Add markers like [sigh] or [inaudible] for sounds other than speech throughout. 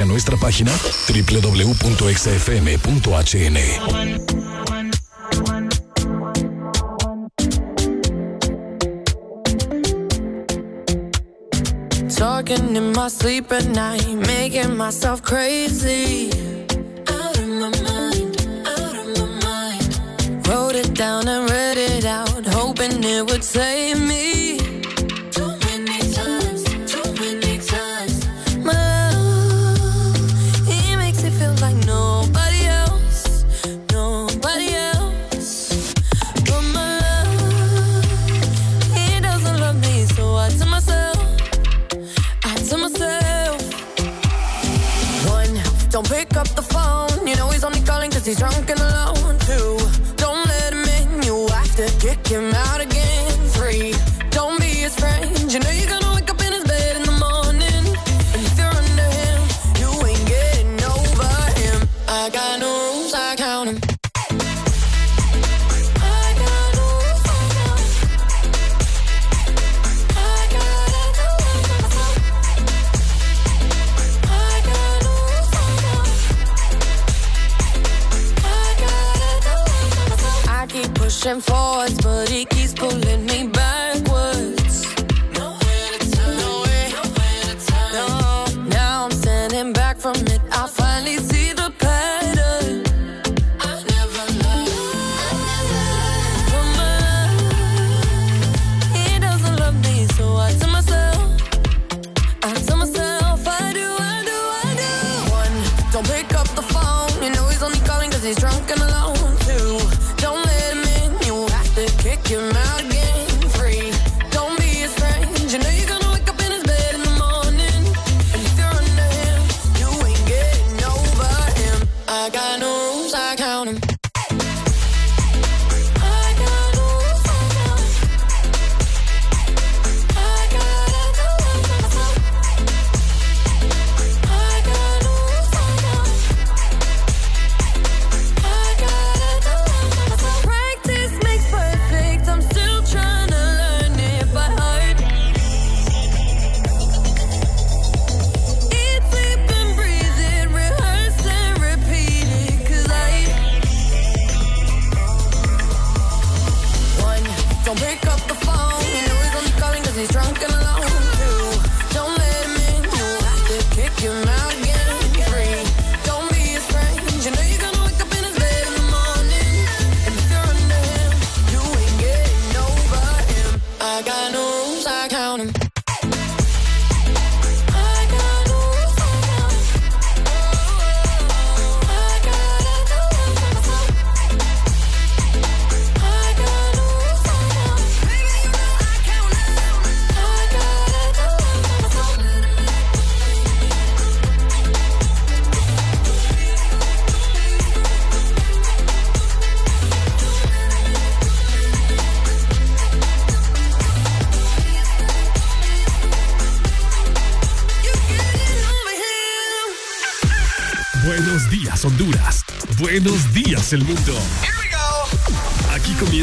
a nuestra página www.xfm.hn. Talking in my sleep at night, making myself crazy. Out of my mind, out of my mind. Wrote it down and read it out, hoping it would save me. He's drunk and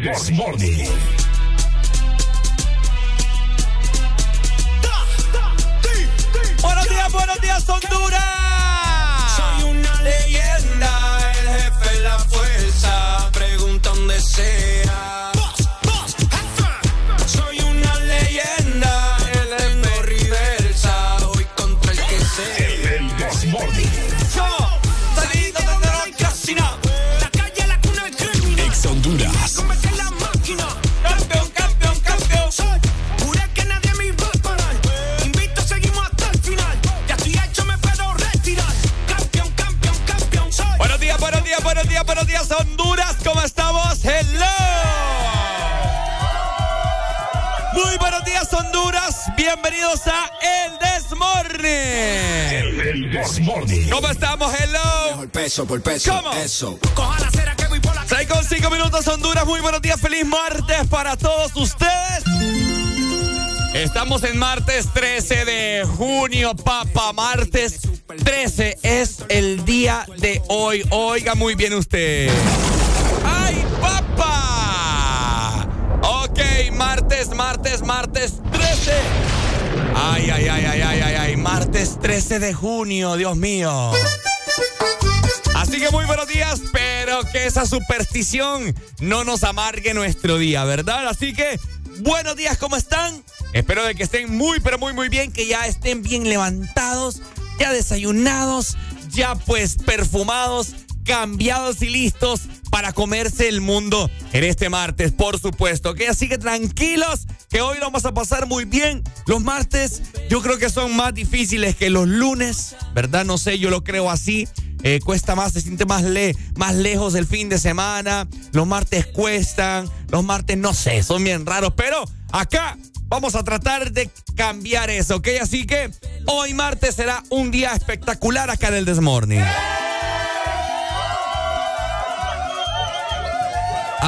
El, Morning. Buenos días, buenos días, Honduras. Honduras. ¿Cómo estamos? Hello. Muy buenos días, Honduras. Bienvenidos a El Desmorning. El Desmorning. ¿Cómo estamos? Hello. Por peso, por peso. ¿Cómo? Eso. Coja la cera que voy por la 6 con 5 minutos, Honduras. Muy buenos días, feliz martes para todos ustedes. Estamos en martes 13 de junio, papá. Martes 13 es el día de hoy. Oiga muy bien usted. ¡Ay, papá! Ok, martes, martes, martes 13. Ay, ay, ay, ay, ay, ay, ay. Martes 13 de junio, Dios mío. Así que muy buenos días, pero que esa superstición no nos amargue nuestro día, ¿verdad? Así que buenos días, ¿cómo están? Espero de que estén muy, pero muy, muy bien, que ya estén bien levantados, ya desayunados, ya pues perfumados, cambiados y listos para comerse el mundo en este martes, por supuesto. Que así que tranquilos, que hoy lo vamos a pasar muy bien. Los martes yo creo que son más difíciles que los lunes, ¿verdad? No sé, yo lo creo así. Eh, cuesta más, se siente más, le, más lejos el fin de semana. Los martes cuestan, los martes no sé, son bien raros, pero acá vamos a tratar de cambiar eso, ¿ok? Así que hoy martes será un día espectacular acá en el Desmorning.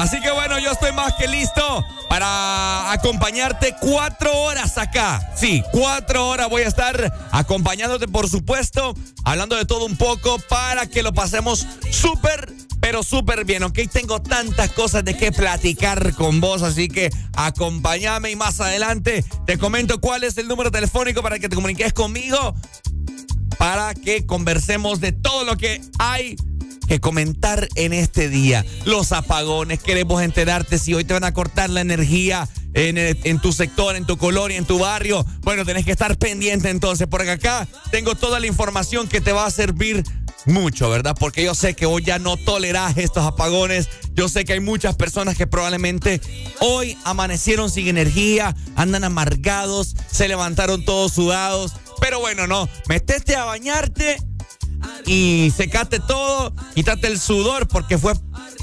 Así que bueno, yo estoy más que listo para acompañarte cuatro horas acá. Sí, cuatro horas voy a estar acompañándote, por supuesto, hablando de todo un poco para que lo pasemos súper, pero súper bien, ¿ok? Tengo tantas cosas de qué platicar con vos, así que acompáñame y más adelante te comento cuál es el número telefónico para que te comuniques conmigo para que conversemos de todo lo que hay que comentar en este día. Los apagones, queremos enterarte si hoy te van a cortar la energía en tu sector, en tu colonia, en tu barrio. Bueno, tenés que estar pendiente entonces, porque acá tengo toda la información que te va a servir mucho, ¿verdad? Porque yo sé que hoy ya no tolerás estos apagones. Yo sé que hay muchas personas que probablemente hoy amanecieron sin energía, andan amargados, se levantaron todos sudados. Pero bueno, no, metete a bañarte y secate todo, quítate el sudor porque fue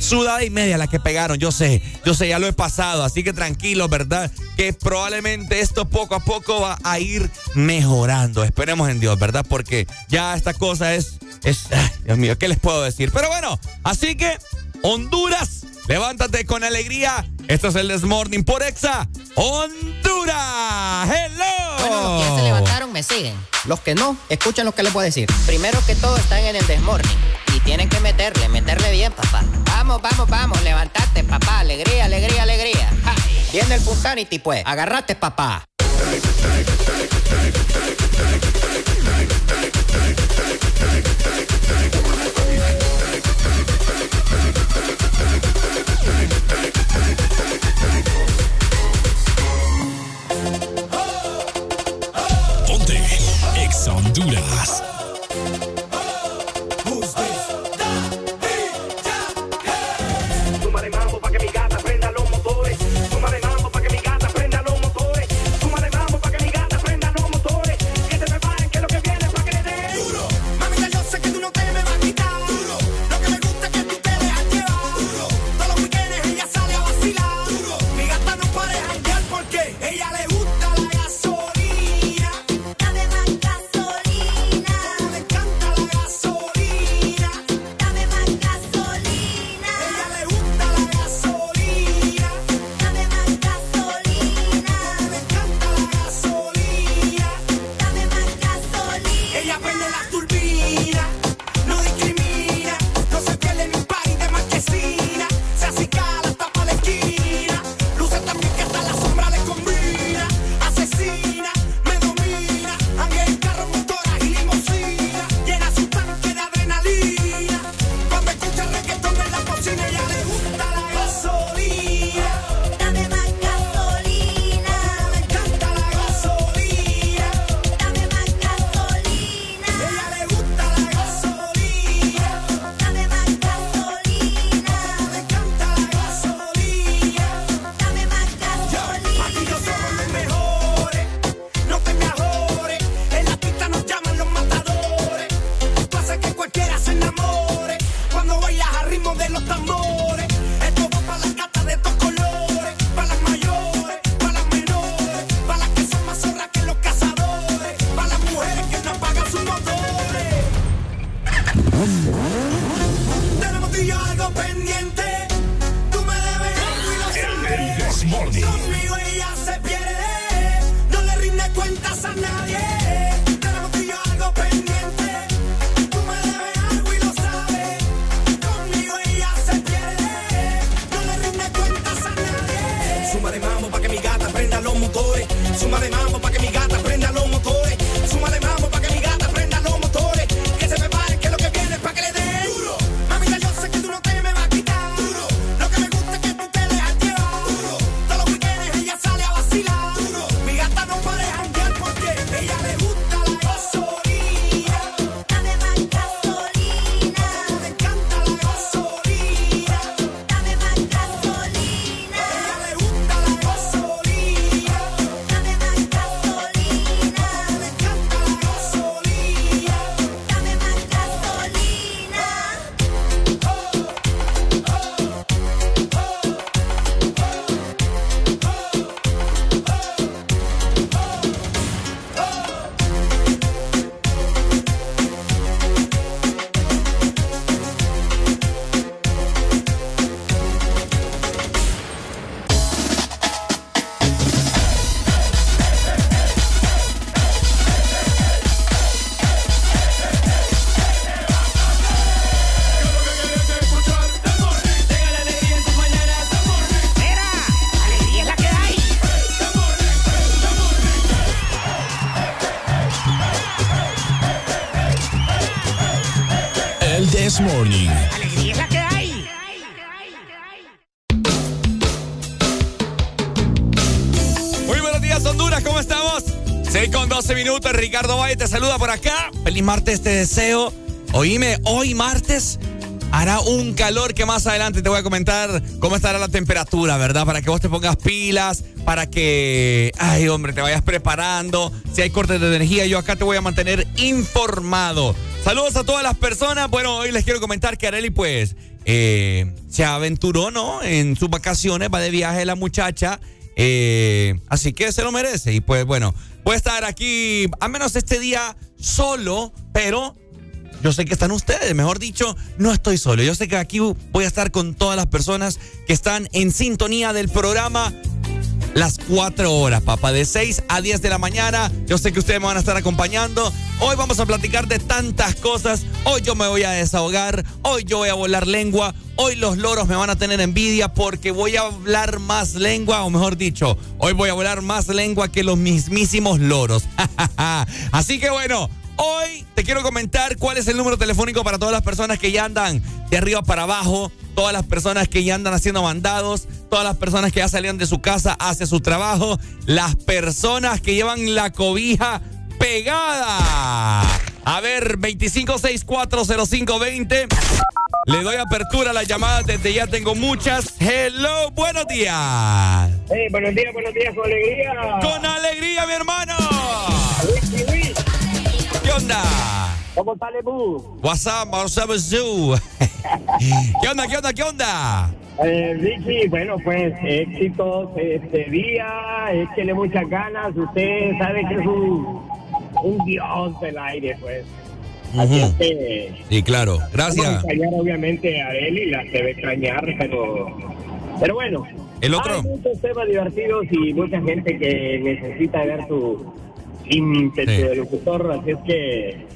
sudada y media la que pegaron, yo sé, yo sé, ya lo he pasado, así que tranquilo, ¿verdad? Que probablemente esto poco a poco va a ir mejorando, esperemos en Dios, ¿verdad? Porque ya esta cosa es, es, Dios mío, ¿qué les puedo decir? Pero bueno, así que Honduras, levántate con alegría, esto es el Desmorning por Exa, Honduras, hello. Bueno, los que ya se levantaron me siguen. Los que no, escuchen lo que les voy a decir. Primero que todo están en el desmorning. Y tienen que meterle, meterle bien, papá. Vamos, vamos, vamos, levantate, papá. Alegría, alegría, alegría. Ja. Viene el Punsanity, pues. Agarrate, papá. Honduras. Con 12 minutos, Ricardo Valle te saluda por acá. Feliz martes te deseo. Oíme, hoy martes hará un calor que más adelante te voy a comentar cómo estará la temperatura, ¿verdad? Para que vos te pongas pilas, para que, ay hombre, te vayas preparando. Si hay cortes de energía, yo acá te voy a mantener informado. Saludos a todas las personas. Bueno, hoy les quiero comentar que Areli, pues, eh, se aventuró, ¿no? En sus vacaciones, va de viaje la muchacha. Eh, así que se lo merece. Y pues bueno, voy a estar aquí, al menos este día, solo, pero yo sé que están ustedes, mejor dicho, no estoy solo. Yo sé que aquí voy a estar con todas las personas que están en sintonía del programa las cuatro horas, papá, de 6 a 10 de la mañana. Yo sé que ustedes me van a estar acompañando. Hoy vamos a platicar de tantas cosas. Hoy yo me voy a desahogar. Hoy yo voy a volar lengua. Hoy los loros me van a tener envidia porque voy a hablar más lengua, o mejor dicho, hoy voy a volar más lengua que los mismísimos loros. [laughs] Así que bueno, Hoy te quiero comentar cuál es el número telefónico para todas las personas que ya andan de arriba para abajo, todas las personas que ya andan haciendo mandados, todas las personas que ya salieron de su casa hacia su trabajo, las personas que llevan la cobija pegada. A ver, 25640520. Le doy apertura a la llamada desde ya tengo muchas. Hello, buenos días. Hey, buenos días, buenos días, con alegría. Con alegría, mi hermano. Luis, Luis, ¿Qué onda? ¿Cómo sale tú? What's up, what's up, Zoo? [laughs] ¿Qué onda, qué onda, qué onda? Eh, Ricky, bueno, pues éxitos este día, échele muchas ganas. Usted sabe que es un, un dios del aire, pues. Así es que Sí, claro. vamos a Gracias. extrañar obviamente a él y la debe extrañar, pero, pero bueno. El otro. Hay muchos temas divertidos y mucha gente que necesita ver su ímpetu Sí. así es que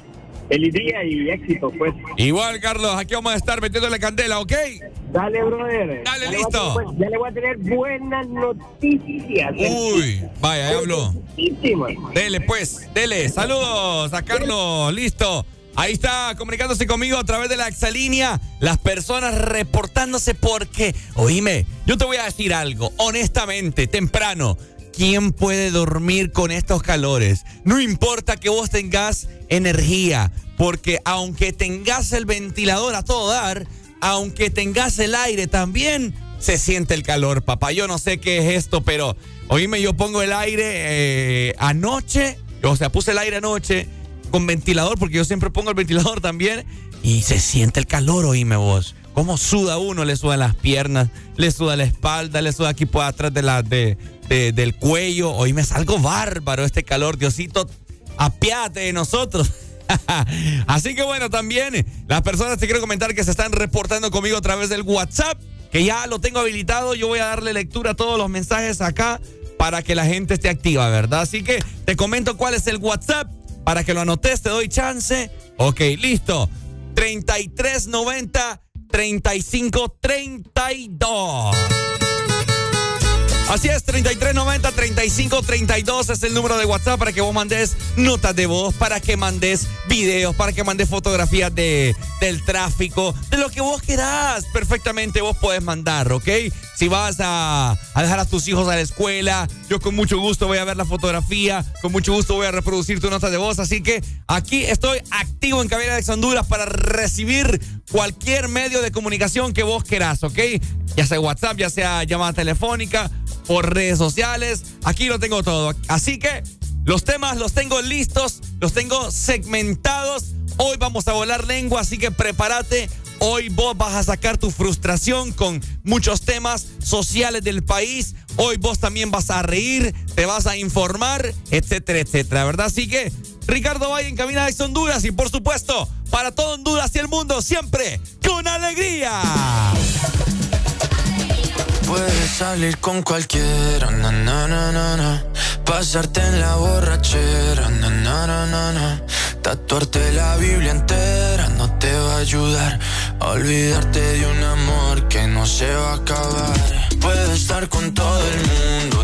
feliz día y éxito, pues. Igual, Carlos, aquí vamos a estar metiéndole candela, ¿ok? Dale, brother. Dale, Ya le listo. a tener- ya le voy a tener buenas noticias. Uy, vaya, ahí habló. Dele, pues, dele. Saludos a Carlos, listo. Ahí está comunicándose conmigo a través de la exalínea. Las personas reportándose porque, oíme, yo te voy a decir algo, honestamente, temprano. ¿Quién puede dormir con estos calores? No importa que vos tengas energía, porque aunque tengas el ventilador a todo dar, aunque tengas el aire también, se siente el calor, papá. Yo no sé qué es esto, pero oíme, yo pongo el aire eh, anoche, o sea, puse el aire anoche con ventilador, porque yo siempre pongo el ventilador también, y se siente el calor, oíme vos. Cómo suda uno, le sudan las piernas, le suda la espalda, le suda aquí por atrás de la, de, de- del cuello. Oíme, es algo bárbaro este calor, Diosito, apiate de nosotros. [laughs] Así que bueno, también las personas te quiero comentar que se están reportando conmigo a través del WhatsApp. que ya lo tengo habilitado. Yo voy a darle lectura a todos los mensajes acá para que la gente esté activa, ¿verdad? Así que te comento cuál es el WhatsApp para que lo anotes, te doy chance. Ok, listo. 3390 3532. Así es, 3390-3532 es el número de WhatsApp para que vos mandes notas de voz, para que mandes videos, para que mandes fotografías de, del tráfico, de lo que vos querás. Perfectamente vos podés mandar, ¿ok? Si vas a, a, dejar a tus hijos a la escuela, yo con mucho gusto voy a ver la fotografía, con mucho gusto voy a reproducir tu nota de voz. Así que aquí estoy activo en Cabina de Honduras para recibir cualquier medio de comunicación que vos querás, ¿ok? Ya sea WhatsApp, ya sea llamada telefónica por redes sociales. Aquí lo tengo todo. Así que los temas los tengo listos, los tengo segmentados. Hoy vamos a volar lengua, así que prepárate. Hoy vos vas a sacar tu frustración con muchos temas sociales del país. Hoy vos también vas a reír, te vas a informar, etcétera, etcétera, ¿verdad? Así que Ricardo Valle en Cabina de Honduras y por supuesto, para todo Honduras y el mundo, siempre con alegría. Puedes salir con cualquiera, na, na, na, pasarte en la borrachera, tatuarte la Biblia entera no te va a ayudar a olvidarte de un amor que no se va a acabar. Puedes estar con todo el mundo,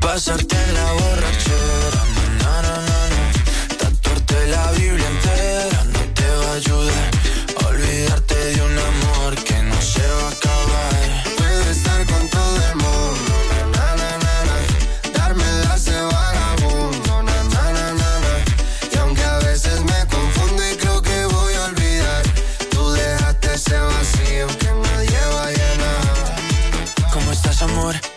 Pasarte en la borrachera, na, na, na, tatuarte la Biblia entera no te va a ayudar olvidarte de un amor que no se va a acabar.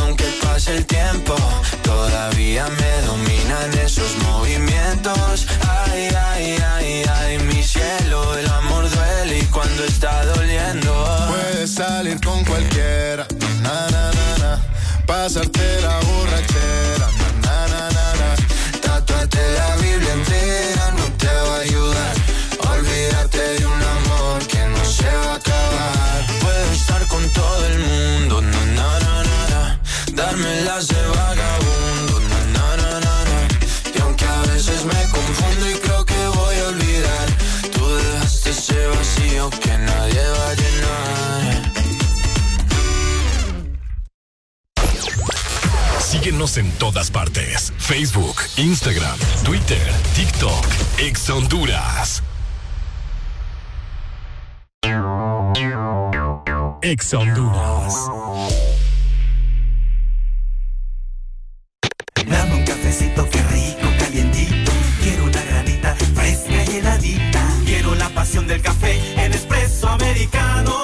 Aunque pase el tiempo, todavía me dominan esos movimientos. Ay, ay, ay, ay, mi cielo, el amor duele y cuando está doliendo. Puedes salir con cualquiera, na, na, na, na. pasarte la borrachera, na, na, na, na. Tatuarte la Biblia entera no te va a ayudar. Olvídate de un amor que no se va a acabar. Puedo estar con todo el mundo, na, na, na, na, Dármela de vagabundo, na, na, na, na, Y aunque a veces me confundo y creo que voy a olvidar Tú dejaste ese vacío que nadie va a llenar. Síguenos en todas partes. Facebook, Instagram, Twitter, TikTok, Ex Honduras. Ex Honduras. Dame un cafecito que rico, calientito. Quiero una granita fresca y heladita. Quiero la pasión del café en espresso americano.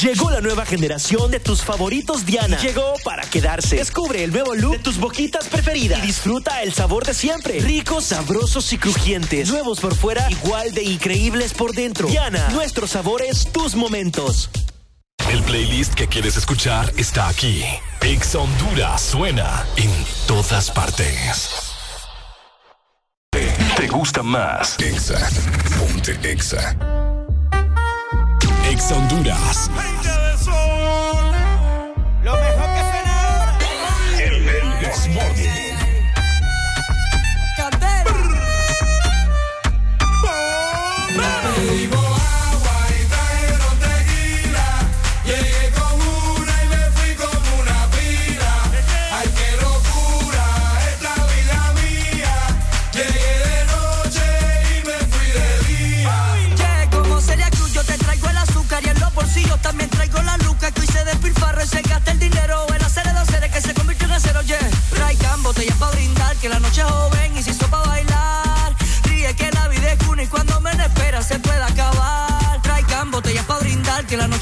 Llegó la nueva generación de tus favoritos Diana. Llegó para quedarse. Descubre el nuevo look de tus boquitas preferidas. Y disfruta el sabor de siempre. Ricos, sabrosos y crujientes. Nuevos por fuera, igual de increíbles por dentro. Diana, nuestros sabores, tus momentos. El playlist que quieres escuchar está aquí. Ex Honduras suena en todas partes. ¿Te gusta más? Exa. Ponte Exa. Exa Honduras.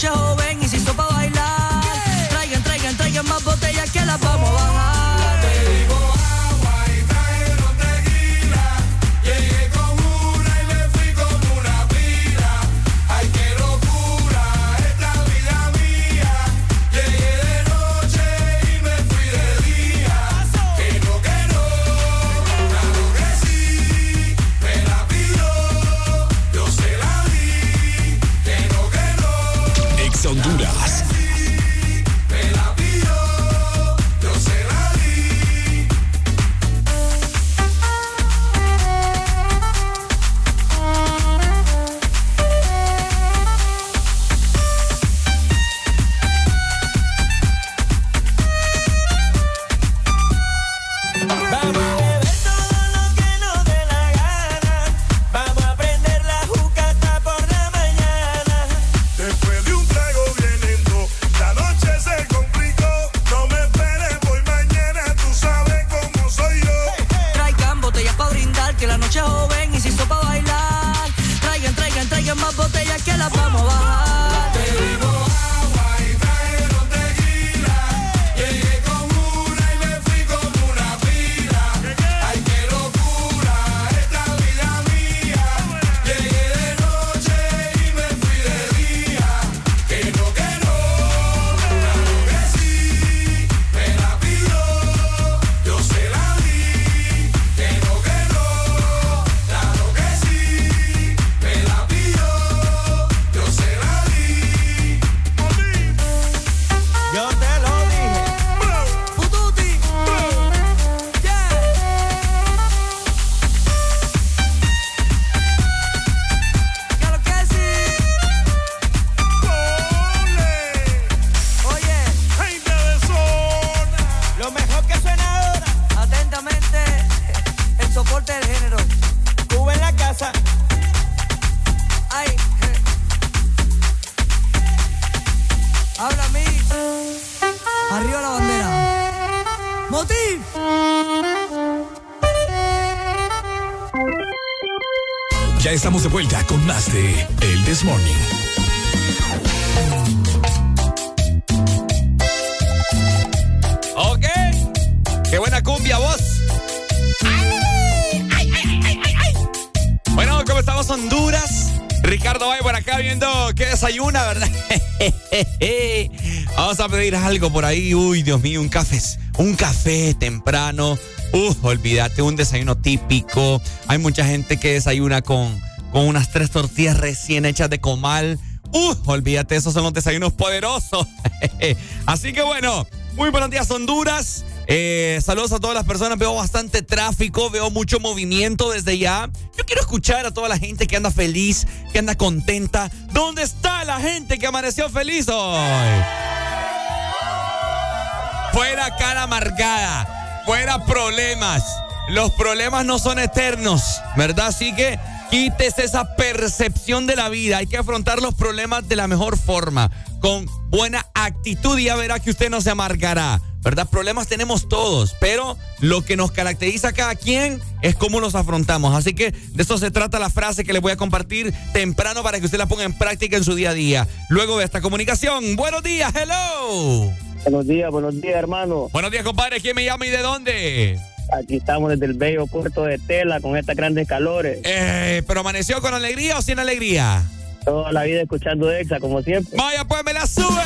Jehovah. Pedir algo por ahí. Uy, Dios mío, un café. Un café temprano. Uf, olvídate, un desayuno típico. Hay mucha gente que desayuna con, con unas tres tortillas recién hechas de comal. Uf, olvídate, esos son los desayunos poderosos. [laughs] Así que bueno, muy buenos días, Honduras. Eh, saludos a todas las personas. Veo bastante tráfico, veo mucho movimiento desde ya. Yo quiero escuchar a toda la gente que anda feliz, que anda contenta. ¿Dónde está la gente que amaneció feliz hoy? Fuera cara amargada, fuera problemas. Los problemas no son eternos, ¿verdad? Así que quítese esa percepción de la vida. Hay que afrontar los problemas de la mejor forma, con buena actitud y ya verá que usted no se amargará. ¿Verdad? Problemas tenemos todos, pero lo que nos caracteriza a cada quien es cómo los afrontamos. Así que de eso se trata la frase que les voy a compartir temprano para que usted la ponga en práctica en su día a día. Luego de esta comunicación, buenos días, hello. Buenos días, buenos días, hermano. Buenos días, compadre. ¿Quién me llama y de dónde? Aquí estamos desde el bello puerto de Tela con estas grandes calores. Eh, ¿Pero amaneció con alegría o sin alegría? Toda la vida escuchando Exa, como siempre. Vaya, pues me la sube.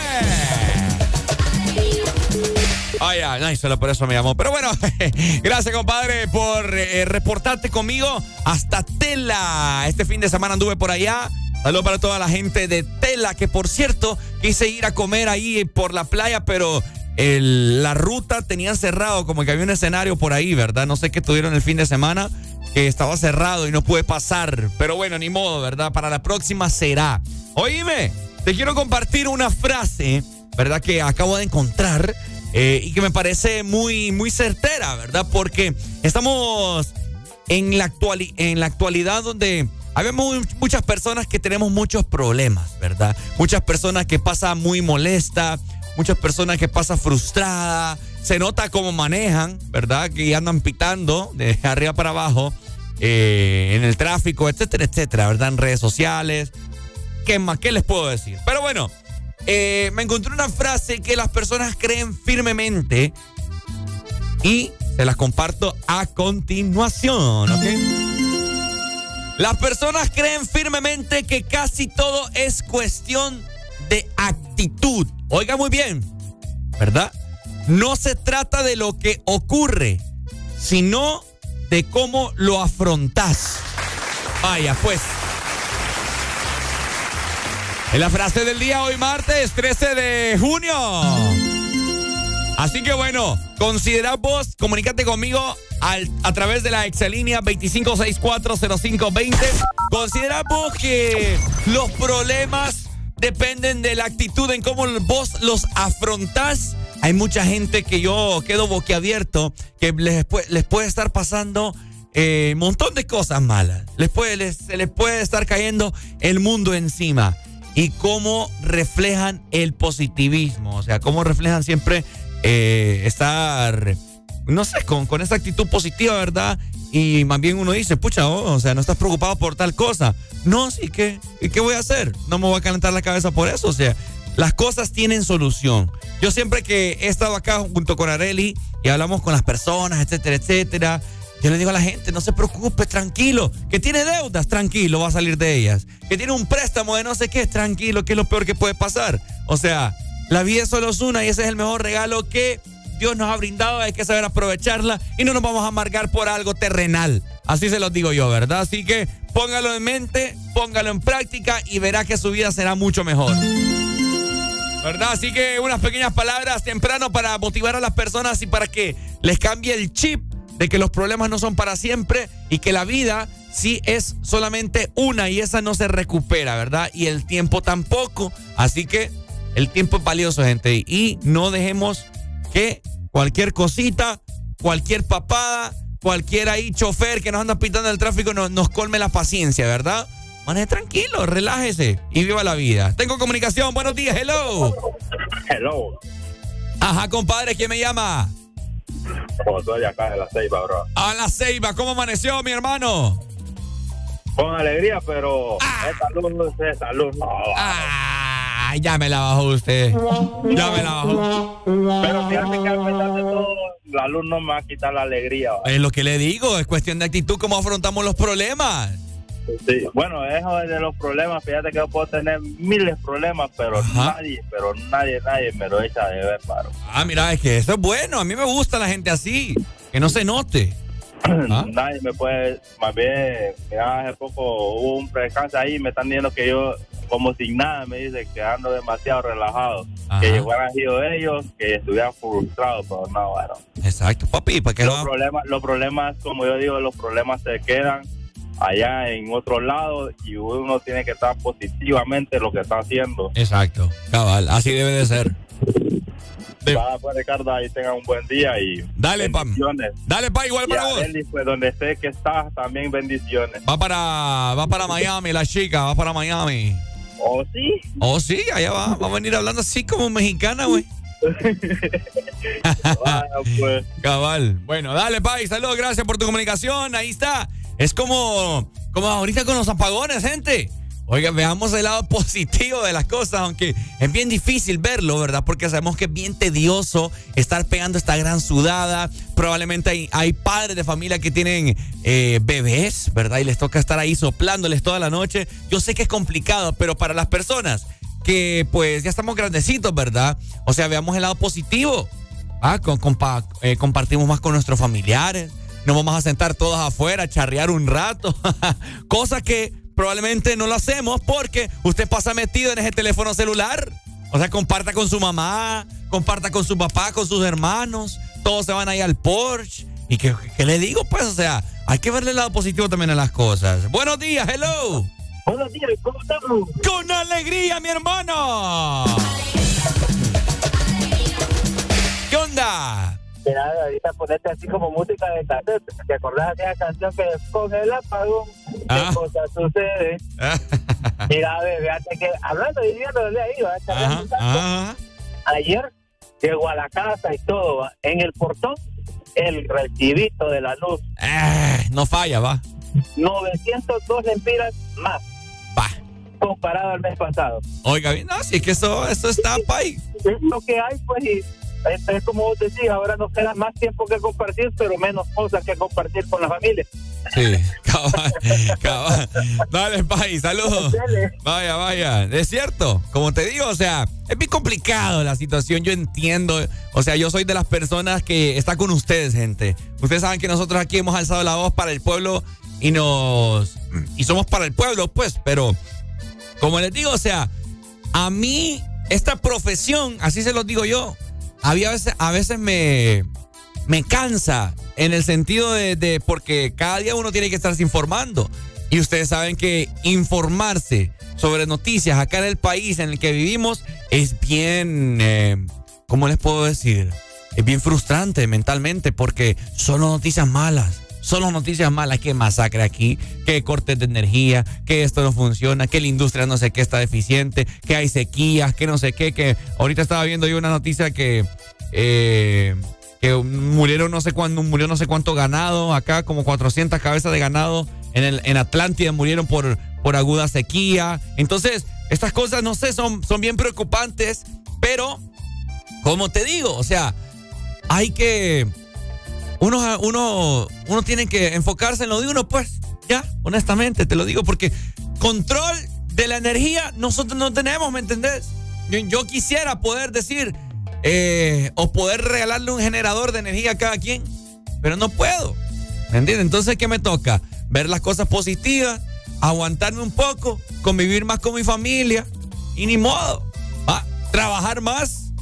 Ay, ay, ay, solo por eso me llamó. Pero bueno, [laughs] gracias, compadre, por eh, reportarte conmigo hasta Tela. Este fin de semana anduve por allá. Saludos para toda la gente de Tela, que por cierto, quise ir a comer ahí por la playa, pero la ruta tenía cerrado, como que había un escenario por ahí, ¿verdad? No sé qué tuvieron el fin de semana, que estaba cerrado y no pude pasar. Pero bueno, ni modo, ¿verdad? Para la próxima será. Oíme, te quiero compartir una frase, ¿verdad? Que acabo de encontrar eh, y que me parece muy, muy certera, ¿verdad? Porque estamos en la, actuali- en la actualidad donde mu- muchas personas que tenemos muchos problemas, ¿verdad? Muchas personas que pasan muy molesta, muchas personas que pasan frustrada, se nota cómo manejan, ¿verdad? Que andan pitando de [laughs] arriba para abajo eh, en el tráfico, etcétera, etcétera, ¿verdad? En redes sociales. ¿Qué más? ¿Qué les puedo decir? Pero bueno, eh, me encontré una frase que las personas creen firmemente y se las comparto a continuación, ¿ok? Las personas creen firmemente que casi todo es cuestión de actitud. Oiga muy bien, ¿verdad? No se trata de lo que ocurre, sino de cómo lo afrontas. Vaya, pues. Es la frase del día hoy martes 13 de junio. Así que bueno, considera vos, comunícate conmigo al- a través de la exalínea 25640520. Considera vos que los problemas dependen de la actitud en cómo vos los afrontás. Hay mucha gente que yo quedo boquiabierto, que les, pue- les puede estar pasando eh, un montón de cosas malas. Les puede, se les puede estar cayendo el mundo encima. Y cómo reflejan el positivismo. O sea, cómo reflejan siempre eh, estar, no sé, con, con esa actitud positiva, ¿verdad? Y más bien uno dice, pucha, oh, o sea, no estás preocupado por tal cosa. No, sí, ¿qué? ¿Y qué voy a hacer? No me voy a calentar la cabeza por eso. O sea, las cosas tienen solución. Yo siempre que he estado acá junto con Areli y hablamos con las personas, etcétera, etcétera, yo le digo a la gente, no se preocupe, tranquilo. Que tiene deudas, tranquilo, va a salir de ellas. Que tiene un préstamo de no sé qué, tranquilo, que es lo peor que puede pasar. O sea, la vida solo es una y ese es el mejor regalo que Dios nos ha brindado. Hay que saber aprovecharla y no nos vamos a amargar por algo terrenal. Así se los digo yo, ¿verdad? Así que póngalo en mente, póngalo en práctica y verá que su vida será mucho mejor. ¿Verdad? Así que unas pequeñas palabras temprano para motivar a las personas y para que les cambie el chip de que los problemas no son para siempre y que la vida sí es solamente una y esa no se recupera, ¿verdad? Y el tiempo tampoco. Así que el tiempo es valioso, gente. Y no dejemos que cualquier cosita, cualquier papada, cualquier ahí chofer que nos anda pintando el tráfico nos, nos colme la paciencia, ¿verdad? Maneje tranquilo, relájese y viva la vida. Tengo comunicación, buenos días, hello. Hello. Ajá, compadre, ¿quién me llama? De acá de la Ceiba, bro. A la Ceiba, ¿cómo amaneció, mi hermano? Con alegría, pero luz, esa luz no. Ah, ya me la bajó usted. Ya me la bajó. Pero fíjate que a pesar de todo, la luz no me va a quitar la alegría. Es lo que le digo, es cuestión de actitud, cómo afrontamos los problemas. Sí, bueno, eso de los problemas, fíjate que yo puedo tener miles de problemas, pero nadie, pero nadie, nadie me lo echa de ver, paro. Ah, mira, es que eso es bueno. A mí me gusta la gente así. Que no se note. ¿Ah? [clears throat] Nadie me puede, más bien, mira, hace poco hubo un percance ahí, me están diciendo que yo, como sin nada, me dice que ando demasiado relajado, que hubieran sido ellos, que estuvieran frustrados, pero no, bueno. Exacto, papi, ¿para qué los no? problemas, los problemas, como yo digo, los problemas se quedan allá en otro lado y uno tiene que estar positivamente en lo que está haciendo. Exacto, cabal, así debe de ser. Va, pues Ricardo, ahí tenga un buen día y Dale, Pam. Dale, pa, igual Y para vos. Eli, pues donde esté que estás, también bendiciones. Va para, va para Miami, la chica, va para Miami. ¿Oh, sí? Oh, sí, allá va. Va a venir hablando así como mexicana, güey. [laughs] pues. [laughs] Cabal. Bueno, dale, Pai. Saludos, gracias por tu comunicación. Ahí está. Es como, como ahorita con los apagones, gente. Oiga, veamos el lado [laughs] positivo de las cosas, aunque es bien difícil verlo, ¿verdad? Porque sabemos que es bien tedioso estar pegando esta gran sudada. Probablemente hay, hay padres de familia que tienen eh, bebés, ¿verdad? Y les toca estar ahí soplándoles toda la noche. Yo sé que es complicado, pero para las personas que pues ya estamos grandecitos, ¿verdad? O sea, veamos el lado positivo. Ah, con- eh, compartimos más con nuestros familiares. Nos vamos a sentar todos afuera, charrear un rato. [laughs] Cosa que probablemente no lo hacemos porque usted pasa metido en ese teléfono celular. O sea, comparta con su mamá, comparta con su papá, con sus hermanos. Todos se van ahí al Porsche. ¿Y qué, qué le digo? Pues, o sea, hay que verle el lado positivo también a las cosas. Buenos días, hello. Buenos días, ¿cómo estamos? Con alegría, mi hermano. ¿Qué onda? Mira, ahorita ponete así como música de cassette. ¿Te acordás de esa canción que con el apagón? Ah. ¿Qué cosa sucede? [laughs] Mira, a ver, fíjate que hablando de viviendo de ahí, ¿va? Un tanto. ayer llegó a la casa y todo, ¿va? en el portón, el recibito de la luz, Eh, no falla, va. 902 lempiras más. Comparado al mes pasado. Oiga, no, si es que eso, eso está pay. Es lo que hay, pues, y es, es como vos decís, ahora nos queda más tiempo que compartir, pero menos cosas que compartir con la familia. Sí, [laughs] cabal, cabal. Dale, pay, saludos. [laughs] Vaya, vaya. Es cierto, como te digo, o sea, es bien complicado la situación, yo entiendo. O sea, yo soy de las personas que está con ustedes, gente. Ustedes saben que nosotros aquí hemos alzado la voz para el pueblo y nos. Y somos para el pueblo, pues, pero. Como les digo, o sea, a mí, esta profesión, así se los digo yo, había veces, a veces me, me cansa en el sentido de, porque cada día uno tiene que estarse informando. Y ustedes saben que informarse sobre noticias acá en el país en el que vivimos es bien, eh, ¿cómo les puedo decir? Es bien frustrante mentalmente porque solo noticias malas. Solo noticias malas, que masacre aquí, que cortes de energía, que esto no funciona, que la industria no sé qué está deficiente, que hay sequías, que no sé qué, que ahorita estaba viendo yo una noticia que eh, que murieron no sé cuándo, murió no sé cuánto ganado, acá como 400 cabezas de ganado en, en Atlántida murieron por, por aguda sequía. Entonces, estas cosas, no sé, son, son bien preocupantes, pero, como te digo, o sea, hay que, uno, uno, uno tiene que enfocarse en lo de uno, pues, ya, honestamente, te lo digo, porque control de la energía nosotros no tenemos, ¿me entendés? Yo, yo quisiera poder decir, eh, o poder regalarle un generador de energía a cada quien, pero no puedo. ¿Me entiendes? Entonces, ¿qué me toca? Ver las cosas positivas, aguantarme un poco, convivir más con mi familia y ni modo. ¿va? Trabajar más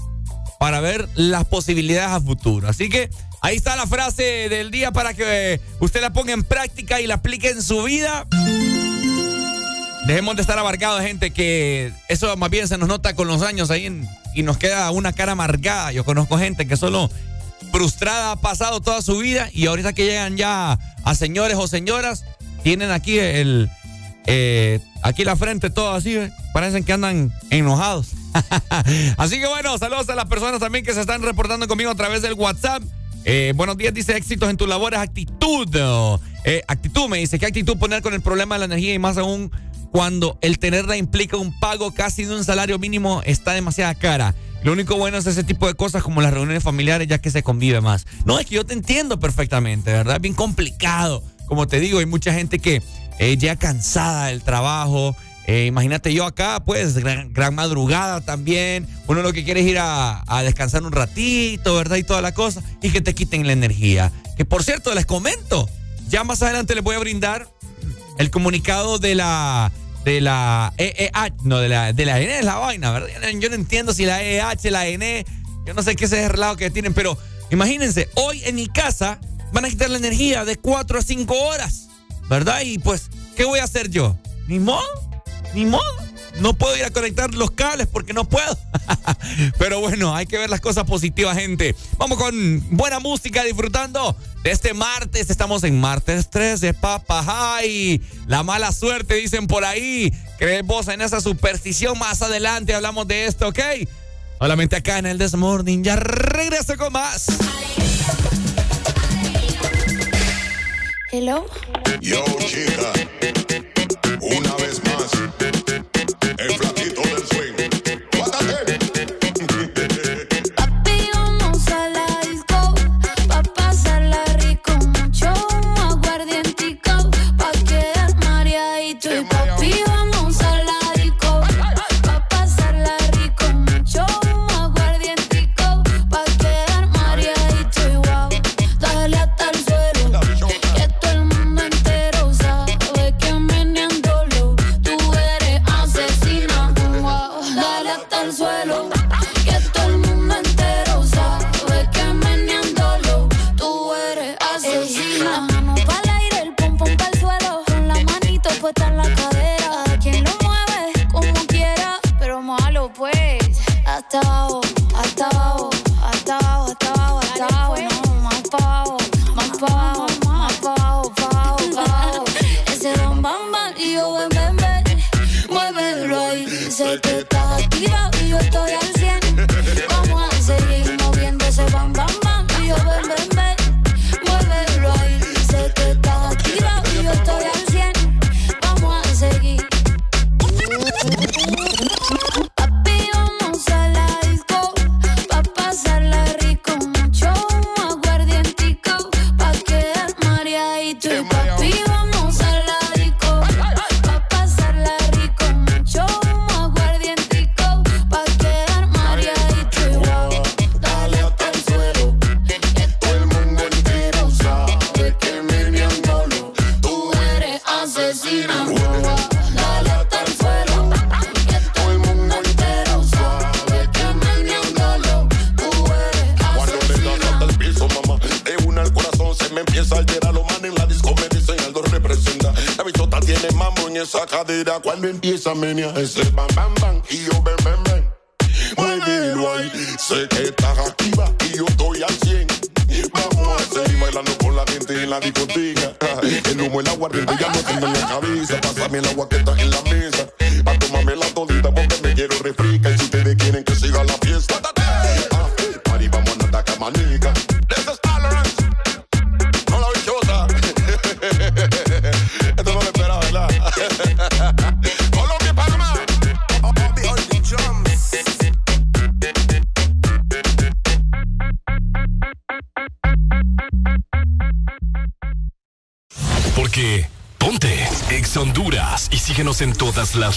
para ver las posibilidades a futuro. Así que ahí está la frase del día para que eh, usted la ponga en práctica y la aplique en su vida. Dejemos de estar abarcados gente que eso más bien se nos nota con los años ahí y nos queda una cara amargada. Yo conozco gente que solo frustrada ha pasado toda su vida y ahorita que llegan ya a señores o señoras, tienen aquí el eh, aquí la frente todo así, ¿ve? parecen que andan enojados. [laughs] así que bueno, saludos a las personas también que se están reportando conmigo a través del WhatsApp. Eh, buenos días, dice éxitos en tus labores, actitud. Eh, actitud, me dice, ¿qué actitud poner con el problema de la energía y más aún cuando el tenerla implica un pago casi de un salario mínimo está demasiada cara? Lo único bueno es ese tipo de cosas como las reuniones familiares ya que se convive más. No, es que yo te entiendo perfectamente, ¿verdad? Es bien complicado. Como te digo, hay mucha gente que eh, ya cansada del trabajo. Eh, imagínate yo acá, pues, gran, madrugada también. Uno lo que quiere es ir a, descansar un ratito, ¿verdad? Y toda la cosa. Y que te quiten la energía. Que por cierto, les comento. Ya más adelante les voy a brindar el comunicado de la de la EEH, no, de la, de la ENE es la vaina, ¿verdad? Yo no, entiendo si la EEH, la ENE, yo no sé qué es ese relajo que tienen, pero imagínense, hoy en mi casa van a quitar la energía de 4 a 5 horas, ¿verdad? Y pues, ¿qué voy a hacer yo? Ni modo, ni modo. No puedo ir a conectar los cables porque no puedo. [laughs] Pero bueno, hay que ver las cosas positivas, gente. Vamos con buena música, disfrutando de este martes. Estamos en martes 3 de Papa High. La mala suerte, dicen por ahí. ¿Crees vos en esa superstición? Más adelante hablamos de esto, ¿ok? Solamente acá en el This Morning. Ya regreso con más. Hello. Yo, chica, una vez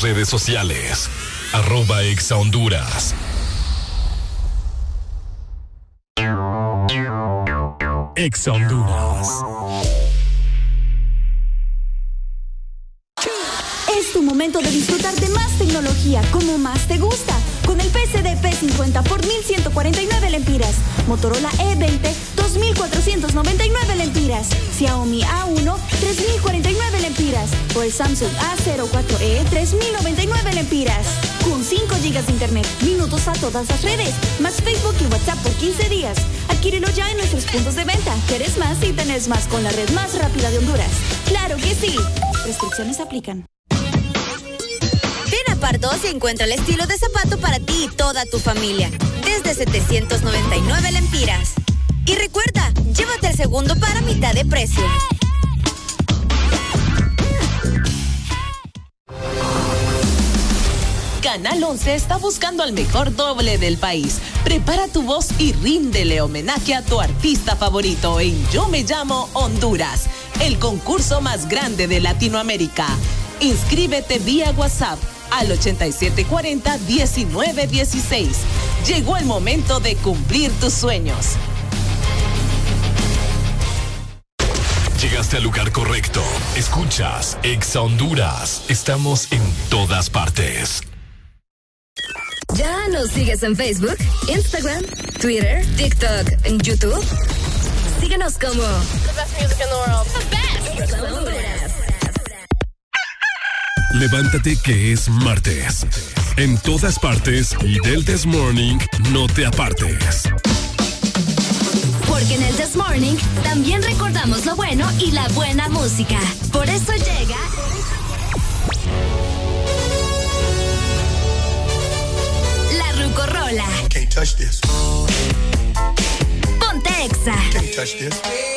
redes sociales. Arroba Exa Honduras. Exa Honduras. Todas redes, más Facebook y WhatsApp por 15 días. Adquírelo ya en nuestros puntos de venta. Quieres más y tenés más con la red más rápida de Honduras. ¡Claro que sí! Restricciones aplican. Ven a Pardos y encuentra el estilo de zapato para ti y toda tu familia. Desde 799 lempiras. Y recuerda, llévate el segundo para mitad de precio. Canal 11 está buscando al mejor doble del país. Prepara tu voz y ríndele homenaje a tu artista favorito en Yo Me Llamo Honduras. el concurso más grande de Latinoamérica. Inscríbete vía WhatsApp al 8740-1916. Llegó el momento de cumplir tus sueños. Llegaste al lugar correcto. Escuchas Exa Honduras. Estamos en todas partes. ¿Ya sigues en Facebook, Instagram, Twitter, TikTok, en YouTube? Síguenos como The best music in the world. The best. Levántate que es martes. En todas partes y del This Morning, no te apartes. Porque en el This Morning también recordamos lo bueno y la buena música. Por eso llega. Touch this. Ponte Exa. Can't touch this.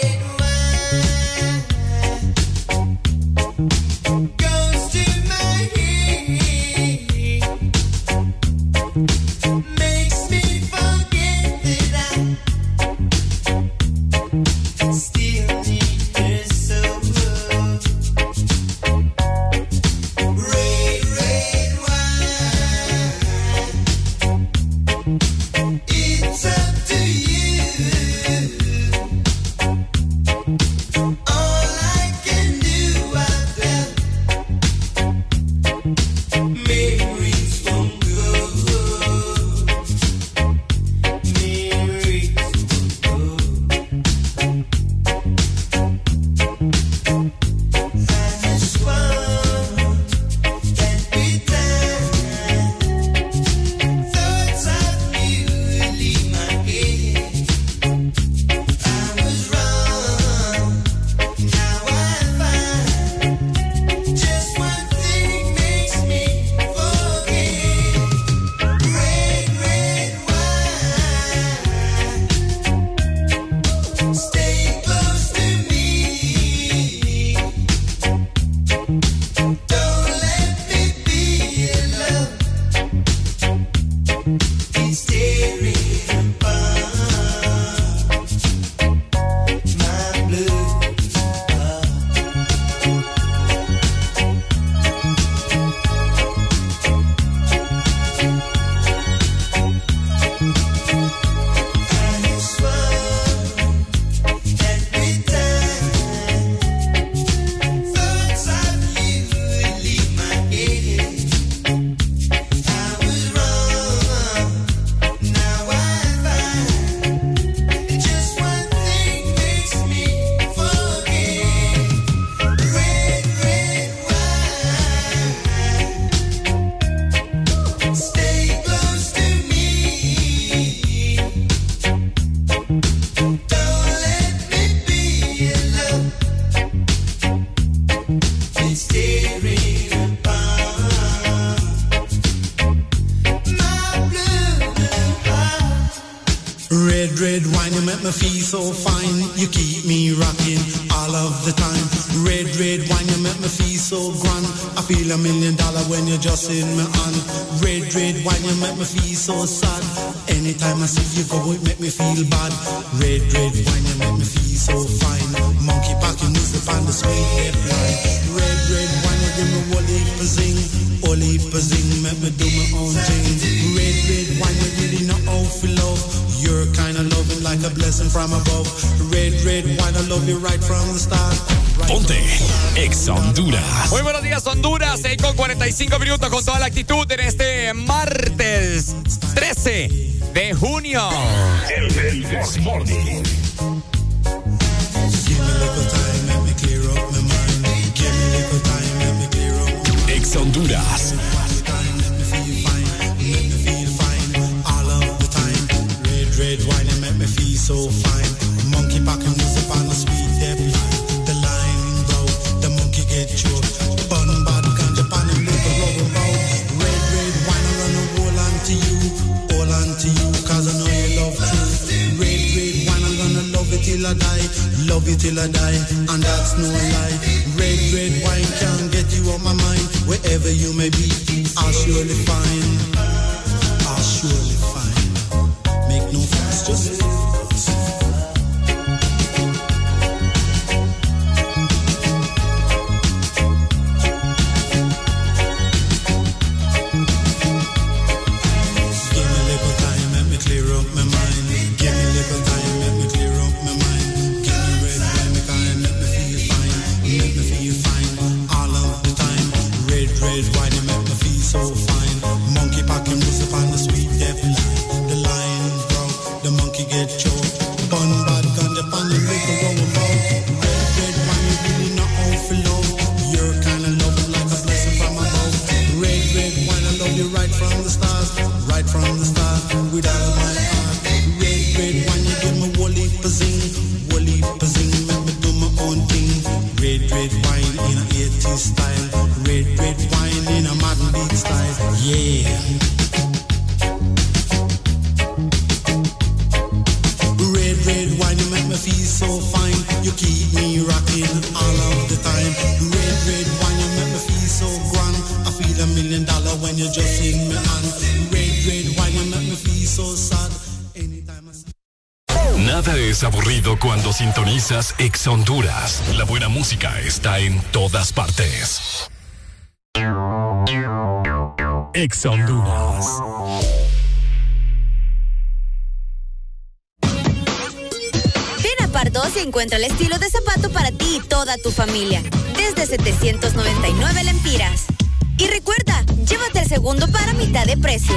Zing. Of zing, make me do my own thing. Red, red wine, you really know how to love. You're kind of loving like a blessing from above. Red, red wine, I love you right from the start. Ponte Exa Honduras. Muy buenos días, Honduras. 6 con 45 minutos con toda la actitud en este martes 13 de junio. El, el This Morning. Exa Honduras. all of the time. Red, red wine, you make me feel so fine. Monkey packing music on the sweet love you till I die, and that's no lie. Red, red wine can't get you on my mind, wherever you may be, I'll surely find, I'll surely find. Make no fuss, just todas partes. Ex Honduras. Ven a Pardos encuentra el estilo de zapato para ti y toda tu familia. Desde 799 lempiras. Y recuerda, llévate el segundo para mitad de precio.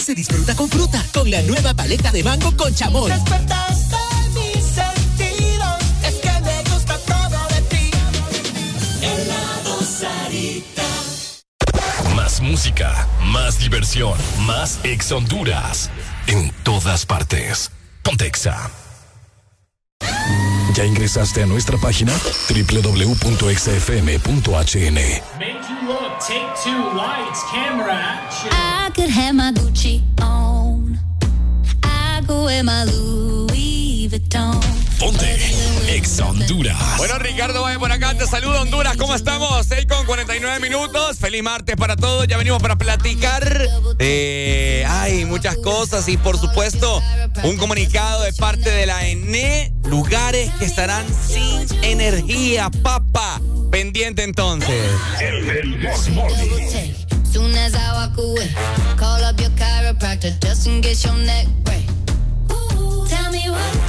Se disfruta con fruta, con la nueva paleta de mango con chamoy. Despertaste mis sentidos, es que me gusta todo de ti. Helado Sarita. Más música, más diversión, más Ex Honduras. En todas partes. Pontexa. ¿Ya ingresaste a nuestra página? www.exafm.hn. Look. Take two. Lights, camera, action. I could have my Gucci on. I go wear my Louis. Ponte Ex Honduras. Bueno, Ricardo Valle por acá, te saludo Honduras, ¿cómo estamos? 6 con 49 minutos, feliz martes para todos, ya venimos para platicar de, ay, muchas cosas y por supuesto un comunicado de parte de la ENE, lugares que estarán sin energía, papa, pendiente entonces. Soon as I walk away, call up your chiropractor just in case your neck break.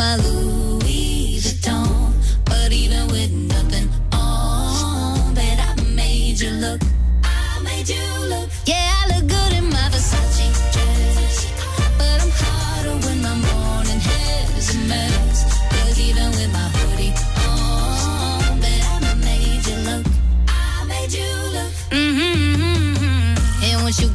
my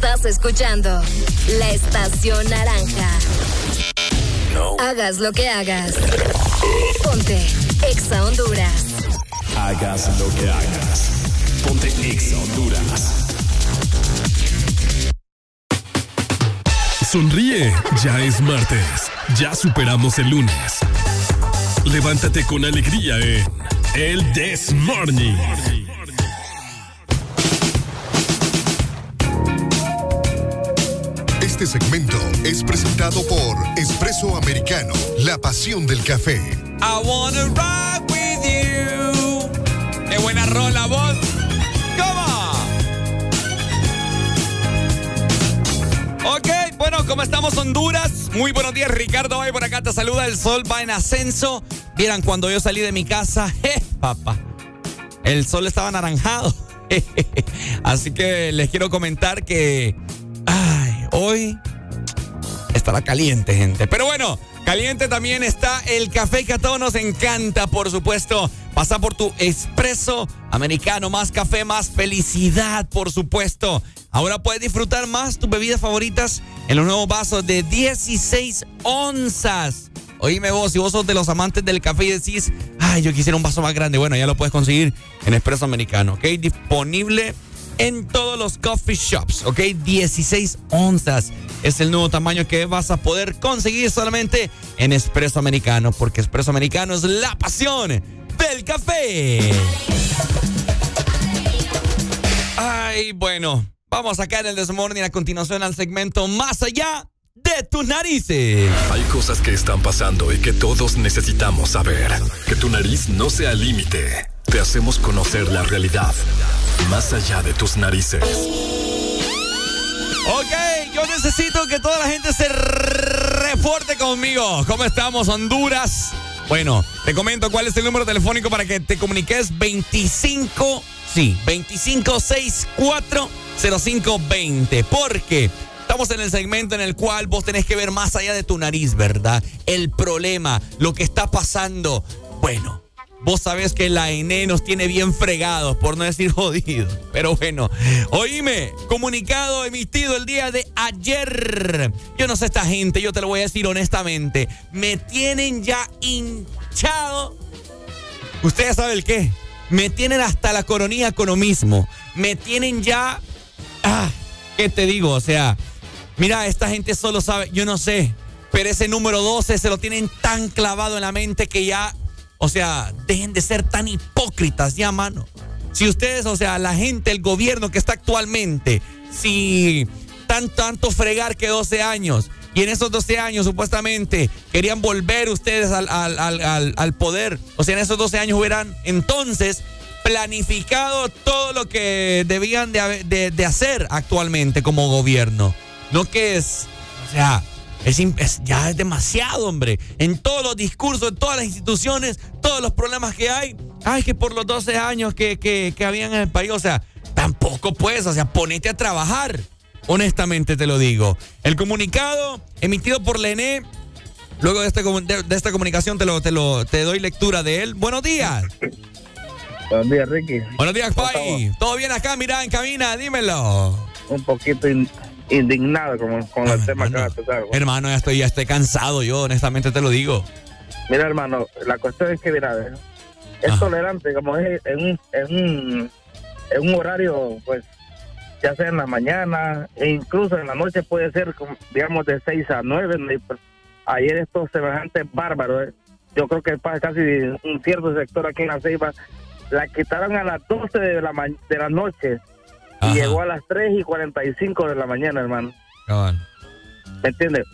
Estás escuchando la estación naranja. Hagas lo que hagas. Ponte Exa Honduras. Hagas lo que hagas. Ponte Ex Honduras. Sonríe, ya es martes. Ya superamos el lunes. Levántate con alegría en El This Morning. Este segmento es presentado por Espresso Americano, la pasión del café. I wanna rock with you. Qué buena rola, voz. ¿Cómo? Ok, bueno, ¿cómo estamos, Honduras? Muy buenos días, Ricardo. Hoy por acá te saluda. El sol va en ascenso. Vieran, cuando yo salí de mi casa, [laughs] ¡eh, papá! El sol estaba anaranjado. [laughs] Así que les quiero comentar que. Ay, hoy estará caliente, gente. Pero bueno, caliente también está el café que a todos nos encanta, por supuesto. Pasa por tu espresso americano, más café, más felicidad, por supuesto. Ahora puedes disfrutar más tus bebidas favoritas en los nuevos vasos de 16 onzas. Oíme vos, si vos sos de los amantes del café y decís, ay, yo quisiera un vaso más grande, bueno, ya lo puedes conseguir en Espresso Americano, ¿ok? Disponible en todos los coffee shops, ¿ok? 16 onzas es el nuevo tamaño que vas a poder conseguir solamente en Espresso Americano, porque Espresso Americano es la pasión del café. Ay, bueno, vamos a sacar el desmorning a continuación al segmento Más allá de tus narices. Hay cosas que están pasando y que todos necesitamos saber. Que tu nariz no sea límite. Te hacemos conocer la realidad. Más allá de tus narices. Ok, yo necesito que toda la gente se reporte conmigo. ¿Cómo estamos, Honduras? Bueno, te comento cuál es el número telefónico para que te comuniques 25, sí, 25640520. Porque estamos en el segmento en el cual vos tenés que ver más allá de tu nariz, ¿verdad? El problema, lo que está pasando. Bueno, Vos sabés que la ENE nos tiene bien fregados, por no decir [laughs] jodidos. Pero bueno, oíme, comunicado emitido el día de ayer. Yo no sé esta gente, yo te lo voy a decir honestamente. Me tienen ya hinchado. Usted ya sabe el qué. Me tienen hasta la coronilla con lo mismo. Me tienen ya... Ah, ¿qué te digo? O sea, mira, esta gente solo sabe, yo no sé. Pero ese número 12 se lo tienen tan clavado en la mente que ya o sea, dejen de ser tan hipócritas ya, mano. Si ustedes, o sea, la gente, el gobierno que está actualmente, si tan tanto fregar que 12 años, y en esos 12 años supuestamente querían volver ustedes al, al, al, al poder, o sea, en esos 12 años hubieran entonces planificado todo lo que debían de, de, de hacer actualmente como gobierno. No que es, o sea, es, es, ya es demasiado, hombre. En todos los discursos, en todas las instituciones, todos los problemas que hay. Ay, que por los 12 años que, que, que habían en el país, o sea, tampoco puedes, o sea, ponete a trabajar. Honestamente te lo digo. El comunicado emitido por la ENE, luego de, este, de, de, esta comunicación te, lo, te, lo, te doy lectura de él. Buenos días. Buenos días, Ricky. Buenos días, Pai. ¿Todo bien acá? Mira, en cabina, dímelo. Un poquito in indignado con, con ah, el tema hermano, que vas a. Hermano, ya estoy, ya estoy cansado, yo honestamente te lo digo. Mira, hermano, la cuestión es que, mira, es Ajá. tolerante, como es en un, en, un, en un horario, pues, ya sea en la mañana, e incluso en la noche puede ser, digamos, de 6 a 9. Ayer estos semejantes bárbaros, ¿eh? yo creo que pasa casi un cierto sector aquí en la Ceiba, la quitaron a las 12 de la, de la noche y llegó a las 3 y 45 de la mañana, hermano. Cabal. ¿Me entiendes?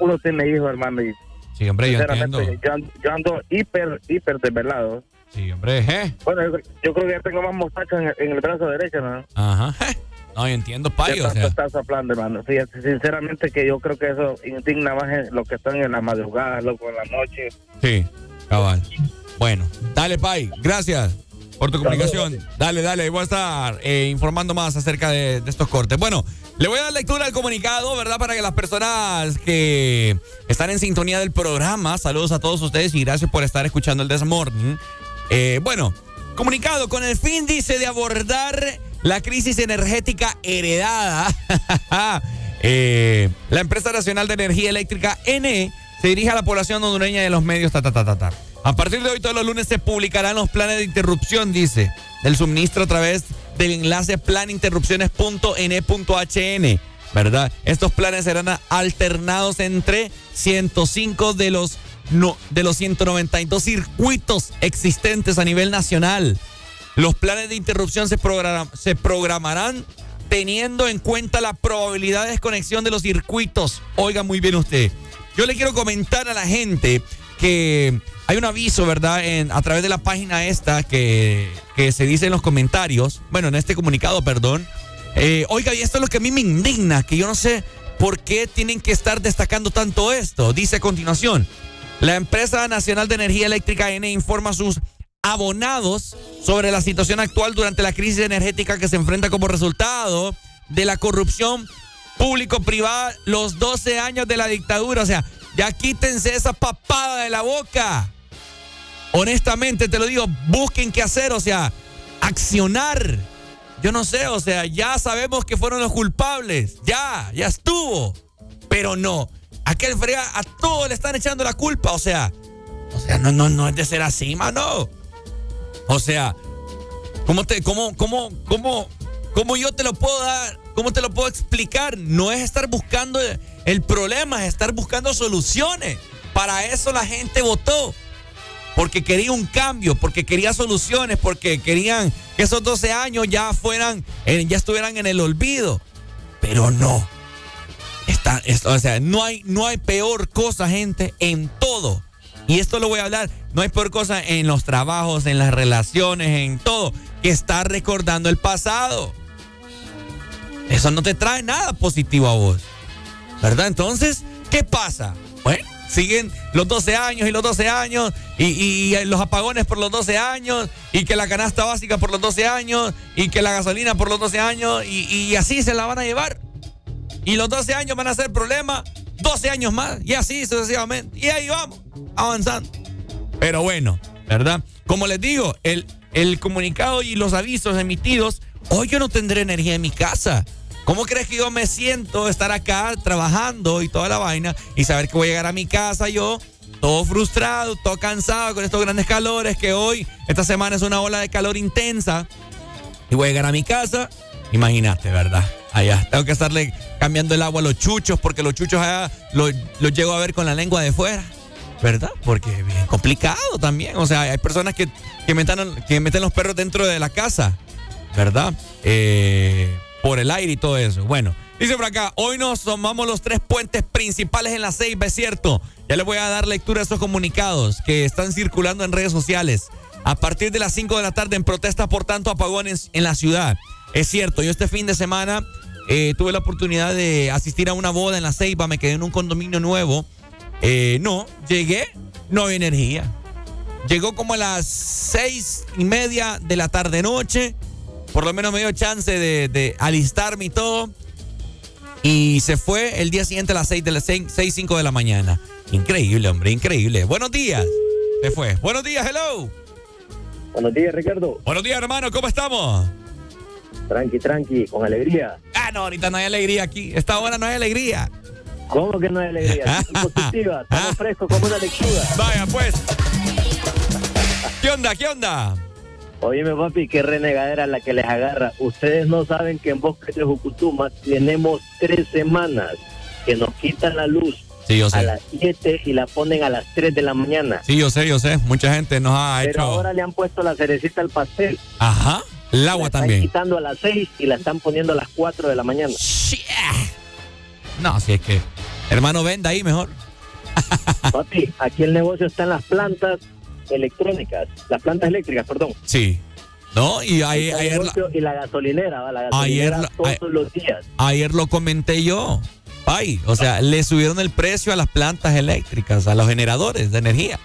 Uno tiene hijos, hermano, y Sí, hombre, yo entiendo. Yo ando, yo ando hiper, hiper desvelado. Sí, hombre, ¿eh? Bueno, yo, yo, creo que ya tengo más mostachos en, en, el brazo derecho, ¿no? Ajá. No, yo entiendo, payo. O sea. está soplando, hermano. Fíjate, sinceramente que yo creo que eso indigna más en lo que están en la madrugada, loco, en la noche. Sí, cabal. Bueno, dale, Pai. Gracias por tu comunicación. Dale, dale, voy a estar eh, informando más acerca de, de, estos cortes. Bueno, le voy a dar lectura al comunicado, ¿verdad? Para que las personas que están en sintonía del programa, saludos a todos ustedes y gracias por estar escuchando el Desmorning. Eh, bueno, comunicado con el fin, dice, de abordar la crisis energética heredada. [laughs] eh, la empresa nacional de energía eléctrica NE se dirige a la población hondureña de los medios, ta, ta, ta, ta, ta. A partir de hoy, todos los lunes se publicarán los planes de interrupción, dice, del suministro a través del enlace planinterrupciones.ne.hn, ¿verdad? Estos planes serán alternados entre 105 de los, de los 192 circuitos existentes a nivel nacional. Los planes de interrupción se, se programarán teniendo en cuenta la probabilidad de desconexión de los circuitos. Oiga muy bien usted. Yo le quiero comentar a la gente que hay un aviso, ¿verdad? En, a través de la página esta que, que se dice en los comentarios, bueno, en este comunicado, perdón. Eh, oiga, y esto es lo que a mí me indigna, que yo no sé por qué tienen que estar destacando tanto esto. Dice a continuación, la empresa nacional de energía eléctrica N informa a sus abonados sobre la situación actual durante la crisis energética que se enfrenta como resultado de la corrupción público-privada los 12 años de la dictadura. O sea, ya quítense esa papada de la boca. Honestamente te lo digo, busquen qué hacer, o sea, accionar. Yo no sé, o sea, ya sabemos que fueron los culpables. Ya, ya estuvo. Pero no. Aquel frega a todos le están echando la culpa. O sea, o sea, no, no, no es de ser así, mano. O sea, ¿cómo te, cómo, cómo, cómo, cómo yo te lo puedo dar? ¿Cómo te lo puedo explicar? No es estar buscando el problema, es estar buscando soluciones. Para eso la gente votó. Porque quería un cambio, porque quería soluciones, porque querían que esos 12 años ya fueran, ya estuvieran en el olvido. Pero no. Está, es- o sea, no hay, no hay peor cosa, gente, en todo. Y esto lo voy a hablar. No hay peor cosa en los trabajos, en las relaciones, en todo, que estar recordando el pasado. Eso no te trae nada positivo a vos. ¿Verdad? Entonces, ¿qué pasa? Bueno, siguen los 12 años y los 12 años y, los apagones por los 12 años y que la canasta básica por los 12 años y que la gasolina por los 12 años y, y así se la van a llevar. Y los 12 años van a ser problema, 12 años más y así sucesivamente. Y ahí vamos, avanzando. Pero bueno, ¿verdad? Como les digo, el, el comunicado y los avisos emitidos, hoy yo no tendré energía en mi casa. ¿Cómo crees que yo me siento estar acá trabajando y toda la vaina y saber que voy a llegar a mi casa yo todo frustrado, todo cansado con estos grandes calores que hoy, esta semana es una ola de calor intensa y voy a llegar a mi casa? Imagínate, ¿verdad? Allá tengo que estarle cambiando el agua a los chuchos porque los chuchos allá los, llego a ver con la lengua de fuera. ¿Verdad? Porque es bien complicado también. O sea, hay personas que, que, que meten los perros dentro de la casa. ¿Verdad? Eh, por el aire y todo eso. Bueno, dice por acá, hoy nos tomamos los tres puentes principales en la ceiba, es cierto. Ya les voy a dar lectura a estos comunicados que están circulando en redes sociales. A partir de las 5 de la tarde en protesta por tanto apagones en la ciudad. Es cierto, yo este fin de semana eh, tuve la oportunidad de asistir a una boda en la ceiba, me quedé en un condominio nuevo. Eh, no, llegué, no había energía. Llegó como a las seis y media de la tarde noche. Por lo menos me dio chance de, de alistarme y todo. Y se fue el día siguiente a las 6 de las 6, 6, 5 de la mañana. Increíble, hombre, increíble. Buenos días. Se fue. Buenos días, hello. Buenos días, Ricardo. Buenos días, hermano, ¿cómo estamos? Tranqui, tranqui, con alegría. Ah, no, ahorita no hay alegría aquí. Esta hora no hay alegría. ¿Cómo que no hay alegría? Estoy [laughs] positiva, estamos frescos como una lechuga. Vaya, pues. ¿Qué onda? ¿Qué onda? Oíme, papi, qué renegadera la que les agarra. Ustedes no saben que en Bosque de Jucutuma tenemos tres semanas que nos quitan la luz Sí, yo a las 7 y la ponen a las 3 de la mañana. Sí, yo sé, yo sé. Mucha gente nos ha Pero hecho. ahora le han puesto la cerecita al pastel. Ajá. El agua la están también. quitando a las 6 y la están poniendo a las 4 de la mañana. No, si es que. Hermano, venda ahí mejor. Papi, aquí el negocio está en las plantas electrónicas, las plantas eléctricas, perdón. Sí. No, y ayer, la- y la gasolinera, la Ayer gasolinera la- todos ay- los días. ayer lo comenté yo. Ay, o sea, le subieron el precio a las plantas eléctricas, a los generadores de energía.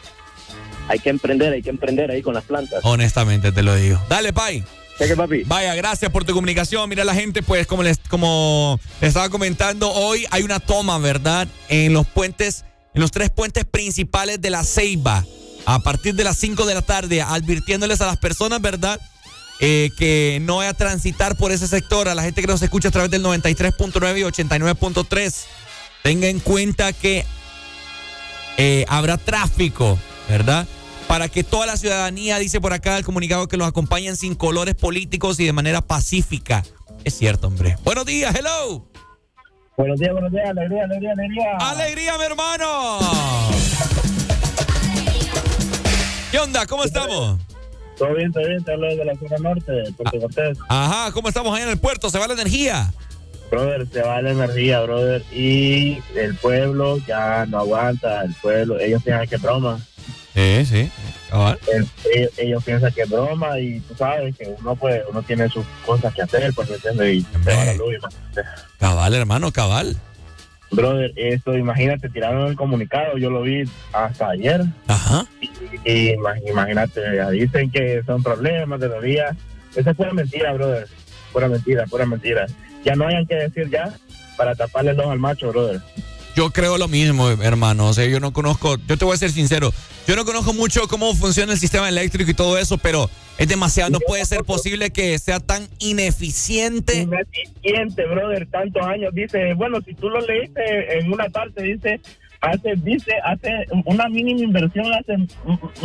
Hay que emprender, hay que emprender ahí con las plantas. Honestamente te lo digo. Dale, Pai. Cheque, papi. Vaya, gracias por tu comunicación. Mira, la gente, pues, como les, como les estaba comentando, hoy hay una toma, ¿verdad? En los puentes, en los tres puentes principales de la Ceiba. A partir de las 5 de la tarde, advirtiéndoles a las personas, ¿verdad? Eh, que no vaya a transitar por ese sector, a la gente que nos escucha a través del 93.9 y 89.3. Tenga en cuenta que eh, habrá tráfico, ¿verdad? Para que toda la ciudadanía, dice por acá el comunicado, que los acompañen sin colores políticos y de manera pacífica. Es cierto, hombre. Buenos días, hello. Buenos días, buenos días, alegría, alegría, alegría. ¡Alegría, mi hermano! ¿Qué onda? ¿Cómo estamos? Todo bien, todo bien, te hablo de la zona norte, de Puerto Cortés. Ajá, ¿cómo estamos ahí en el puerto? ¿Se va la energía? Brother, se va la energía, brother, y el pueblo ya no aguanta, el pueblo, ellos piensan que es broma. Sí, sí. cabal. El- ellos, ellos piensan que es broma y tú sabes que uno pues uno tiene sus cosas que hacer, pues, ¿me entiendes? Y se va la luz. Cabal, hermano, cabal. Brother, esto, imagínate, tiraron el comunicado, yo lo vi hasta ayer. Ajá. Y, y ima- imagínate, ya dicen que son problemas de la vía. Esa es pura mentira, brother. Pura mentira, pura mentira. Ya no hayan que decir ya. para taparle el ojo al macho, brother. Yo creo lo mismo, hermano. O sea, yo no conozco, yo te voy a ser sincero, yo no conozco mucho cómo funciona el sistema eléctrico y todo eso, pero es demasiado, no puede ser posible que sea tan ineficiente. Ineficiente, brother, tantos años. Dice, bueno, si tú lo leíste en una parte, dice, hace, dice, hace una mínima inversión hace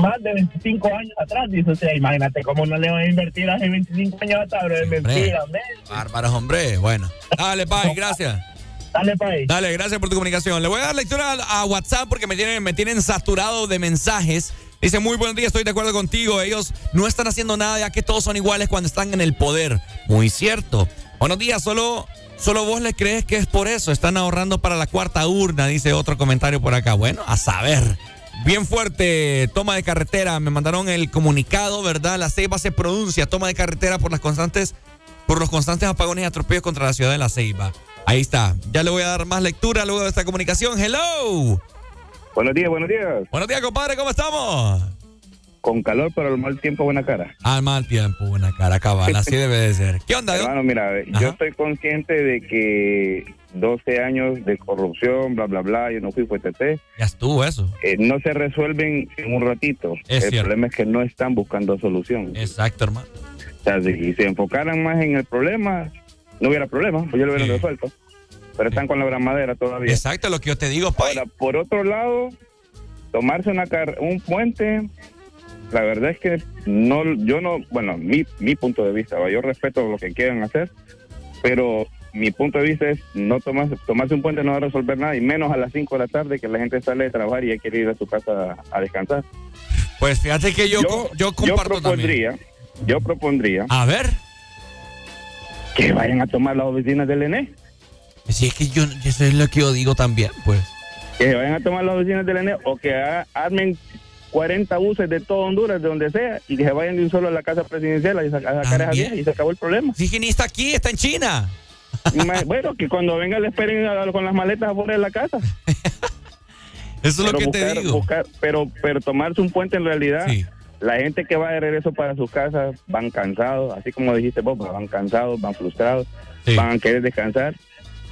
más de 25 años atrás. Dice, o sea, imagínate cómo no le van a invertir hace 25 años atrás, bro. Es mentira, hombre. Bárbaros, hombre. Bueno. Dale, Pai, gracias. Dale, Pai. Dale, gracias por tu comunicación. Le voy a dar lectura a, a WhatsApp porque me tienen, me tienen saturado de mensajes. Dice, muy buenos días, estoy de acuerdo contigo. Ellos no están haciendo nada ya que todos son iguales cuando están en el poder. Muy cierto. Buenos días, solo, solo vos le crees que es por eso. Están ahorrando para la cuarta urna, dice otro comentario por acá. Bueno, a saber. Bien fuerte, toma de carretera. Me mandaron el comunicado, ¿verdad? La Ceiba se pronuncia, toma de carretera por las constantes, por los constantes apagones y atropellos contra la ciudad de La Ceiba. Ahí está. Ya le voy a dar más lectura luego de esta comunicación. Hello. Buenos días, buenos días. Buenos días, compadre, ¿cómo estamos? Con calor, pero el mal tiempo, buena cara. Al mal tiempo, buena cara, cabal. Así [laughs] debe de ser. ¿Qué onda? Hermano, mira, yo estoy consciente de que 12 años de corrupción, bla, bla, bla, yo no fui fue TT. Ya estuvo eso. eh, no se resuelven en un ratito. Es el cierto. problema es que no están buscando solución. Exacto, hermano. O sea, si se enfocaran más en el problema, no hubiera problema, pues yo lo hubiera resuelto. Pero están con la bramadera todavía. Exacto, lo que yo te digo, Pai. Ahora, por otro lado, tomarse una car un puente, la verdad es que no, yo no, bueno, mi, mi punto de vista, ¿va? yo respeto lo que quieran hacer, pero mi punto de vista es no tomarse, tomarse un puente no va a resolver nada, y menos a las 5 de la tarde que la gente sale de trabajar y ya quiere ir a su casa a descansar. Pues fíjate que yo, co- yo comparto propondría, Yo propondría. A ver. Que vayan a tomar las oficinas del ENE. Si es que yo, eso es lo que yo digo también, pues. Que vayan a tomar las oficinas del ENE o que armen 40 buses de todo Honduras, de donde sea, y que se vayan de un solo a la casa presidencial a sacar a y se acabó el problema. Sí, que ni está aquí, está en China. Bueno, que cuando venga le esperen a- con las maletas afuera de la casa. [laughs] Eso es lo que te buscar- digo. buscar- pero, pero tomarse un puente en realidad, la gente que va de regreso para sus casas van cansados, así como dijiste vos, pues, van cansados, van frustrados, van a querer descansar,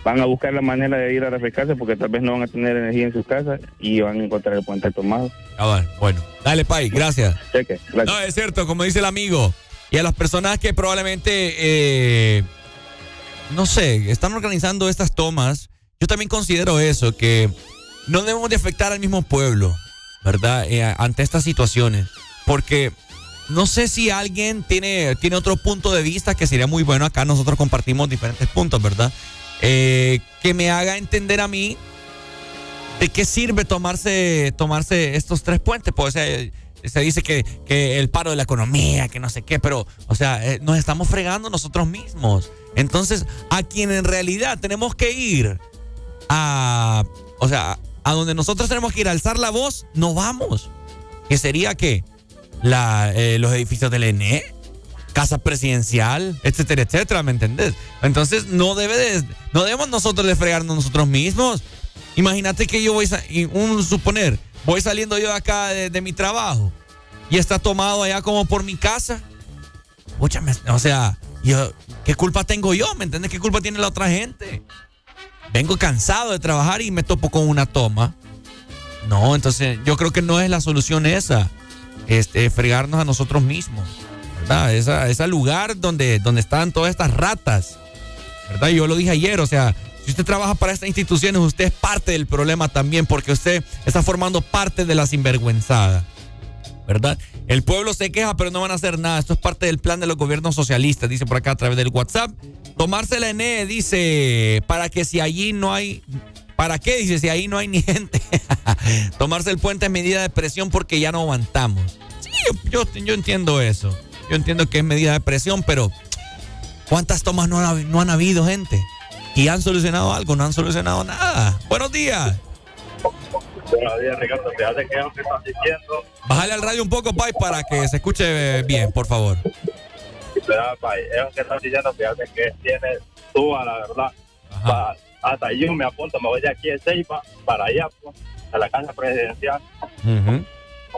van a buscar la manera de ir a refrescarse porque tal vez no van a tener energía en sus casas y van a encontrar el puente tomado. Ah, bueno, bueno. Dale, Pai, gracias. Cheque, gracias. No, es cierto, como dice el amigo. Y a las personas que probablemente, eh, no sé, están organizando estas tomas, yo también considero eso, que no debemos de afectar al mismo pueblo, ¿verdad? Eh, ante estas situaciones. Porque no sé si alguien tiene, tiene otro punto de vista que sería muy bueno. Acá nosotros compartimos diferentes puntos, ¿verdad? Eh, que me haga entender a mí ¿De qué sirve tomarse, tomarse estos tres puentes? Pues eh, se dice que, que el paro de la economía, que no sé qué, pero, o sea, eh, nos estamos fregando nosotros mismos. Entonces, a quien en realidad tenemos que ir a, o sea, a donde nosotros tenemos que ir a alzar la voz, no vamos. Que sería que la, eh, los edificios del ENE, casa presidencial, etcétera, etcétera, ¿me entendés? Entonces, no debe de, no debemos nosotros de fregarnos nosotros mismos. Imagínate que yo voy, un suponer, voy saliendo yo de acá de, de mi trabajo y está tomado allá como por mi casa. Pucha, me- o sea, yo, ¿qué culpa tengo yo? ¿Me entiendes? ¿Qué culpa tiene la otra gente? Vengo cansado de trabajar y me topo con una toma. No, entonces yo creo que no es la solución esa. Este, fregarnos a nosotros mismos. ¿Verdad? Esa, ese lugar donde, donde están todas estas ratas. ¿Verdad? Yo lo dije ayer, o sea, si usted trabaja para estas instituciones, usted es parte del problema también, porque usted está formando parte de la sinvergüenzada. ¿Verdad? El pueblo se queja, pero no van a hacer nada. Esto es parte del plan de los gobiernos socialistas, dice por acá a través del WhatsApp. Tomarse la ENE, dice, para que si allí no hay. ¿Para qué? Dice, si ahí no hay ni gente. [laughs] Tomarse el puente es medida de presión porque ya no aguantamos. Sí, yo, yo, yo entiendo eso. Yo entiendo que es medida de presión, pero ¿cuántas tomas no, ha- no han habido, gente? ¿Y han solucionado algo? No han solucionado nada. Buenos días. Buenos días, Ricardo. Fíjate que es lo que estás diciendo. Bájale al radio un poco, Pai, para que se escuche bien, por favor. Verá, pa, Es lo que estás diciendo. Fíjate que tienes tú, a la verdad. Pa- hasta yo me apunto, me voy de aquí de Ceiba para allá, pues, a la casa presidencial.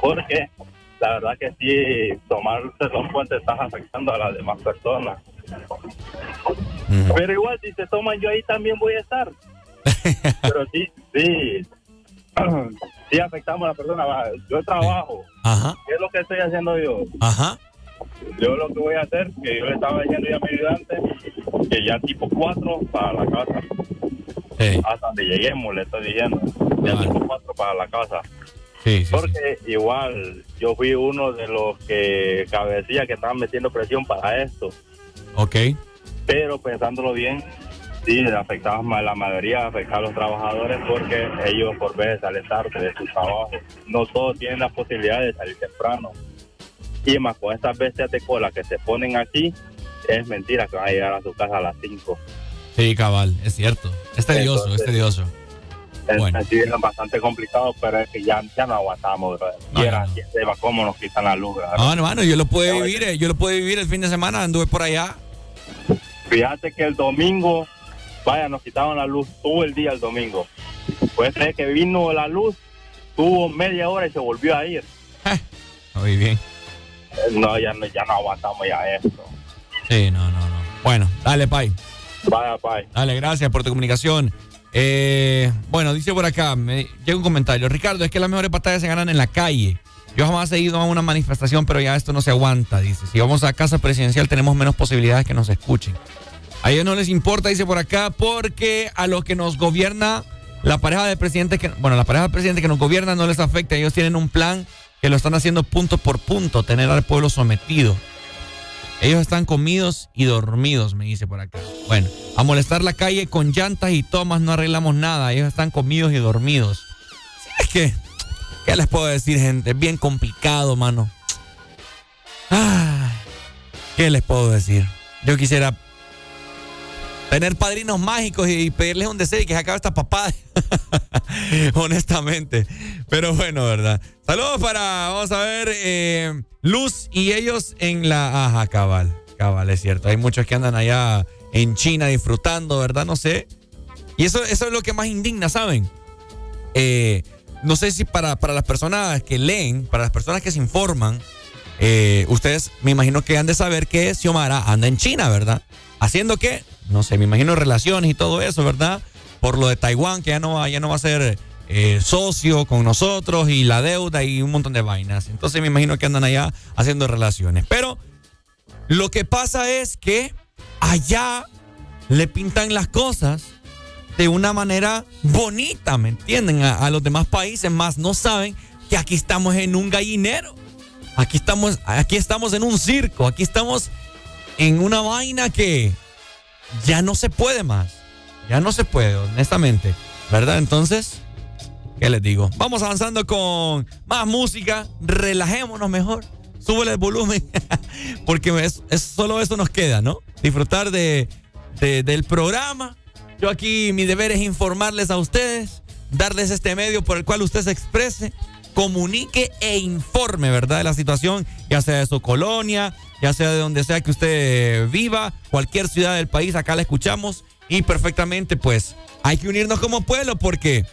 Porque la verdad que sí, tomarse los puentes estás afectando a las demás personas. Pero igual, si se toman, yo ahí también voy a estar. [laughs] Pero sí, sí. [clears throat] Sí afectamos a la persona. Yo trabajo. Ajá. ¿Qué es lo que estoy haciendo yo? Ajá. Yo lo que voy a hacer, que yo le estaba diciendo ya a mi ayudante, que ya tipo 4 para la casa. Hasta donde lleguemos, le estoy diciendo. Ya tipo 4 para la casa. Sí, sí, Porque igual yo fui uno de los que cabecía que estaban metiendo presión para esto. Ok. Pero pensándolo bien, sí, afectaba más la mayoría, afectaba a los trabajadores porque ellos por veces salen tarde de su trabajo. No todos tienen la posibilidad de salir temprano. Y más con estas bestias de cola que se ponen aquí, es mentira que van a llegar a su casa a las 5. Sí, cabal, es cierto. Es tedioso, es tedioso. Bueno. Sí, es bastante complicado, pero es que ya, ya no aguantamos, bro. Y era, y se va cómo nos quitan la luz, ¿verdad? No, hermano, yo lo pude vivir, eh, yo lo pude vivir el fin de semana, anduve por allá. Fíjate que el domingo, vaya, nos quitaron la luz todo el día el domingo. Puedes creer que vino la luz, tuvo media hora y se volvió a ir. Muy bien. No, ya no, ya no aguantamos ya esto. Sí, no, no, no. Bueno, dale, Pai. Pai. Dale, gracias por tu comunicación. Eh, bueno, dice por acá, me llega un comentario. Ricardo, es que las mejores batallas se ganan en la calle. Yo jamás he ido a una manifestación, pero ya esto no se aguanta, dice. Si vamos a casa presidencial tenemos menos posibilidades que nos escuchen. A ellos no les importa, dice por acá, porque a los que nos gobierna la pareja de presidentes bueno, la pareja de presidente que nos gobierna no les afecta. Ellos tienen un plan que lo están haciendo punto por punto, tener al pueblo sometido. Ellos están comidos y dormidos, me dice por acá. Bueno, a molestar la calle con llantas y tomas no arreglamos nada. Ellos están comidos y dormidos. Es que, ¿qué les puedo decir, gente? Es bien complicado, mano. Ay, ¿Qué les puedo decir? Yo quisiera tener padrinos mágicos y pedirles un deseo y que se acabe esta papada. [laughs] Honestamente. Pero bueno, ¿verdad? Saludos para, vamos a ver, eh, Luz y ellos en la... Ajá, cabal. Cabal, es cierto. Hay muchos que andan allá en China disfrutando, ¿verdad? No sé. Y eso, eso es lo que más indigna, ¿saben? Eh, no sé si para, para las personas que leen, para las personas que se informan, eh, ustedes me imagino que han de saber que Xiomara anda en China, ¿verdad? ¿Haciendo qué? No sé, me imagino relaciones y todo eso, ¿verdad? Por lo de Taiwán, que ya no va, ya no va a ser eh, socio con nosotros y la deuda y un montón de vainas. Entonces me imagino que andan allá haciendo relaciones. Pero lo que pasa es que allá le pintan las cosas de una manera bonita, ¿me entienden? A, a los demás países más no saben que aquí estamos en un gallinero. Aquí estamos, aquí estamos en un circo, aquí estamos en una vaina que ya no se puede más. Ya no se puede, honestamente. ¿Verdad? Entonces, ¿qué les digo? Vamos avanzando con más música. Relajémonos mejor. Súbele el volumen. [laughs] Porque es, es- solo eso nos queda, ¿no? Disfrutar de, de- del programa. Yo aquí mi deber es informarles a ustedes, darles este medio por el cual usted se exprese, comunique e informe, ¿verdad? De la situación, ya sea de su colonia, ya sea de donde sea que usted viva, cualquier ciudad del país, acá la escuchamos y perfectamente pues hay que unirnos como pueblo porque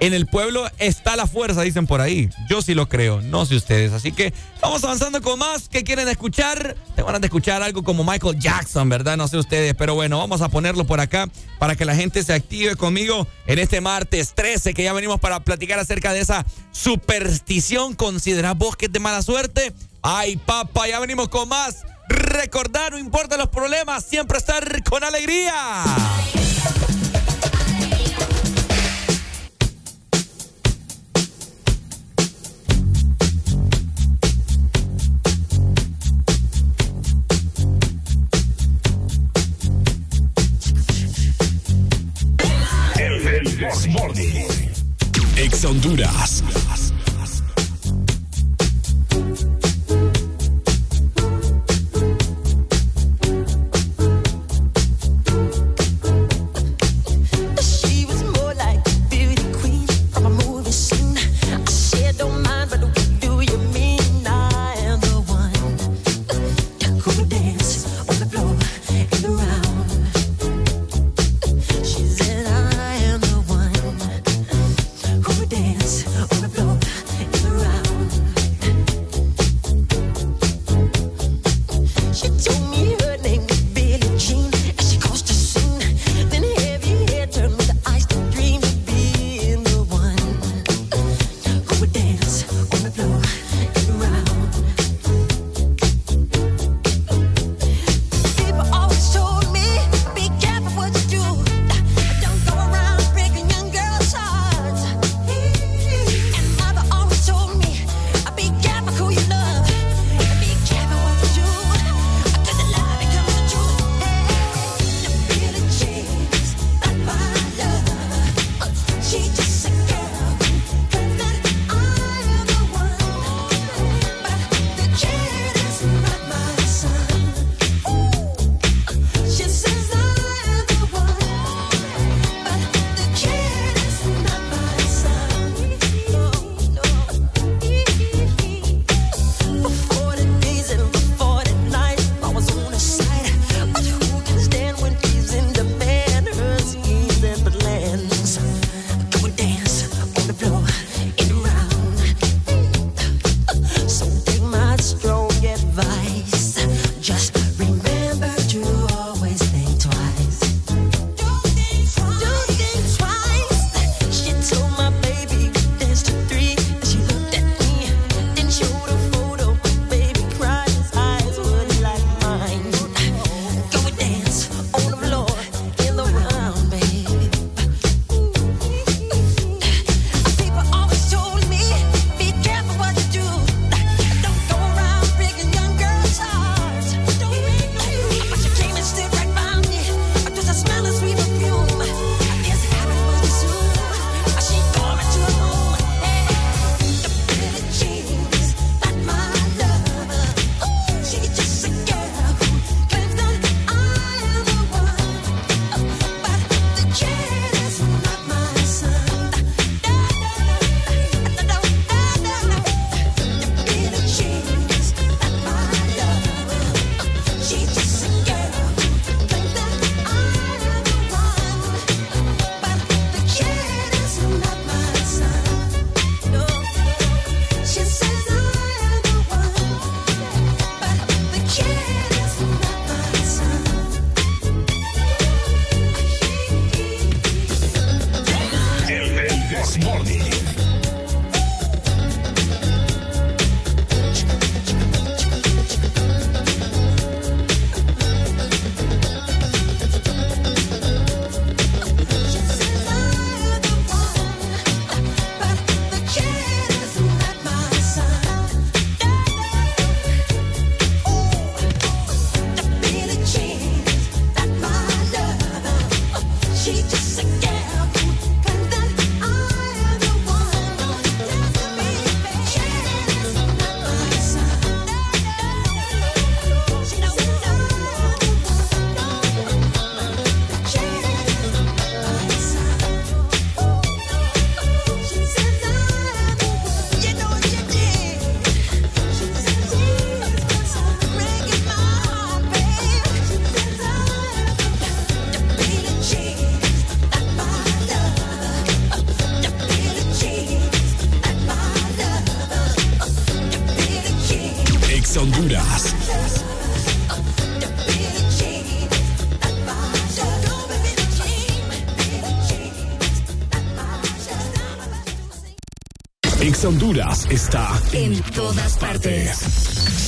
en el pueblo está la fuerza, dicen por ahí. Yo sí lo creo, no sé ustedes. Así que vamos avanzando con más. ¿Qué quieren escuchar? Te van a escuchar algo como Michael Jackson, ¿verdad? No sé ustedes, pero bueno, vamos a ponerlo por acá para que la gente se active conmigo en este martes 13 que ya venimos para platicar acerca de esa superstición. ¿Considerás vos que es de mala suerte? Ay, papá, ya venimos con más. Recordar, no importa los problemas, siempre estar con alegría. Ex Honduras. en todas partes.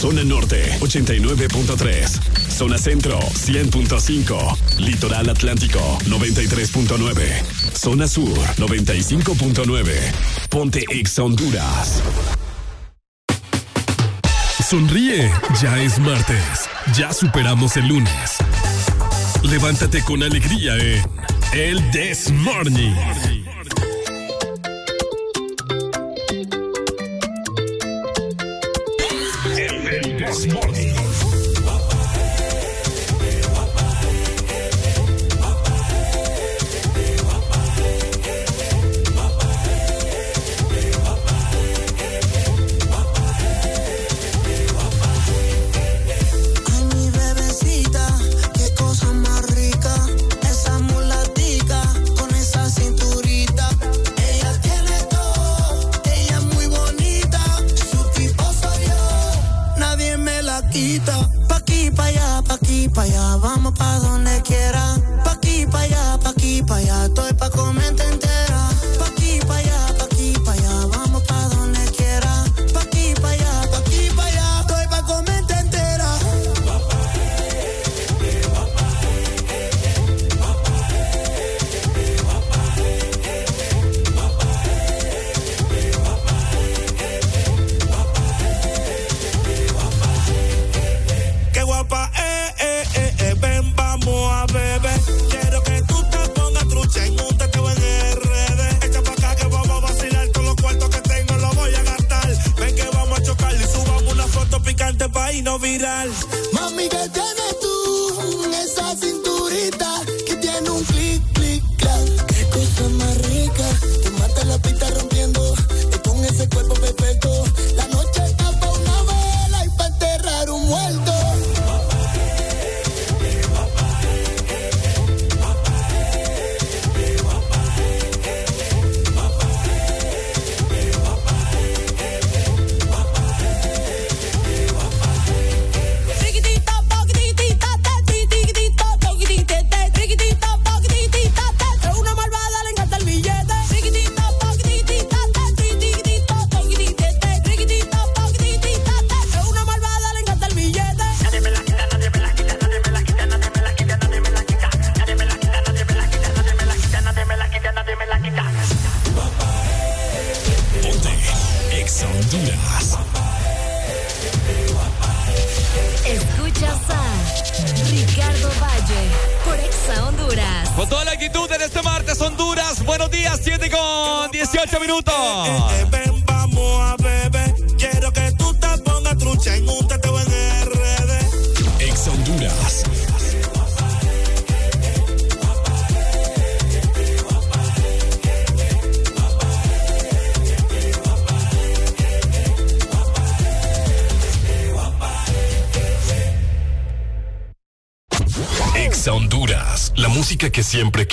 Zona Norte 89.3. Zona Centro 100.5. Litoral Atlántico 93.9. Zona Sur 95.9. Ponte Ex Honduras. Sonríe, ya es martes. Ya superamos el lunes. Levántate con alegría en El This Morning.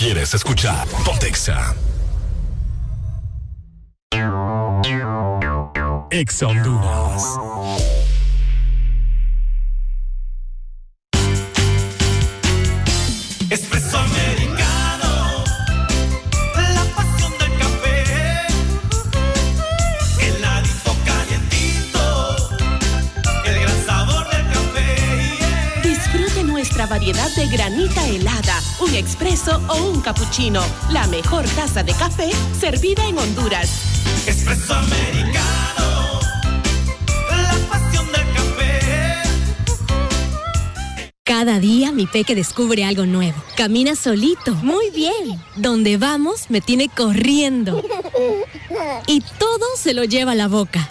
quieres escuchar. Pontexa. Exa Honduras. Cappuccino. La mejor taza de café servida en Honduras. Espresso americano, la pasión del café. Cada día mi peque descubre algo nuevo. Camina solito. Muy bien. Donde vamos me tiene corriendo. Y todo se lo lleva a la boca.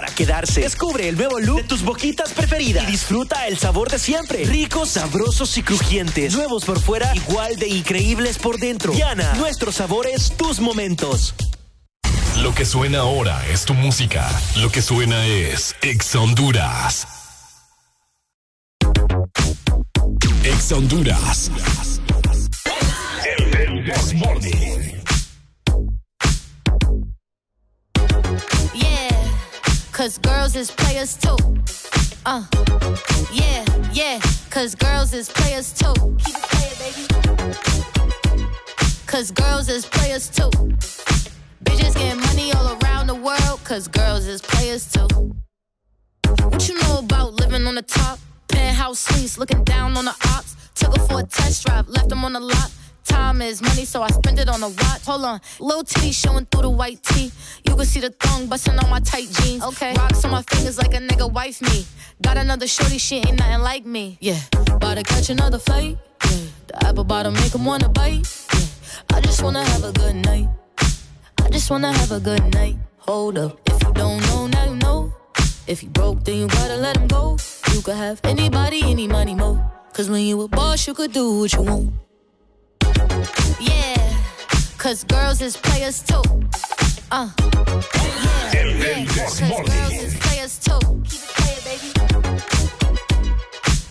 quedarse. Descubre el nuevo look de tus boquitas preferidas y disfruta el sabor de siempre. Ricos, sabrosos y crujientes. Nuevos por fuera, igual de increíbles por dentro. Diana, nuestros sabores, tus momentos. Lo que suena ahora es tu música. Lo que suena es Ex Honduras. Ex Honduras. Another shorty, she ain't nothing like me. Yeah, about to catch another flight. Yeah, the apple bottom make 'em wanna bite. Yeah, I just wanna have a good night. I just wanna have a good night. Hold up, if you don't know, now you know. If you broke, then you gotta let him go. You could have anybody, any money, mo. Cause when you a boss, you could do what you want. Yeah, cause girls is players too. Uh, yeah, yeah, cause girls is players too.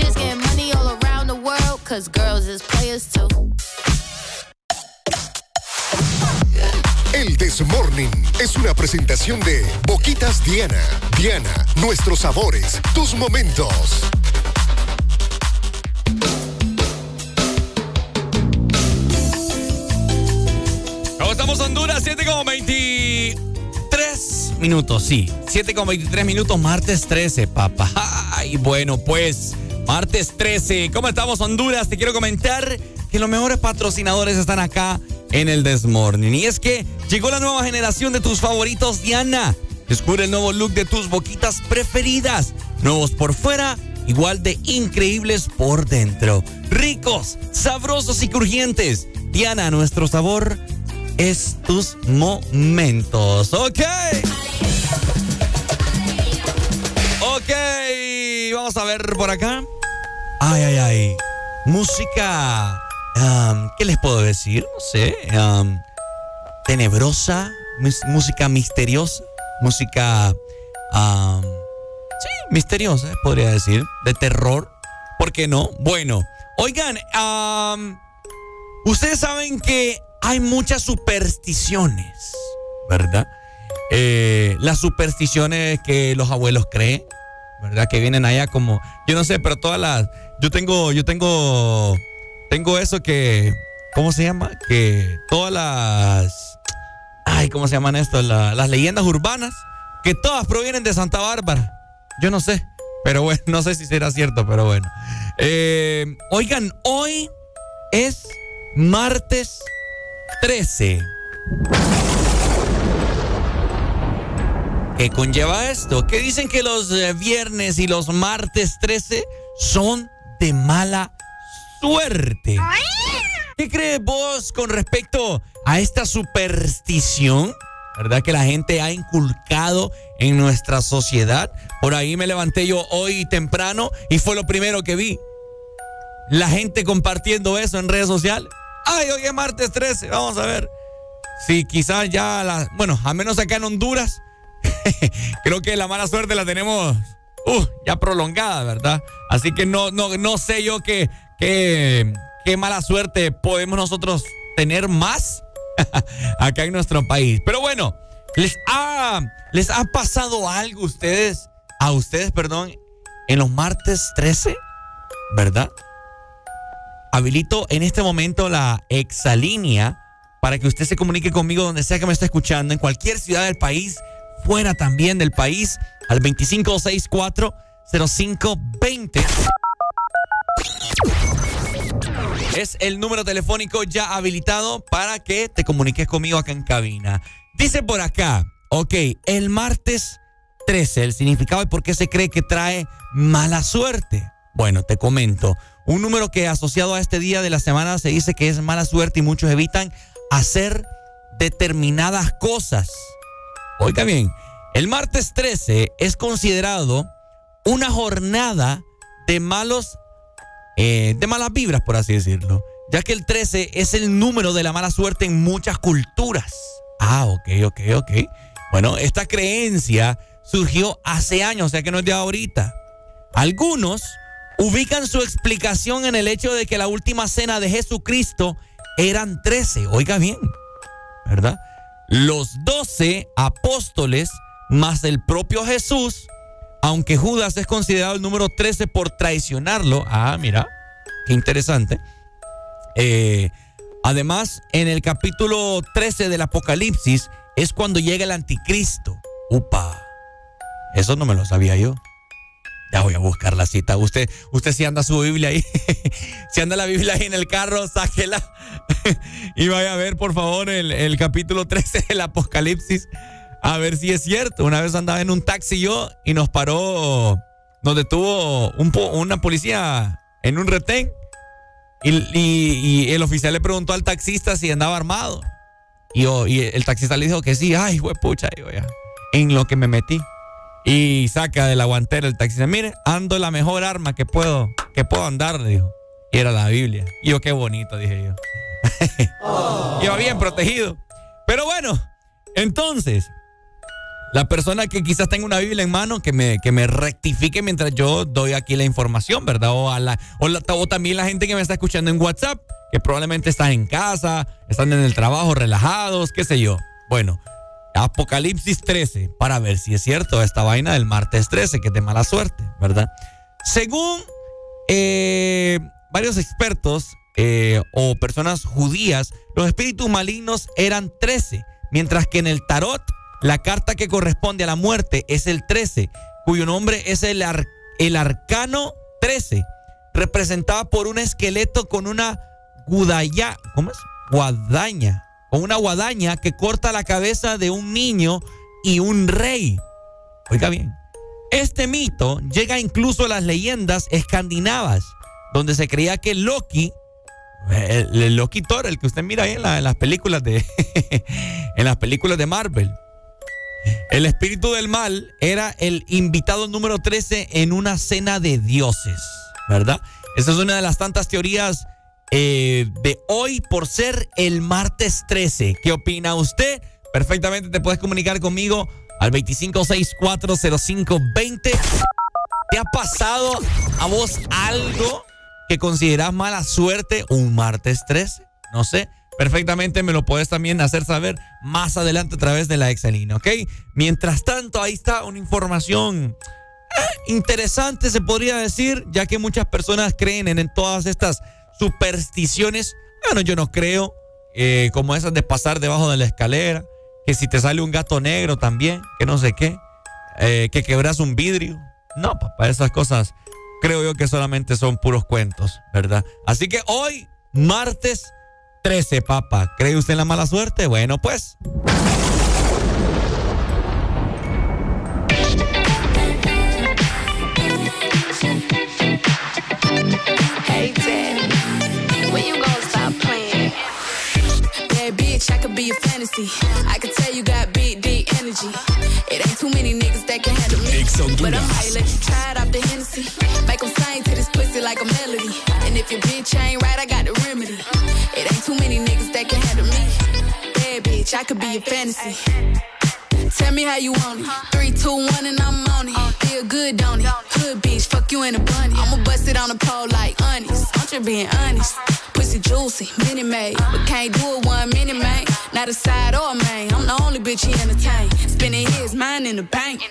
Bitches getting money all around the world, cause girls is players too. El This Morning es una presentación de Boquitas Diana. Diana, nuestros sabores, tus momentos. ¿Cómo estamos, Honduras? 7 con 23 minutos, sí. 7 con 23 minutos, martes 13, papá. Y bueno, pues, martes 13. ¿Cómo estamos, Honduras? Te quiero comentar que los mejores patrocinadores están acá en el Desmorning. Y es que llegó la nueva generación de tus favoritos, Diana. Descubre el nuevo look de tus boquitas preferidas. Nuevos por fuera, igual de increíbles por dentro. Ricos, sabrosos y crujientes. Diana, nuestro sabor es tus momentos. Ok. Ok. Vamos a ver por acá. Ay, ay, ay. Música. ¿Qué les puedo decir? No sé. tenebrosa. música misteriosa. Música. sí, misteriosa, podría decir. De terror. ¿Por qué no? Bueno. Oigan, ustedes saben que hay muchas supersticiones, ¿verdad? Eh, las supersticiones que los abuelos creen, ¿verdad? Que vienen allá como, yo no sé, pero todas las, yo tengo, yo tengo, tengo eso que, ¿cómo se llama? Que todas las, ay, ¿cómo se llaman esto? La- las leyendas urbanas, que todas provienen de Santa Bárbara. Yo no sé, pero bueno, [laughs] no sé si será cierto, pero bueno. Eh, oigan, hoy es martes 13. ¿Qué conlleva esto? Que dicen que los eh, viernes y los martes 13 son de mala suerte. ¿Qué crees vos con respecto a esta superstición? ¿Verdad que la gente ha inculcado en nuestra sociedad? Por ahí me levanté yo hoy temprano y fue lo primero que vi. La gente compartiendo eso en redes sociales. Ay, hoy es martes 13, vamos a ver. Sí, quizás ya la, bueno, al menos acá en Honduras, [laughs] creo que la mala suerte la tenemos uh, ya prolongada, ¿verdad? Así que no, no, no sé yo qué, mala suerte podemos nosotros tener más [laughs] acá en nuestro país. Pero bueno, ¿les ha, ¿les ha pasado algo ustedes, a ustedes, perdón, en los martes 13? ¿Verdad? Habilito en este momento la exalínea para que usted se comunique conmigo donde sea que me esté escuchando, en cualquier ciudad del país, fuera también del país, al 2564-0520. Es el número telefónico ya habilitado para que te comuniques conmigo acá en cabina. Dice por acá, ok, el martes 13, el significado y por qué se cree que trae mala suerte. Bueno, te comento. Un número que asociado a este día de la semana se dice que es mala suerte y muchos evitan hacer determinadas cosas. Oiga bien, el martes 13 es considerado una jornada de malos, eh, de malas vibras, por así decirlo, ya que el 13 es el número de la mala suerte en muchas culturas. Ah, ok, ok, ok. Bueno, esta creencia surgió hace años, o sea que no es de ahorita. Algunos ubican su explicación en el hecho de que la última cena de Jesucristo eran 13, oiga bien, ¿verdad? Los 12 apóstoles más el propio Jesús, aunque Judas es considerado el número 13 por traicionarlo. Ah, mira, qué interesante. Eh, además, en el capítulo 13 del Apocalipsis es cuando llega el anticristo. Upa, eso no me lo sabía yo. Ya voy a buscar la cita. Usted, usted si anda su Biblia ahí, [laughs] si anda la Biblia ahí en el carro, sáquela [laughs] y vaya a ver, por favor, el, el, capítulo 13 del Apocalipsis. A ver si es cierto. Una vez andaba en un taxi yo y nos paró, nos detuvo un una policía en un retén. Y, el oficial le preguntó al taxista si andaba armado. Y, yo, el taxista le dijo que sí. Ay, pucha, digo ya. En lo que me metí. Y saca de la guantera el taxista. Mire, ando la mejor arma que puedo, que puedo andar, dijo. Y era la Biblia. Y yo, qué bonito, dije yo. [laughs] Iba bien protegido. Pero bueno, entonces, la persona que quizás tenga una Biblia en mano, que me, que me rectifique mientras yo doy aquí la información, ¿verdad? O, a la, o, también la gente que me está escuchando en WhatsApp, que probablemente están en casa, están en el trabajo, relajados, qué sé yo. Bueno, Apocalipsis 13, para ver si es cierto esta vaina del martes 13, que es de mala suerte, ¿verdad? Según eh, varios expertos eh, o personas judías, los espíritus malignos eran 13, mientras que en el tarot la carta que corresponde a la muerte es el 13, cuyo nombre es el, el arcano 13, representada por un esqueleto con una gudaya, ¿cómo es? Guadaña con una guadaña que corta la cabeza de un niño y un rey. Oiga bien, este mito llega incluso a las leyendas escandinavas, donde se creía que Loki, el, Loki Thor, el que usted mira ahí en las películas de [laughs] en las películas de Marvel, el espíritu del mal era el invitado número 13 en una cena de dioses, ¿verdad? Esa es una de las tantas teorías eh, de hoy por ser el martes 13. ¿Qué opina usted? Perfectamente te puedes comunicar conmigo al 25640520. ¿Te ha pasado a vos algo que consideras mala suerte un martes 13? No sé. Perfectamente me lo puedes también hacer saber más adelante a través de la Excelina, ¿ok? Mientras tanto, ahí está una información eh, interesante, se podría decir, ya que muchas personas creen en, todas estas supersticiones. Bueno, yo no creo, eh, como esas de pasar debajo de la escalera, que si te sale un gato negro también, que no sé qué. eh, que quebras un vidrio. No, papá, esas cosas creo yo que solamente son puros cuentos, ¿verdad? Así que hoy, martes 13, papá, ¿cree usted en la mala suerte? Bueno, pues. Hey, Daddy, when you gonna stop playing? Bad bitch, I could be a fantasy. I could tell you got big, deep energy. It ain't too many niggas that can handle me. But I might let you try it off the Hennessy. Make 'em sing to this pussy like a melody. And if your bitch ain't right, I got the remedy. It ain't too many niggas that can handle me. Bad bitch, I could be a fantasy. Tell me how you want it. Three, two, one, and I'm on it. Feel good, don't it? Hood bitch, fuck you in a bunny. I'ma bust it on the pole like honest. I'm just being honest. Pussy juicy, mini made. But can't do it one minute, man. Not a side or a main. I'm the only bitch he entertain. Spending his mind in the bank.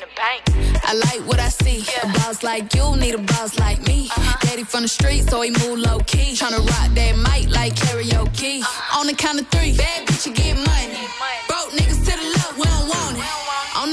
I like what I see. A boss like you need a boss like me. Uh-huh. Daddy from the street, so he move low key. Tryna rock that mic like karaoke. Uh-huh. On the count of three, bad bitch, you get money. Broke niggas to the left,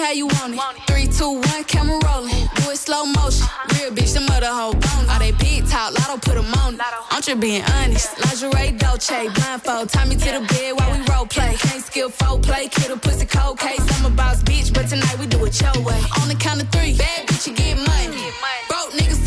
How you want it. Three, two, one, camera rolling. Do it slow motion. Real bitch, the mother hoe bone. All they big talk, lotto put 'em on. I'm just being honest. Lingerie, Dolce, blindfold. Tie me to the bed while we role play. Can't skill folk play, kid a pussy cold case. I'm a boss bitch, but tonight we do it your way. On the count of three, bad bitch, you get money. Broke niggas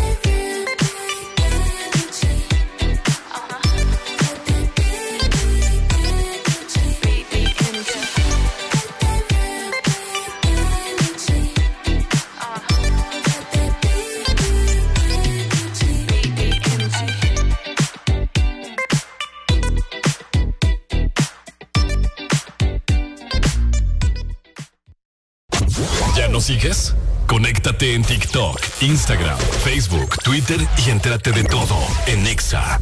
Nos sigues? Conéctate en TikTok, Instagram, Facebook, Twitter y entérate de todo en Exa.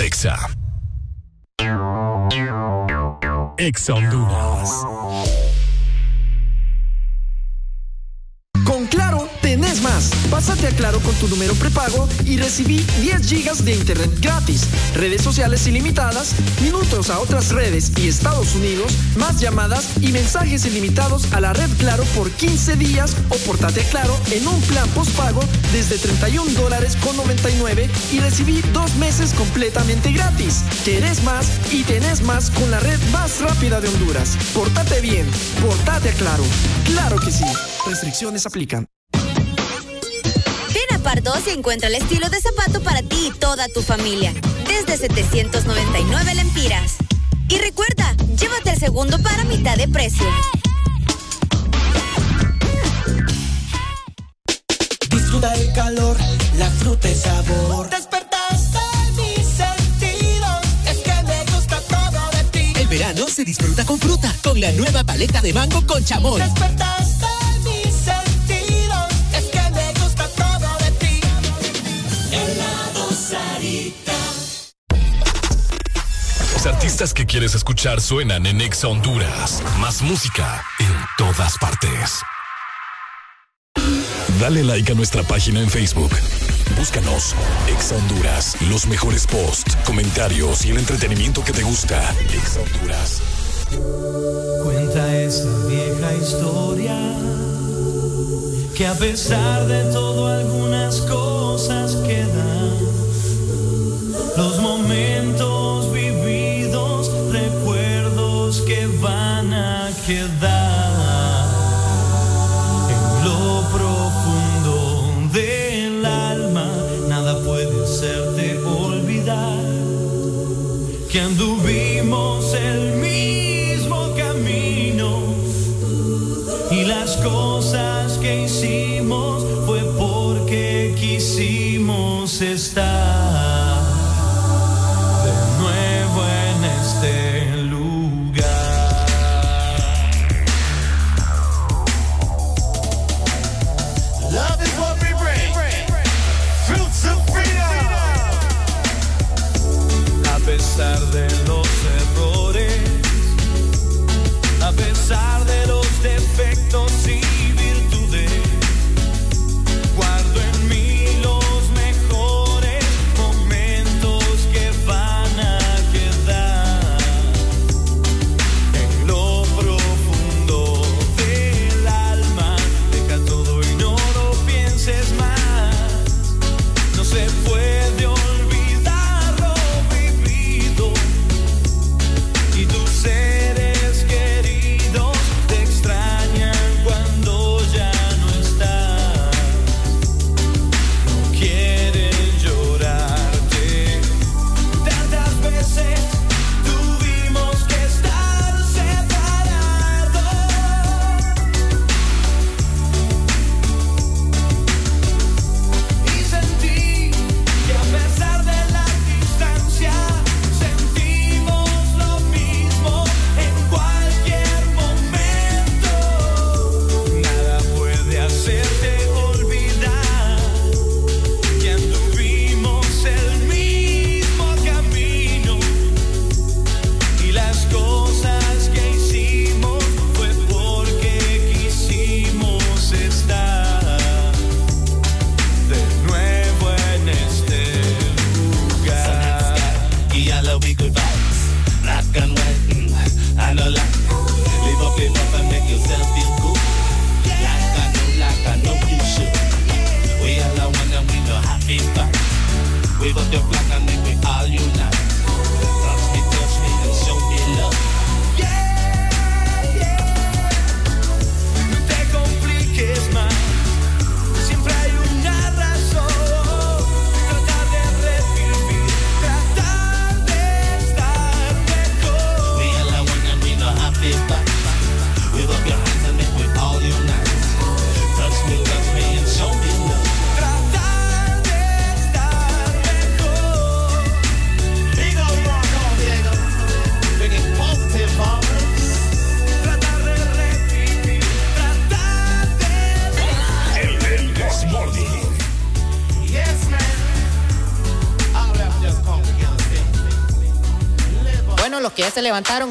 Exa. Exa Honduras. Pásate a Claro con tu número prepago y recibí 10 gigas de internet gratis, redes sociales ilimitadas, minutos a otras redes y Estados Unidos, más llamadas y mensajes ilimitados a la red Claro por 15 días o portate a Claro en un plan postpago desde 31 dólares con 99 y recibí dos meses completamente gratis. Querés más y tenés más con la red más rápida de Honduras. Portate bien, portate a Claro. Claro que sí. Restricciones aplican. Pardos y encuentra el estilo de zapato para ti y toda tu familia. Desde 799 lempiras. Y recuerda, llévate el segundo para mitad de precio. Disfruta el calor, la fruta y sabor. Despertaste mis sentidos, es que me gusta todo de ti. El verano se disfruta con fruta, con la nueva paleta de mango con chamoy. Despertaste Los artistas que quieres escuchar suenan en Exa Honduras. Más música en todas partes. Dale like a nuestra página en Facebook. Búscanos, Exa Honduras. Los mejores posts, comentarios y el entretenimiento que te gusta. Exa Honduras. Cuenta esa vieja historia que a pesar de todo algunas that. Wave up your flag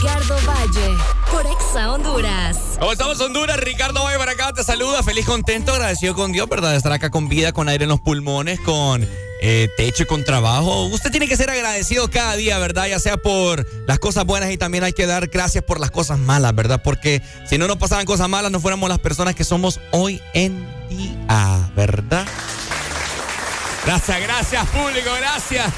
Ricardo Valle por Exa Honduras. ¿Cómo estamos, Honduras? Ricardo Valle para acá te saluda. Feliz, contento, agradecido con Dios, ¿verdad? De estar acá con vida, con aire en los pulmones, con eh, techo y con trabajo. Usted tiene que ser agradecido cada día, ¿verdad? Ya sea por las cosas buenas y también hay que dar gracias por las cosas malas, ¿verdad? Porque si no nos pasaran cosas malas, no fuéramos las personas que somos hoy en día, ¿verdad? Gracias, gracias, público, gracias.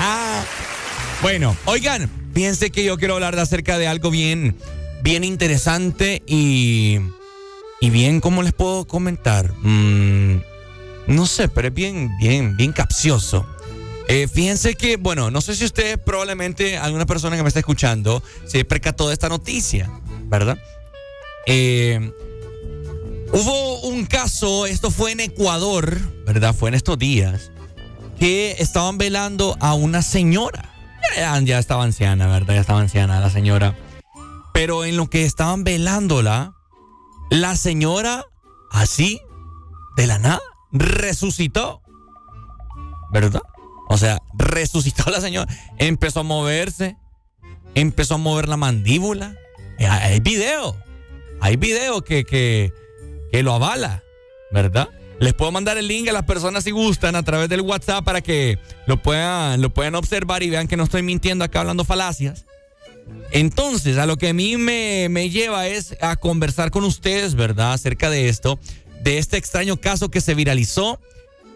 [laughs] bueno, oigan, piense que yo quiero hablar acerca de algo bien, bien interesante y, y bien, ¿cómo les puedo comentar? Mm, no sé, pero es bien, bien, bien capcioso. Eh, fíjense que, bueno, no sé si ustedes probablemente, alguna persona que me está escuchando, se percató de esta noticia, ¿verdad? Eh, hubo un caso, esto fue en Ecuador, ¿verdad? Fue en estos días, que estaban velando a una señora. Ya, estaba anciana, ¿verdad? Ya estaba anciana la señora. Pero en lo que estaban velándola, la señora, así, de la nada, resucitó. ¿Verdad? O sea, resucitó la señora. Empezó a moverse. Empezó a mover la mandíbula. Eh, Hay video. Hay video que, que, que lo avala, ¿verdad? Les puedo mandar el link a las personas si gustan a través del WhatsApp para que lo puedan, lo puedan observar y vean que no estoy mintiendo acá hablando falacias. Entonces, a lo que a mí me, me lleva es a conversar con ustedes, ¿verdad? Acerca de esto, de este extraño caso que se viralizó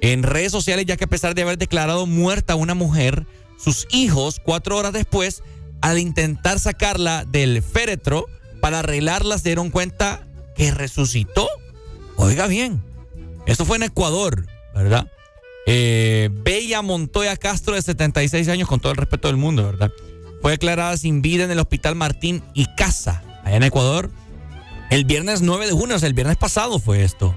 en redes sociales, ya que a pesar de haber declarado muerta a una mujer, sus hijos, cuatro horas después, al intentar sacarla del féretro para arreglarla, se dieron cuenta que resucitó. Oiga bien, esto fue en Ecuador, ¿verdad? Eh, Bella Montoya Castro, de 76 años, con todo el respeto del mundo, ¿verdad? Fue declarada sin vida en el Hospital Martín y Casa, allá en Ecuador, el viernes 9 de junio, o sea, el viernes pasado fue esto.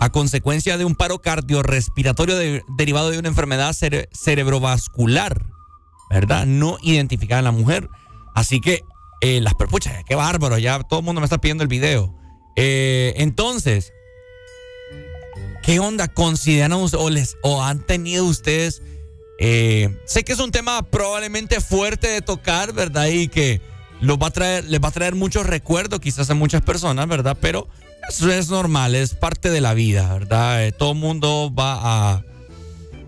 A consecuencia de un paro cardiorrespiratorio de- derivado de una enfermedad cere- cerebrovascular, ¿verdad? No identificada en la mujer. Así que, eh, las perpuchas, qué bárbaro, ya todo el mundo me está pidiendo el video. Eh, entonces, ¿qué onda consideran o, les, o han tenido ustedes? eh, sé que es un tema probablemente fuerte de tocar, ¿verdad? Y que los va a traer, les va a traer muchos recuerdos quizás a muchas personas, ¿verdad? Pero eso es normal, es parte de la vida, ¿verdad? Eh, todo mundo va a...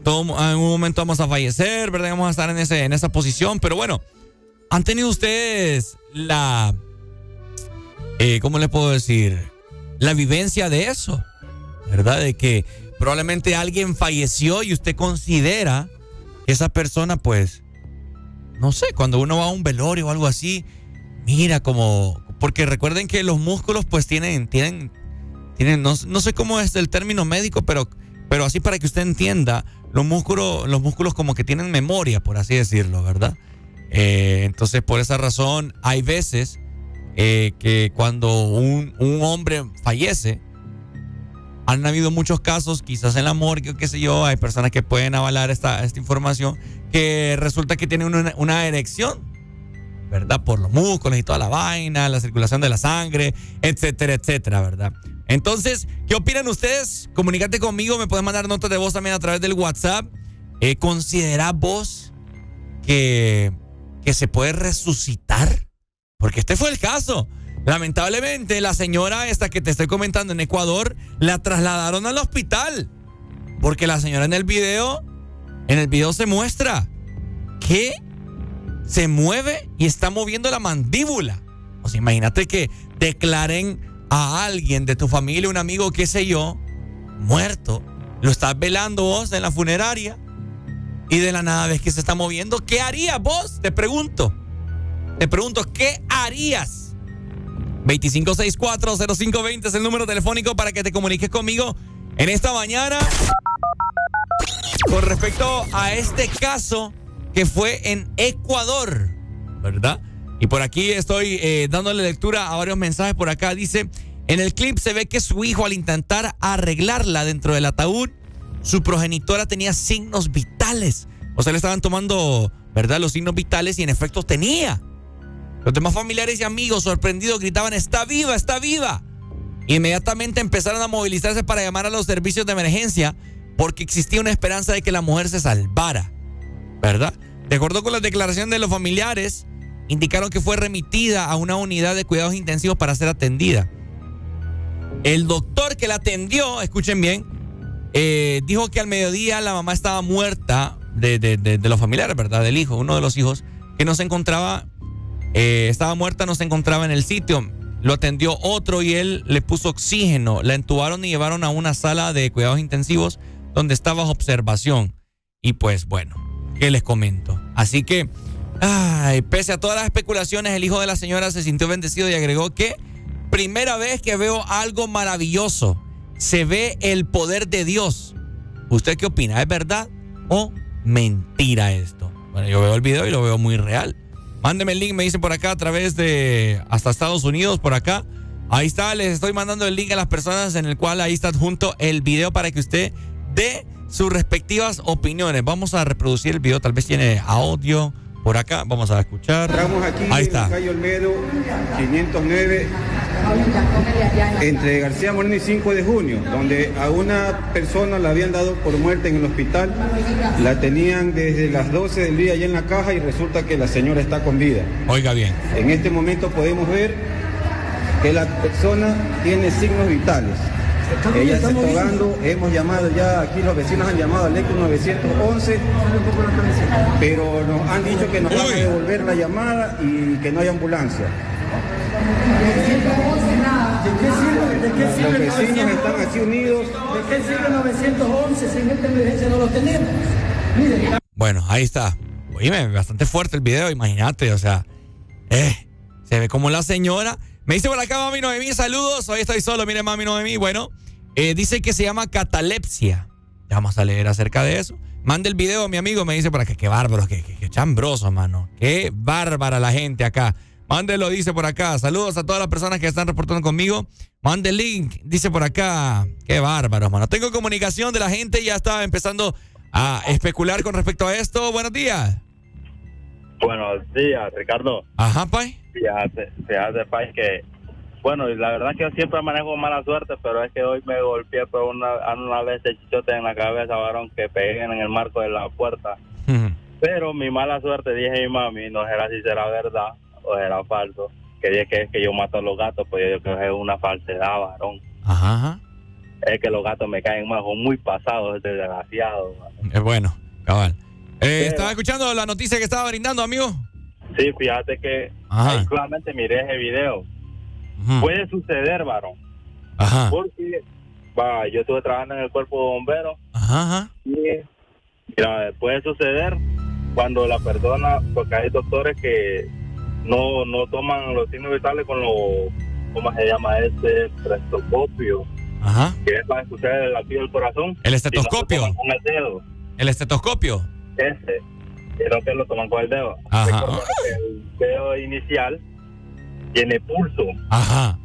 Todo, en un momento vamos a fallecer, ¿verdad? Vamos a estar en, ese, en esa posición, pero bueno, ¿han tenido ustedes la... eh, ¿Cómo le puedo decir? La vivencia de eso, ¿verdad? De que probablemente alguien falleció y usted considera que esa persona, pues, no sé, cuando uno va a un velorio o algo así, mira como, porque recuerden que los músculos, pues, tienen, tienen, tienen, no, no sé cómo es el término médico, pero, pero así para que usted entienda, los músculos, los músculos como que tienen memoria, por así decirlo, ¿verdad? Eh, entonces, por esa razón, hay veces eh, que cuando un, un hombre fallece, han habido muchos casos, quizás en la morgue o qué sé yo, hay personas que pueden avalar esta, información, que resulta que tienen una, una erección, ¿verdad? Por los músculos y toda la vaina, la circulación de la sangre, etcétera, etcétera, ¿verdad? Entonces, ¿qué opinan ustedes? Comunícate conmigo, me pueden mandar notas de voz también a través del WhatsApp. Eh, ¿Considerás vos que, que se puede resucitar? Porque este fue el caso. Lamentablemente, la señora esta que te estoy comentando en Ecuador, la trasladaron al hospital. Porque la señora en el video, en el video se muestra que se mueve y está moviendo la mandíbula. O sea, imagínate que declaren a alguien de tu familia, un amigo, qué sé yo, muerto. Lo estás velando vos en la funeraria y de la nada ves que se está moviendo. ¿Qué harías vos? Te pregunto. Te pregunto, ¿qué harías? 25640520 es el número telefónico para que te comuniques conmigo en esta mañana con respecto a este caso que fue en Ecuador, ¿verdad? Y por aquí estoy eh, dándole lectura a varios mensajes por acá. Dice, en el clip se ve que su hijo al intentar arreglarla dentro del ataúd, su progenitora tenía signos vitales. O sea, le estaban tomando, ¿verdad? Los signos vitales y en efecto tenía. Los demás familiares y amigos sorprendidos gritaban, está viva, está viva. Inmediatamente empezaron a movilizarse para llamar a los servicios de emergencia porque existía una esperanza de que la mujer se salvara, ¿verdad? De acuerdo con las declaraciones de los familiares, indicaron que fue remitida a una unidad de cuidados intensivos para ser atendida. El doctor que la atendió, escuchen bien, eh, dijo que al mediodía la mamá estaba muerta de, de- de- de los familiares, ¿verdad? Del hijo, uno de los hijos, que no se encontraba, eh, estaba muerta, no se encontraba en el sitio. Lo atendió otro y él le puso oxígeno. La entubaron y llevaron a una sala de cuidados intensivos donde estaba observación. Y pues bueno, ¿qué les comento? Así que, ay, pese a todas las especulaciones, el hijo de la señora se sintió bendecido y agregó que primera vez que veo algo maravilloso. Se ve el poder de Dios. ¿Usted qué opina? ¿Es verdad o mentira esto? Bueno, yo veo el video y lo veo muy real. Mándeme el link, me dicen por acá a través de hasta Estados Unidos, por acá. Ahí está, les estoy mandando el link a las personas en el cual ahí está junto el video para que usted dé sus respectivas opiniones. Vamos a reproducir el video, tal vez tiene audio por acá. Vamos a escuchar. Estamos aquí Ahí en está. calle Olmedo, 509, entre García Moreno y 5 de junio, donde a una persona la habían dado por muerta en el hospital, la tenían desde las 12 del día ya en la caja y resulta que la señora está con vida. Oiga bien. En este momento podemos ver que la persona tiene signos vitales. Ella está ahogando, hemos llamado ya, aquí los vecinos han llamado al ECO 911, pero nos han dicho que nos van a devolver la llamada y que no hay ambulancia. Los vecinos están aquí unidos. ¿De qué sirve 911 si en esta emergencia no lo tenemos? Bueno, ahí está. Oíme, bastante fuerte el video, imagínate, o sea, eh, se ve como la señora. Me dice por acá mami Noemí, saludos, hoy estoy solo, mire mami Noemí, bueno, eh, dice que se llama catalepsia. Ya vamos a leer acerca de eso. Mande el video, mi amigo, me dice por acá, qué bárbaro, qué, qué, qué chambroso, mano. Qué bárbara la gente acá. Mándelo, dice por acá. Saludos a todas las personas que están reportando conmigo. Mande el link, dice por acá. Qué bárbaro, mano. Tengo comunicación de la gente, ya está empezando a especular con respecto a esto. Buenos días. Buenos días, Ricardo. Ajá, Pai. Fíjate, fíjate, Pai, que, bueno, la verdad que yo siempre manejo mala suerte, pero es que hoy me golpeé por una, una vez el chichote en la cabeza, varón, que pegué en el marco de la puerta. Pero mi mala suerte, dije mi mami, no será si será verdad o era falso, que dije que es que yo mato a los gatos, pues yo creo que es una falsedad, varón. Ajá, ajá. Es que los gatos me caen más, son muy pasados, desgraciados. Es bueno, cabal. Eh, estaba escuchando la noticia que estaba brindando, amigo. Sí, fíjate que Ajá. ahí solamente miré ese video. Puede suceder, varón. Ajá. Porque, va, yo estuve trabajando en el cuerpo de bomberos Ajá, y, mira, puede suceder cuando la persona, porque hay doctores que no, no toman los signos vitales con lo, ¿cómo se llama? Este prestoscopio, Ajá. que es para escuchar el latido del corazón. El estetoscopio. sino que Con el dedo, El estetoscopio. Ese, sino que lo toman con el dedo. Ajá. El dedo inicial tiene pulso. Ajá.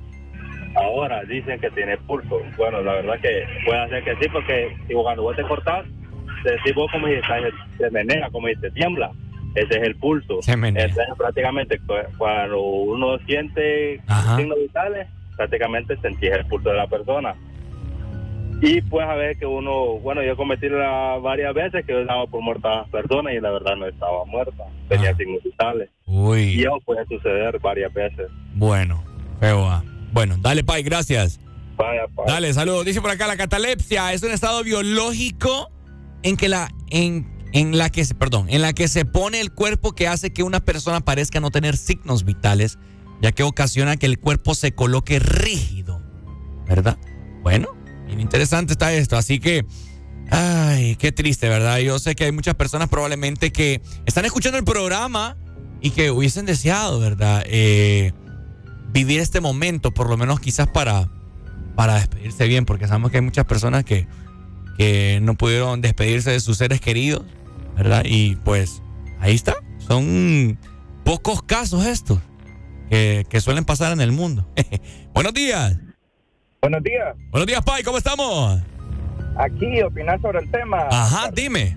Ahora dicen que tiene pulso. Bueno, la verdad que puede ser que sí, porque si cuando vos te cortás, te decís vos como dices, se menea, como dices, tiembla. Ese es el pulso. Se menea. Prácticamente cu- cuando uno siente Ajá. signos vitales, prácticamente sentís el pulso de la persona. Y pues a ver que uno, bueno, yo cometí la- varias veces que yo daba por muerta a las personas y la verdad no estaba muerta, tenía signos vitales. Ah. Uy. Y eso puede suceder varias veces. Bueno, feo. ah. Bueno, dale, Pai, gracias. Vaya, pa. Dale, saludos. Dice por acá, la catalepsia es un estado biológico en que la, en, en la que se, perdón, en la que se pone el cuerpo que hace que una persona parezca no tener signos vitales, ya que ocasiona que el cuerpo se coloque rígido. ¿Verdad? Bueno, bien interesante está esto. Así que, ay, qué triste, ¿verdad? Yo sé que hay muchas personas probablemente que están escuchando el programa y que hubiesen deseado, ¿verdad? Eh, vivir este momento, por lo menos quizás para, para despedirse bien, porque sabemos que hay muchas personas que, que no pudieron despedirse de sus seres queridos, ¿verdad? Y pues ahí está, son pocos casos estos que, que suelen pasar en el mundo. [laughs] Buenos días. Buenos días. Buenos días, Pai, ¿cómo estamos? Aquí opinar sobre el tema. Ajá, dime.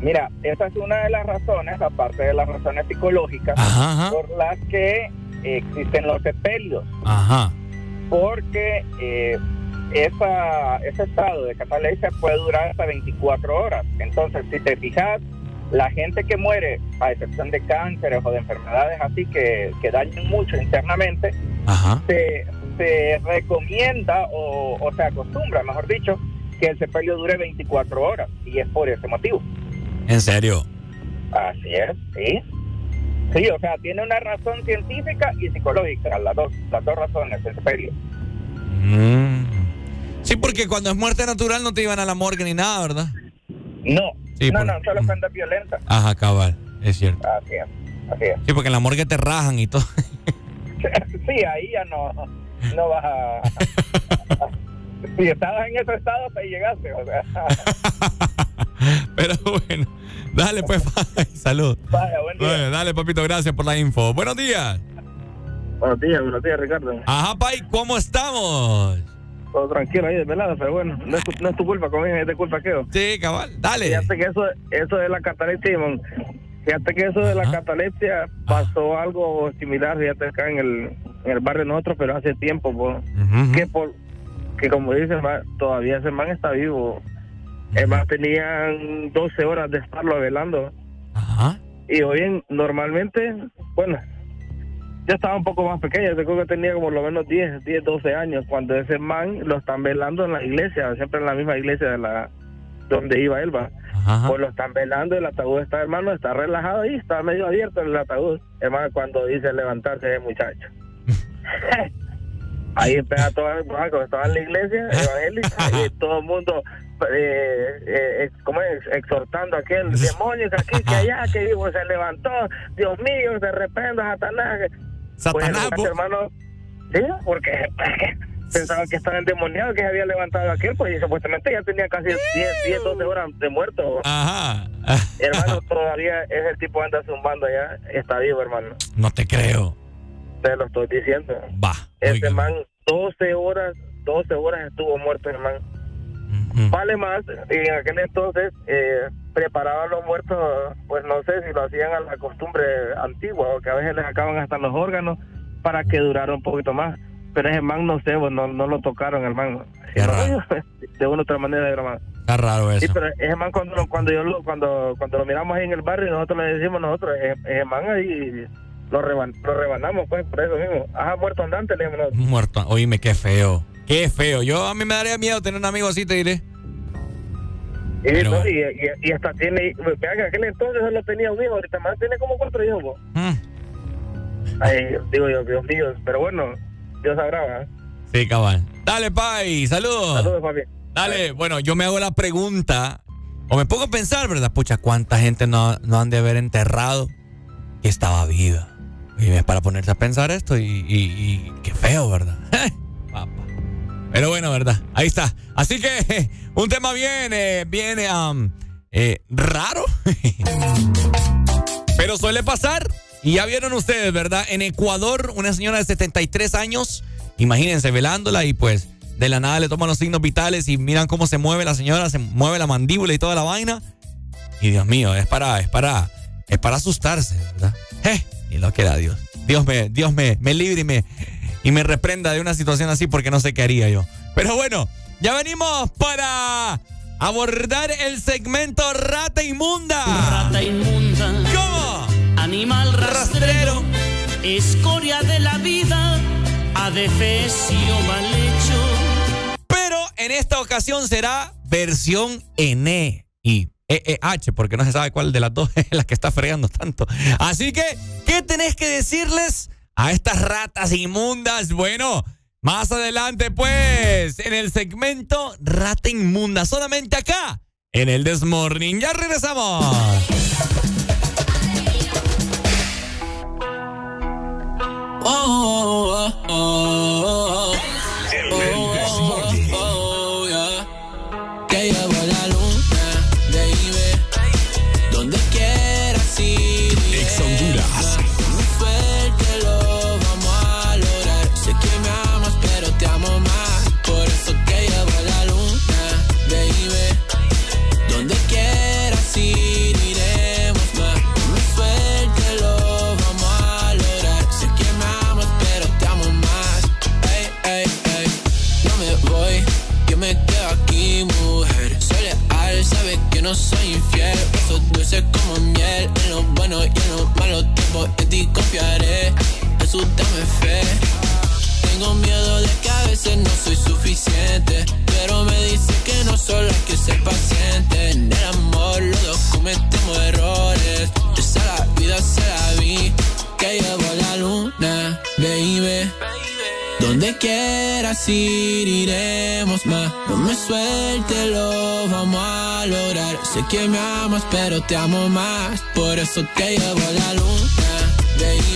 Mira, esa es una de las razones, aparte de las razones psicológicas, Ajá, ajá. por las que existen los sepelios. Ajá. Porque eh, esa, ese estado de catalepsia puede durar hasta 24 horas. Entonces, si te fijas, la gente que muere, a excepción de cánceres o de enfermedades así que, que dañan mucho internamente, se, se recomienda o, o se acostumbra, mejor dicho, que el sepelio dure 24 horas. Y es por ese motivo. ¿En serio? Así es, sí. Sí, o sea, tiene una razón científica y psicológica, las dos, las dos razones, el sepelio. Mm. Sí, porque cuando es muerte natural no te iban a la morgue ni nada, ¿verdad? No, Sí, no, por- no, solo cuando es violenta. Ajá, cabal, es cierto. Así es, así es. Sí, porque en la morgue te rajan y todo. [laughs] [laughs] Sí, ahí ya no, no vas a... si estabas en ese estado, te llegaste, o sea. [laughs] Pero bueno, dale pues, [laughs] salud. Vaya, buen día. Bueno, dale, papito, gracias por la info. Buenos días. Buenos días, buenos días, Ricardo. Ajá, Pai, ¿cómo estamos? Todo tranquilo ahí, desvelado, pero bueno, no es, tu, no es tu culpa, conmigo, es de culpa que yo. Sí, cabal, dale. Fíjate que eso, eso de la catalepsia, Simón, fíjate que eso de la catalepsia pasó algo similar, fíjate acá en el, en el barrio nosotros, pero hace tiempo, po. que por que como dice todavía ese man está vivo. El man tenían 12 horas de estarlo velando. Y hoy en, normalmente, bueno, yo estaba un poco más pequeño, yo creo que tenía como lo menos 10, 10, 12 años, cuando ese man lo están velando en la iglesia, siempre en la misma iglesia de la donde iba él, va. Pues lo están velando, el ataúd está, hermano, está relajado ahí, está medio abierto el ataúd. Hermano, cuando dice levantarse el muchacho. [laughs] ahí empieza todo, cuando estaba en la iglesia evangélica, [laughs] y todo el mundo eh, eh, ¿cómo es? exhortando a aquel demonio que aquí, que allá, que [laughs] dijo, se levantó, Dios mío, se reprenda Satanás. Satanás, pues, hermano, sí, porque pensaban que estaba endemoniado, que se había levantado aquel, pues y supuestamente ya tenía casi 10, 10 12 horas de muerto. Ajá. Hermano, [laughs] todavía es el tipo que anda zumbando allá, está vivo, hermano. No te creo. Te lo estoy diciendo. Va. Este man, 12 horas, 12 horas estuvo muerto, hermano. Vale más, y en aquel entonces eh, preparaban los muertos, pues no sé si lo hacían a la costumbre antigua, o que a veces les sacaban hasta los órganos para que durara un poquito más. Pero ese man, no sé, no, no lo tocaron, el man. [laughs] De una u otra manera, hermano. Está raro eso. Sí, pero ese man cuando, lo- cuando, yo lo, cuando, cuando lo miramos ahí en el barrio, nosotros le decimos nosotros, ese, ese man ahí lo, reban- lo rebanamos, pues, por eso mismo. Ajá, muerto andante, le decimos nosotros. Muerto. Oíme, qué feo. Qué feo. Yo a mí me daría miedo tener un amigo así, te diré. Y, no, y, y- y hasta tiene, vean que aquel entonces solo tenía un hijo, ahorita más tiene como cuatro hijos. po. Ay, digo yo, Dios mío, pero bueno, Dios sabrá. ¿verdad? Sí, cabal. Dale, Pai. Saludos. Saludos, papi. Dale, bueno, yo me hago la pregunta, o me pongo a pensar, ¿verdad? Pucha, ¿cuánta gente no, no han de haber enterrado que estaba viva? Y es para ponerse a pensar esto y, y- y qué feo, ¿verdad? [laughs] Pero bueno, ¿verdad? Ahí está. Así que [laughs] un tema bien, eh, bien um, eh, raro. [laughs] Pero suele pasar. Y ya vieron ustedes, ¿verdad? En Ecuador, una señora de 73 años, imagínense, velándola y pues de la nada le toman los signos vitales y miran cómo se mueve la señora, se mueve la mandíbula y toda la vaina. Y Dios mío, es para, es para, es para asustarse, ¿verdad? Eh, y lo que da Dios. Dios me, Dios me, me libre y me, y me reprenda de una situación así porque no sé qué haría yo. Pero bueno, ya venimos para abordar el segmento Rata Inmunda. Rata inmunda. Animal rastrero. Escoria de la vida. Adefesio mal hecho. Pero en esta ocasión será versión N y EEH, porque no se sabe cuál de las dos [laughs] es la que está fregando tanto. Así que, ¿qué tenés que decirles a estas ratas inmundas? Bueno, más adelante, pues, en el segmento Rata Inmunda, solamente acá, en el Desmorning. Ya regresamos. Oh, oh, oh, oh. No soy infiel. Besos dulces como miel. En lo bueno y en los malos tiempos, en ti confiaré. Jesús, dame fe. Tengo miedo de que a veces no soy suficiente. Pero me dice que no solo hay que ser paciente. En el amor los dos cometemos errores. Esa la vida se la vi. Que llevo la luna, baby. Donde quieras ir, iremos más. No me suelte, lo vamos a lograr. Sé que me amas, pero te amo más. Por eso te llevo la luna, baby.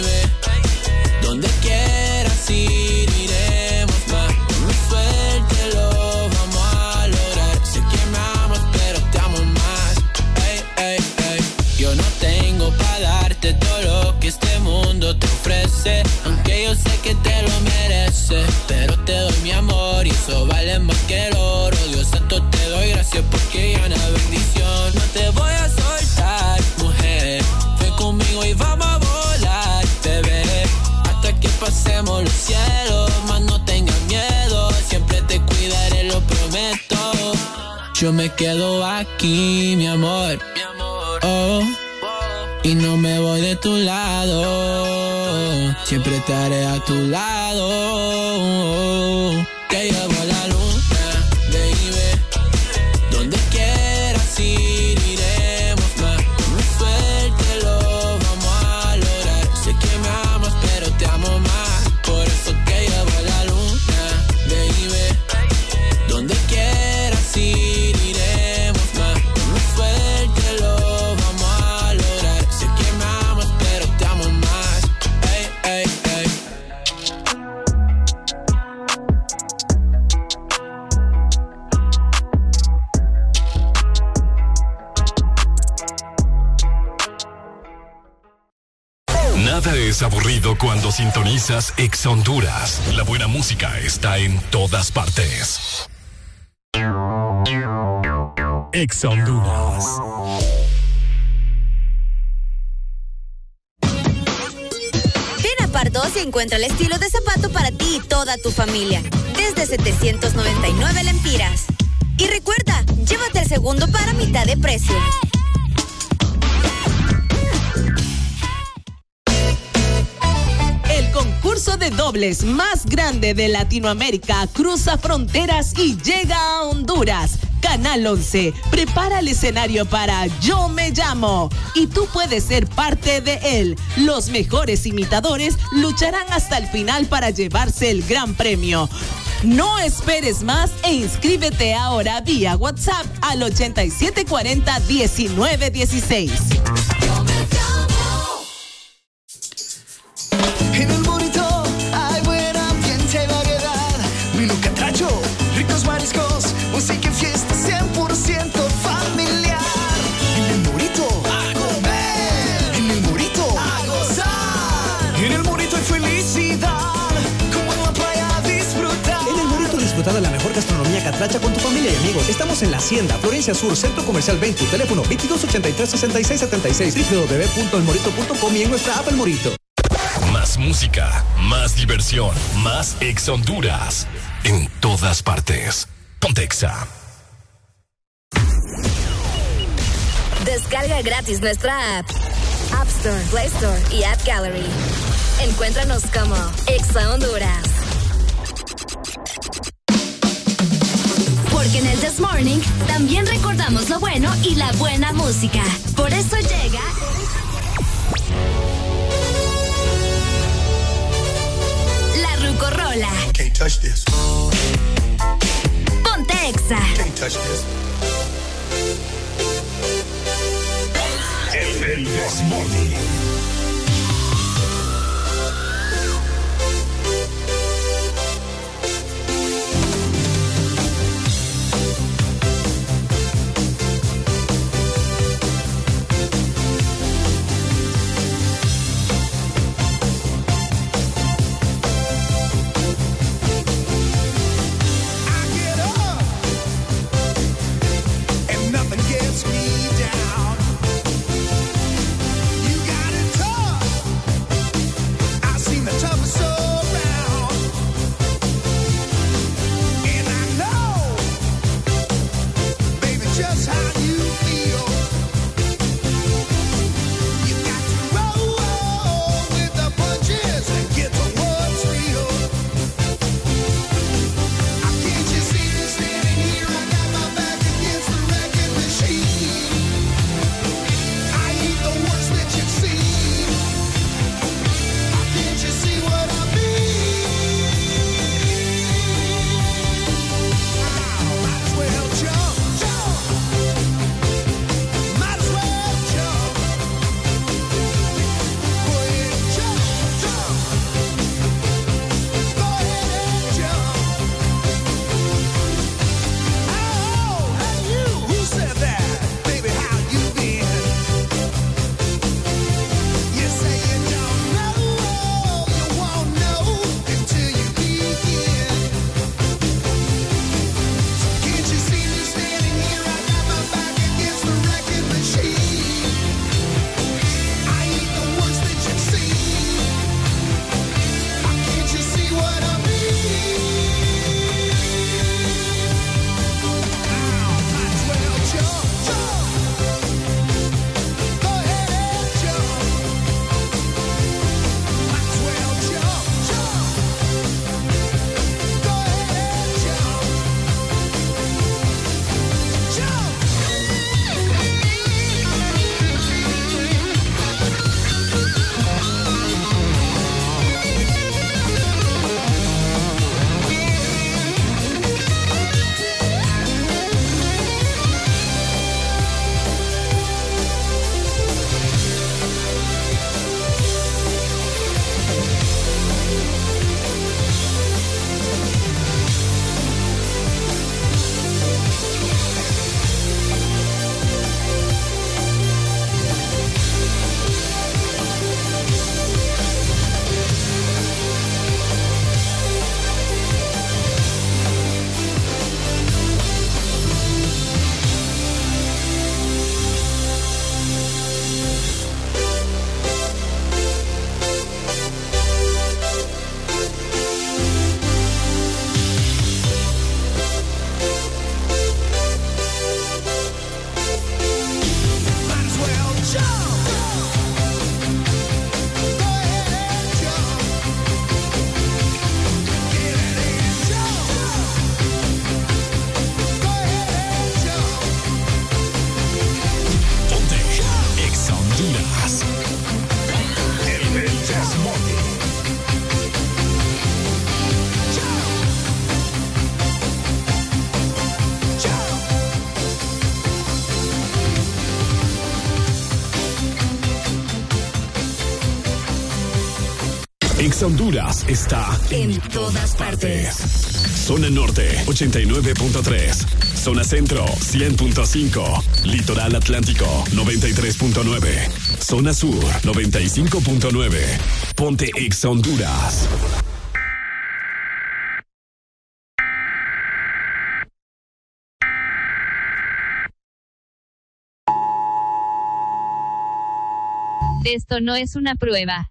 Donde quieras ir, iremos más. No me suelte, lo vamos a lograr. Sé que me amas, pero te amo más. Ey, ey, ey. Yo no tengo para darte todo lo que este mundo te ofrece. Aunque yo sé que te pero te doy mi amor y eso vale más que el oro. Dios santo, te doy gracias porque hay una bendición. No te voy a soltar, mujer. Ven conmigo y vamos a volar, bebé. Hasta que pasemos los cielos, más no tengas miedo. Siempre te cuidaré, lo prometo. Yo me quedo aquí, mi amor. Mi amor. Oh y no me voy de tu lado. Siempre estaré a tu lado. Aburrido cuando sintonizas Ex Honduras. La buena música está en todas partes. Ex Honduras. Ven a Pardos y encuentra el estilo de zapato para ti y toda tu familia. Desde 799 lempiras. Y recuerda, llévate el segundo para mitad de precio. Concurso de dobles más grande de Latinoamérica cruza fronteras y llega a Honduras. Canal 11 prepara el escenario para Yo me llamo y tú puedes ser parte de él. Los mejores imitadores lucharán hasta el final para llevarse el gran premio. No esperes más e inscríbete ahora vía WhatsApp al 8740 1916. Catracha con tu familia y amigos. Estamos en La Hacienda, Florencia Sur, Centro Comercial 20, teléfono 2283-6676, www.elmorito.com y en nuestra app El Morito. Más música, más diversión, más Ex Honduras. En todas partes. Pontexa. Descarga gratis nuestra app. App Store, Play Store y App Gallery. Encuéntranos como Exa Honduras. Porque en el This Morning también recordamos lo bueno y la buena música. Por eso llega. La Rucorola. Can't touch this. Ponte Exa. Can't touch this. El This Morning. Honduras está en todas partes. Zona Norte 89.3. Zona Centro 100.5. Litoral Atlántico 93.9. Zona Sur 95.9. Ponte Ex Honduras. Esto no es una prueba.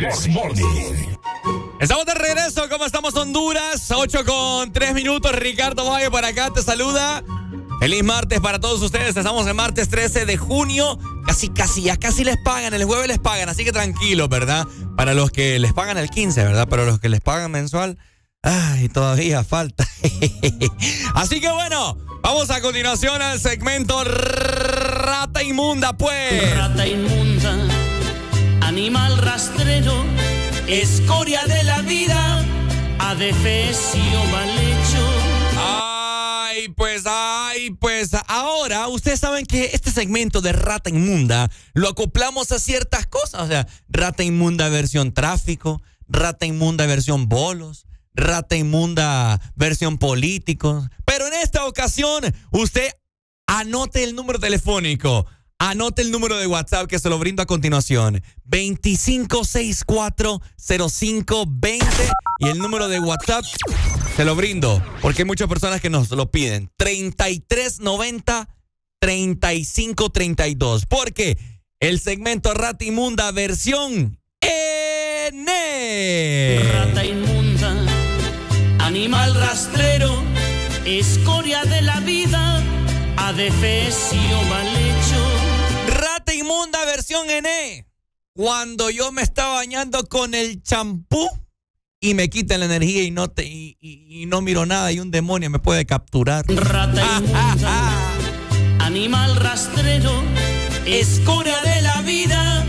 El Desmorning. Estamos de regreso, ¿cómo estamos Honduras? 8 con 3 minutos, Ricardo Valle por acá te saluda. Feliz martes para todos ustedes, estamos en martes 13 de junio, casi, casi, ya casi les pagan, el jueves les pagan, así que tranquilo, ¿verdad? Para los que les pagan el 15, ¿verdad? Para los que les pagan mensual, ay, todavía falta. [laughs] así que bueno, vamos a continuación al segmento Rata Inmunda, pues. Rata inmunda, animal rastrero, escoria de la vida, adefesio mal hecho. Ay, pues, ay, pues ahora ustedes saben que este segmento de Rata Inmunda lo acoplamos a ciertas cosas. O sea, Rata Inmunda versión tráfico, Rata Inmunda versión bolos, Rata Inmunda versión políticos. Pero en esta ocasión, usted anote el número telefónico. Anote el número de WhatsApp que se lo brindo a continuación. 25640520 y el número de WhatsApp se lo brindo porque hay muchas personas que nos lo piden. 3390 3532. Porque el segmento Rata Inmunda versión N. Rata inmunda, animal rastrero, escoria de la vida, adefesio Inmunda versión N. Cuando yo me estaba bañando con el champú y me quitan la energía y no te y, y- y no miro nada y un demonio me puede capturar. Rata inmunda, animal rastrero, escoria de la vida,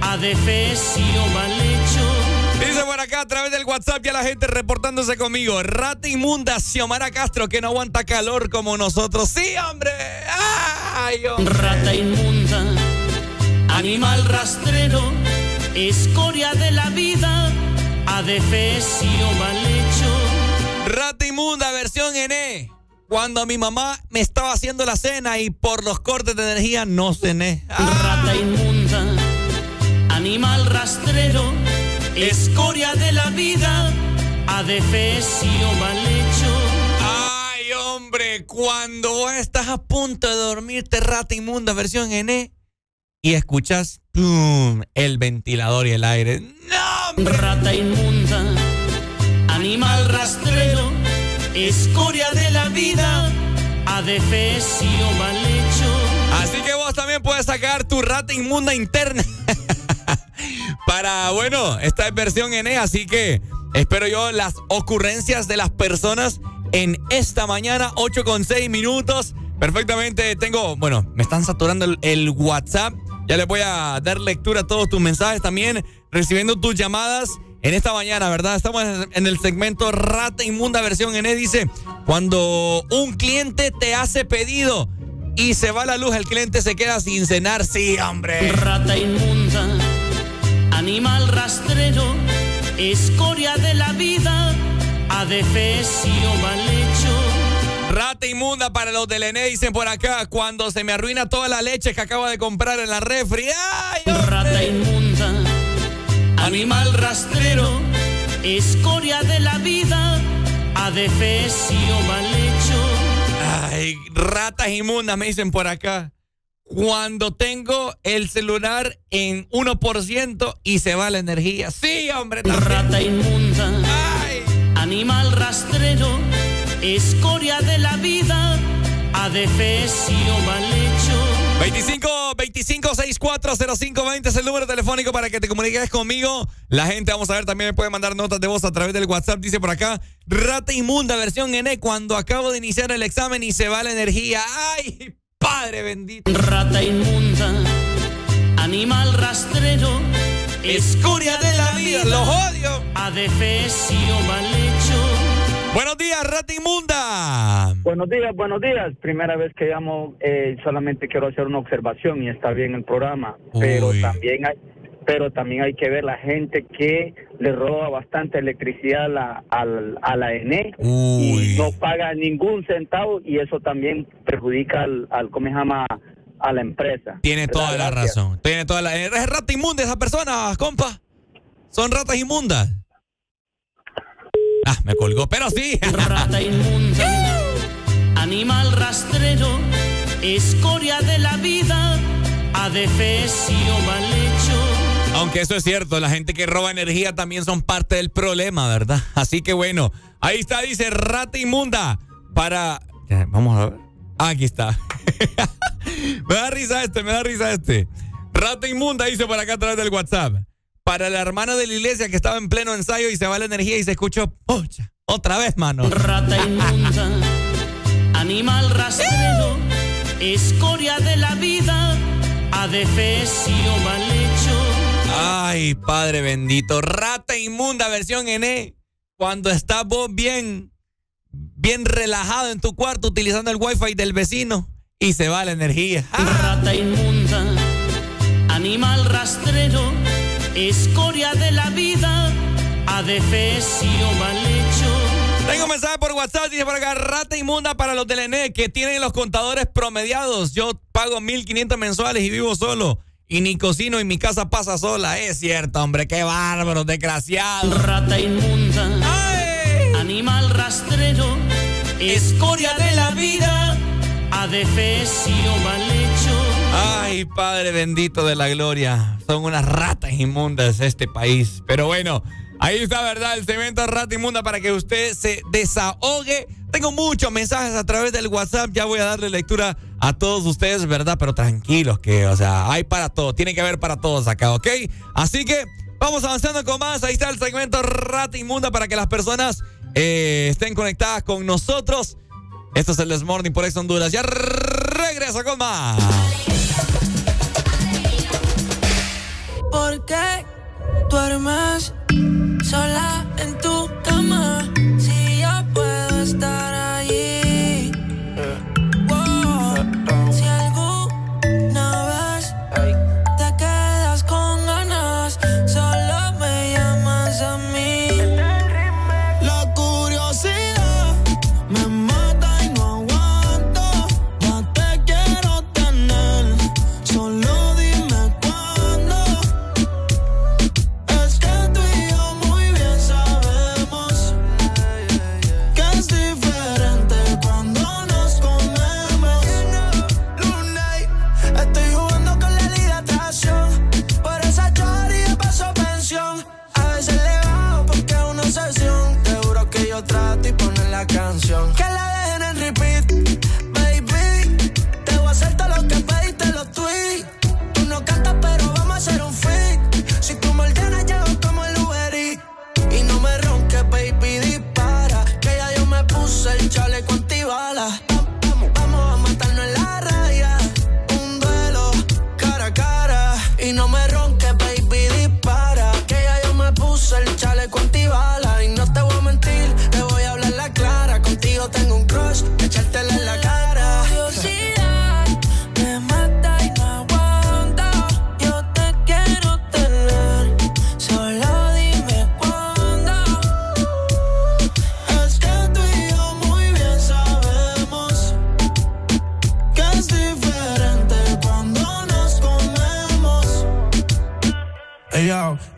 adefesio mal hecho. Dice por acá a través del WhatsApp ya la gente reportándose conmigo. Rata inmunda, Xiomara Castro, que no aguanta calor como nosotros. Sí, hombre. Ay, hombre. Rata inmunda, animal rastrero, escoria de la vida, adefesio mal hecho. Rata inmunda, versión N. Cuando mi mamá me estaba haciendo la cena y por los cortes de energía no cené. Rata inmunda, animal rastrero, escoria de la vida, adefesio mal hecho. Ay, hombre, cuando vos estás a punto de dormirte, rata inmunda, versión N, y escuchas ¡pum! el ventilador y el aire. Rata inmunda, animal rastrero, escoria de la vida, adefesio mal hecho. Así que vos también puedes sacar tu rata inmunda interna. [laughs] Para, bueno, esta es versión N, así que espero yo las ocurrencias de las personas en esta mañana, 8 con 6 minutos. Perfectamente tengo, bueno, me están saturando el, el WhatsApp. Ya les voy a dar lectura a todos tus mensajes también, recibiendo tus llamadas en esta mañana, ¿verdad? Estamos en- el segmento Rata Inmunda versión N. Dice, cuando un cliente te hace pedido y se va la luz, el cliente se queda sin cenar. Sí, hombre. Rata inmunda, animal rastrero, escoria de la vida, adefesio. Rata inmunda para los del ENE, dicen por acá, cuando se me arruina toda la leche que acabo de comprar en la refri. ¡Ay, Rata inmunda, animal rastrero, escoria de la vida, adefesio mal hecho. Ay, ratas inmundas, me dicen por acá. Cuando tengo el celular en 1% y se va la energía. Sí, hombre. también. Rata inmunda, animal rastrero, escoria de la vida, adefesio mal hecho. 25 25 64 0520 es el número telefónico para que te comuniques conmigo. La gente, vamos a ver, también me puede mandar notas de voz a través del WhatsApp. Dice por acá, rata inmunda, versión N, cuando acabo de iniciar el examen y se va la energía. ¡Ay, padre bendito! Rata inmunda, animal rastrero, escoria de la vida, los odio. Adefesio mal hecho. Buenos días, rata inmunda. Buenos días, buenos días. Primera vez que llamo, eh, solamente quiero hacer una observación y está bien el programa, pero también hay, pero también hay que ver la gente que le roba bastante electricidad a la, al- a la ENE y no paga ningún centavo y eso también perjudica al, al ¿cómo se llama? a la empresa. Tiene toda la razón. Tiene toda la. Es rata inmunda esa persona, compa. Son ratas inmundas. Ah, me colgó, pero sí. [laughs] Rata inmunda, animal rastrero, escoria de la vida, adefesio mal hecho. Aunque eso es cierto, la gente que roba energía también son parte del problema, ¿verdad? Así que bueno, ahí está, dice rata inmunda. Para. Vamos a ver. Ah, aquí está. [laughs] me da risa este, me da risa este. Rata inmunda dice por acá a través del WhatsApp. Para la hermana de la iglesia que estaba en pleno ensayo y se va la energía y se escuchó, ¡pucha! Otra vez, mano. Rata inmunda, animal rastrero, escoria de la vida, adefesio mal hecho. Ay, Padre bendito. Rata inmunda versión NE. Cuando estás vos bien, bien relajado en tu cuarto utilizando el wifi del vecino y se va la energía. Rata inmunda, animal rastrero, escoria de la vida, adefesio mal hecho. Tengo un mensaje por WhatsApp, dice por acá, rata inmunda para los del ENE que tienen los contadores promediados. Yo pago 1.500 mensuales y vivo solo. Y ni cocino y mi casa pasa sola. Es cierto, hombre, qué bárbaro, desgraciado. Rata inmunda, animal rastrero, escoria de la vida, adefesio mal hecho. Ay, Padre bendito de la gloria. Son unas ratas inmundas este país. Pero bueno, ahí está, ¿verdad? El cemento rata inmunda para que usted se desahogue. Tengo muchos mensajes a través del WhatsApp. Ya voy a darle lectura a todos ustedes, ¿verdad? Pero tranquilos, que, o sea, hay para todo. Tiene que haber para todos acá, ¿ok? Así que vamos avanzando con más. Ahí está el segmento rata inmunda para que las personas eh, estén conectadas con nosotros. Esto es el This Morning por Ex Honduras. Ya regreso con más. ¿Por qué duermes sola en tu cama? Si yo puedo estar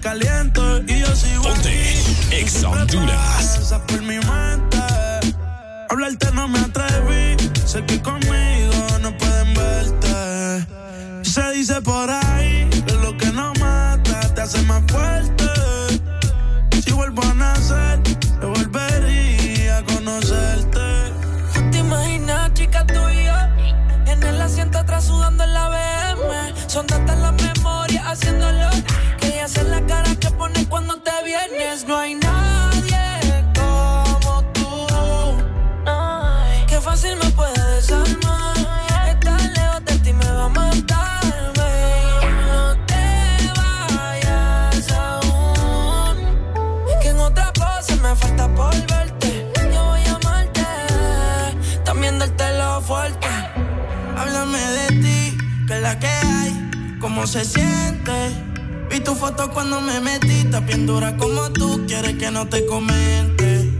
caliento. Y yo sigo Ponte Ex Honduras. Por mi mente. Hablarte no me atreví. Sé que conmigo no pueden verte. Se dice por ahí que lo que no mata te hace más fuerte. Si vuelvo a nacer, yo volvería a conocerte. ¿Te imaginas, chica, tú y yo? En el asiento atrás sudando en la BM. Son tantas cara que pone cuando te vienes. No hay nadie como tú. Qué fácil me puede desarmar. Estar lejos de ti me va a matar. No te vayas aún. Que en otra cosa me falta por verte. Yo voy a amarte. También dártelo fuerte. Háblame de ti, que es la que hay, cómo se siente. Vi tu foto cuando me metí, estás bien dura como tú, quieres que no te comente.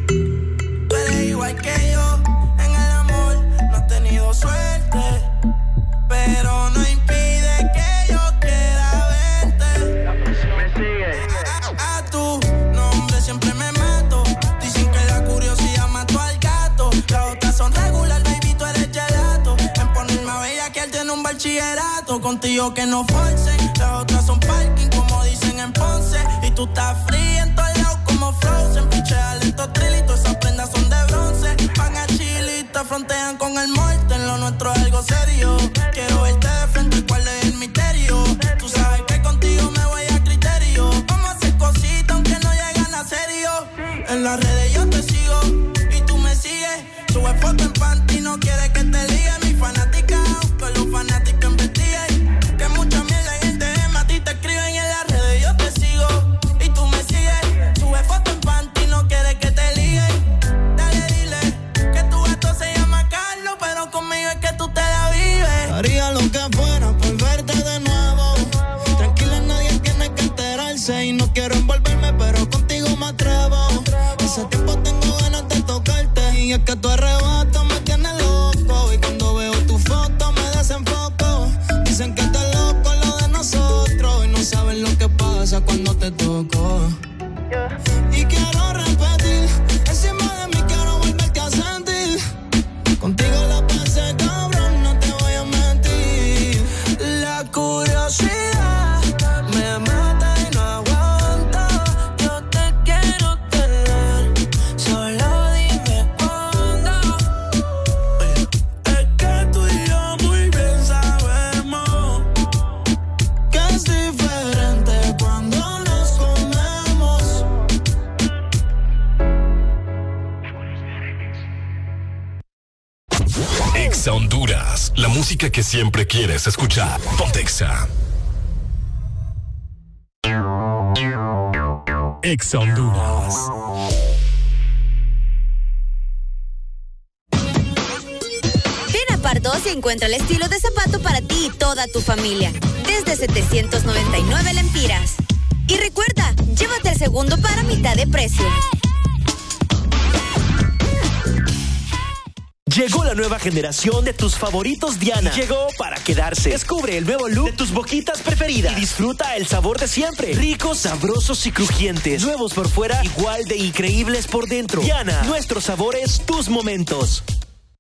Tú eres igual que yo, en el amor no has tenido suerte. Pero no impide que yo quiera verte. Me sigue. A, a tu nombre siempre me mato. Dicen que la curiosidad mató al gato. Las otras son regular, baby, tú eres gelato. En ponerme a bella que él tiene un bachillerato. Contigo que no forcen. Las otras son parking, en Ponce. Y tú estás fría en todos lados como Frozen. Pichea lento trilitos, esas prendas son de bronce. Van a chilita, frontean con el muerte. En lo nuestro es algo serio. Siempre quieres escuchar. Ponte Exa. Ex Honduras. Ven a Pardos y encuentra el estilo de zapato para ti y toda tu familia. Desde 799 lempiras. Y recuerda, llévate el segundo para mitad de precio. Llegó la nueva generación de tus favoritos Diana. Llegó para quedarse. Descubre el nuevo look de tus boquitas preferidas y disfruta el sabor de siempre. Ricos, sabrosos y crujientes. Nuevos por fuera, igual de increíbles por dentro. Diana, nuestros sabores, tus momentos.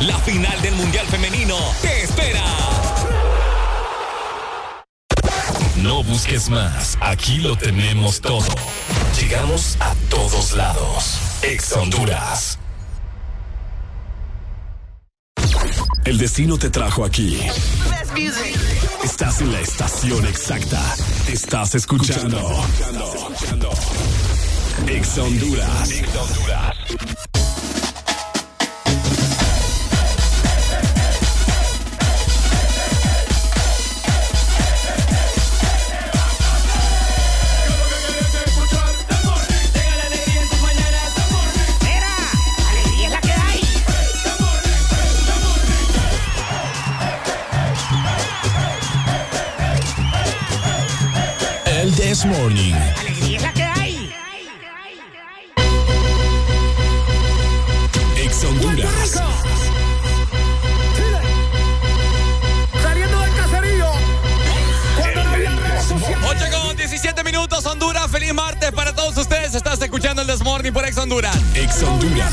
la final del Mundial Femenino, te espera. No busques más, aquí lo tenemos todo. Llegamos a todos lados. Ex Honduras. El destino te trajo aquí. Estás en la estación exacta. Te Estás escuchando. Ex Honduras. Ex Honduras. This Morning. ¡Alegría es la que hay! Ex Honduras. Saliendo del caserío. Cuando no había sociales. 8 con 17 minutos, Honduras. Feliz martes para todos ustedes. Estás escuchando el This Morning por Ex Honduras. Ex Honduras.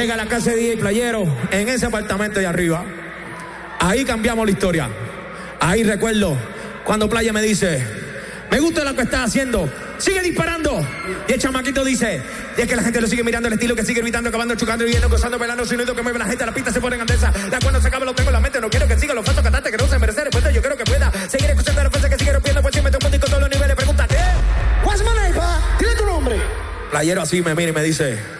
Llega a la casa de DJ Playero, en ese apartamento de arriba. Ahí cambiamos la historia. Ahí recuerdo cuando Playa me dice, me gusta lo que estás haciendo, sigue disparando. Y el chamaquito dice, y es que la gente lo sigue mirando el estilo que sigue gritando, acabando, chocando, viendo, gozando, bailando, sonido que mueve la gente, la pista se pone en andesa. La cuando se acaba lo tengo en la mente, no quiero que siga los falsos cantantes que no se merecen respuesta, yo quiero que pueda seguir escuchando la fuerza que sigue rompiendo, pues siempre te un con todos los niveles, pregúntate. What's my name, pa? Dile tu nombre. Playero así me mira y me dice,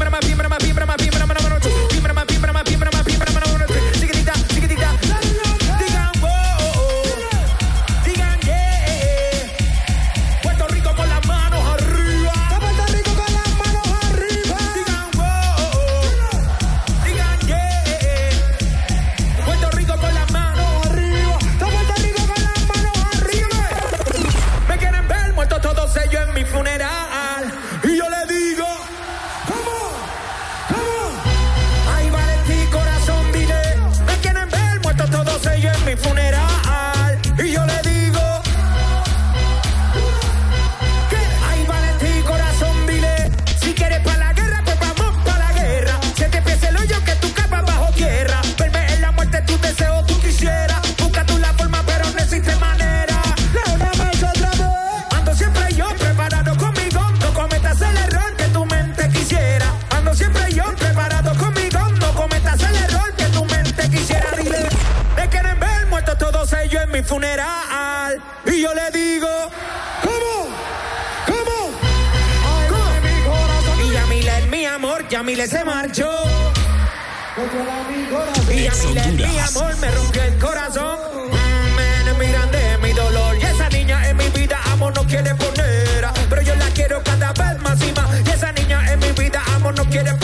vibra, uma vibra, uma vibra, uma vibra. Y Yamile es mi amor, me rompió el corazón. Me miran de mi dolor. Y esa niña en mi vida, amor, no quiere poner. Pero yo la quiero cada vez más y más. Y esa niña en mi vida, amor, no quiere poner.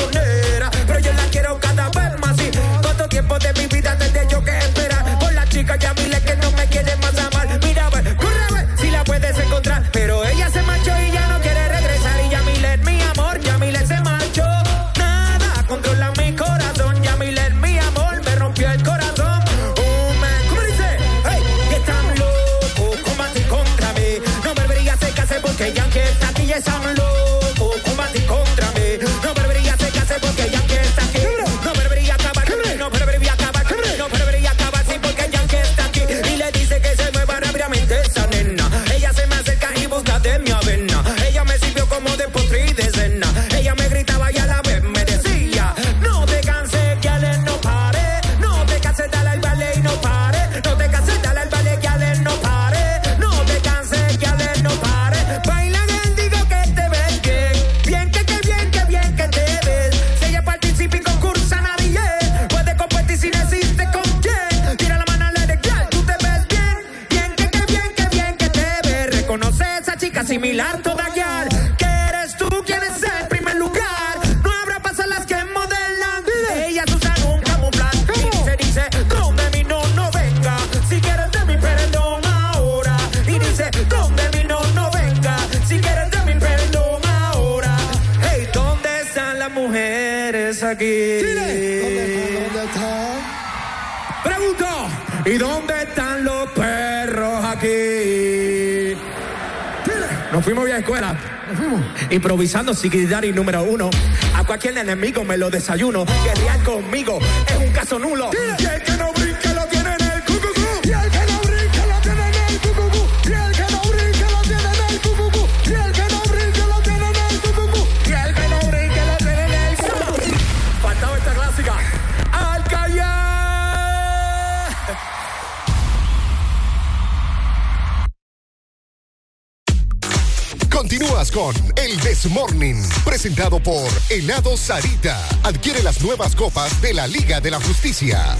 ¿Y dónde están los perros aquí? Nos fuimos bien a escuela. Nos fuimos. Improvisando y número uno. A cualquier enemigo me lo desayuno. Guerrear conmigo es un caso nulo. Con El Desmorning, presentado por Helado Sarita. Adquiere las nuevas copas de la Liga de la Justicia.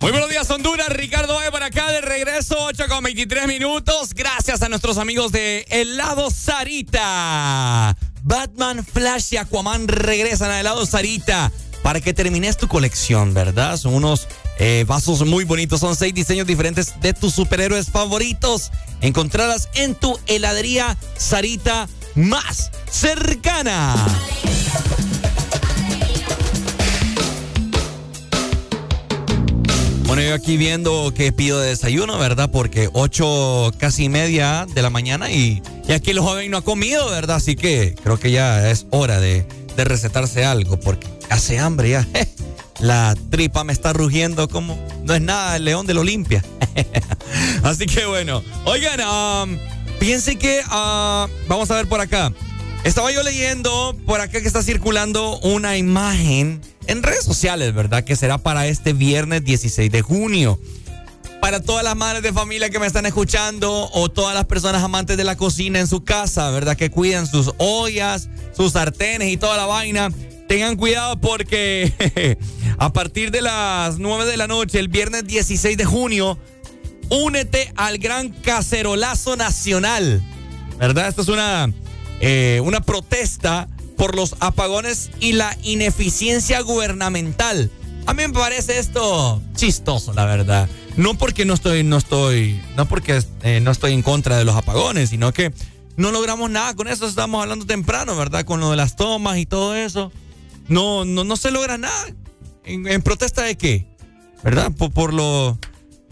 Muy buenos días, Honduras. Ricardo Valle por acá de regreso, 8 con 23 minutos. Gracias a nuestros amigos de Helado Sarita. Batman, Flash y Aquaman regresan a Helado Sarita para que termines tu colección, ¿verdad? Son unos eh, vasos muy bonitos. Son seis diseños diferentes de tus superhéroes favoritos. Encontradas en tu heladería Sarita más cercana. Bueno, yo aquí viendo que pido de desayuno, ¿verdad? Porque ocho casi y media de la mañana y, y aquí el joven no ha comido, ¿verdad? Así que creo que ya es hora de, de recetarse algo porque hace hambre ya. [laughs] La tripa me está rugiendo como no es nada el león de la Olimpia. [laughs] Así que bueno, oigan, um, piensen que uh, vamos a ver por acá. Estaba yo leyendo por acá que está circulando una imagen en redes sociales, ¿verdad? Que será para este viernes 16 de junio. Para todas las madres de familia que me están escuchando o todas las personas amantes de la cocina en su casa, ¿verdad? Que cuidan sus ollas, sus sartenes y toda la vaina. Tengan cuidado porque [laughs] a partir de las 9 de la noche, el viernes 16 de junio, únete al gran cacerolazo nacional. ¿Verdad? Esto es una, eh, una protesta por los apagones y la ineficiencia gubernamental. A mí me parece esto chistoso, la verdad. No porque no estoy, no estoy, no porque eh, no estoy en contra de los apagones, sino que no logramos nada con eso. Estamos hablando temprano, ¿verdad? Con lo de las tomas y todo eso. No, no, no se logra nada. ¿En, protesta de qué? ¿Verdad? Por, lo,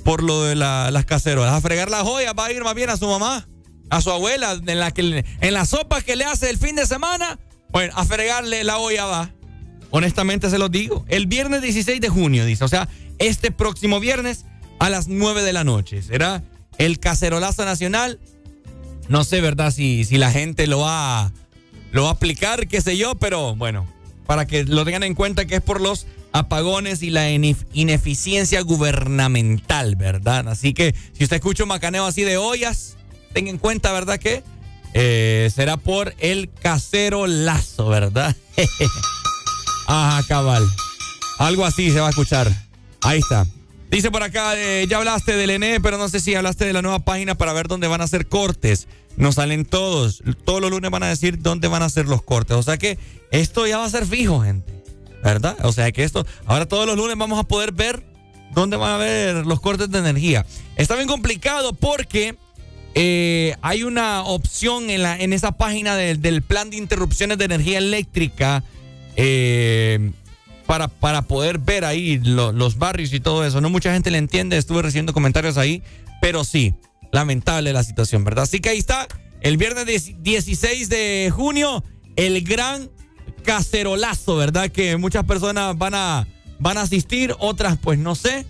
por lo de la, las cacerolas. A fregar las joyas va a ir más bien a su mamá, a su abuela, en la, que, en sopa que le hace el fin de semana. Bueno, a fregarle la olla va. Honestamente se los digo. El viernes 16 de junio, dice. O sea, este próximo viernes a las 9 de la noche. Será el cacerolazo nacional. No sé, ¿verdad? Si, si la gente lo va, lo va a aplicar, qué sé yo, pero bueno, para que lo tengan en cuenta que es por los apagones y la ineficiencia gubernamental, ¿verdad? Así que si usted escucha un macaneo así de ollas, tenga en cuenta, ¿verdad? Que eh, será por el casero lazo, ¿verdad? [laughs] Ajá, cabal. Algo así se va a escuchar. Ahí está. Dice por acá, eh, ya hablaste del ENE, pero no sé si hablaste de la nueva página para ver dónde van a hacer cortes. Nos salen todos. Todos los lunes van a decir dónde van a hacer los cortes. O sea que esto ya va a ser fijo, gente. ¿Verdad? O sea que esto, ahora todos los lunes vamos a poder ver dónde van a haber los cortes de energía. Está bien complicado porque eh, hay una opción en, la, en esa página del plan de interrupciones de energía eléctrica. Eh, para, para poder ver ahí los barrios y todo eso. No mucha gente le entiende, estuve recibiendo comentarios ahí, pero sí, lamentable la situación, ¿verdad? Así que ahí está, el viernes 16 de junio, el gran cacerolazo, ¿verdad? Que muchas personas van a, van a asistir, otras pues no sé.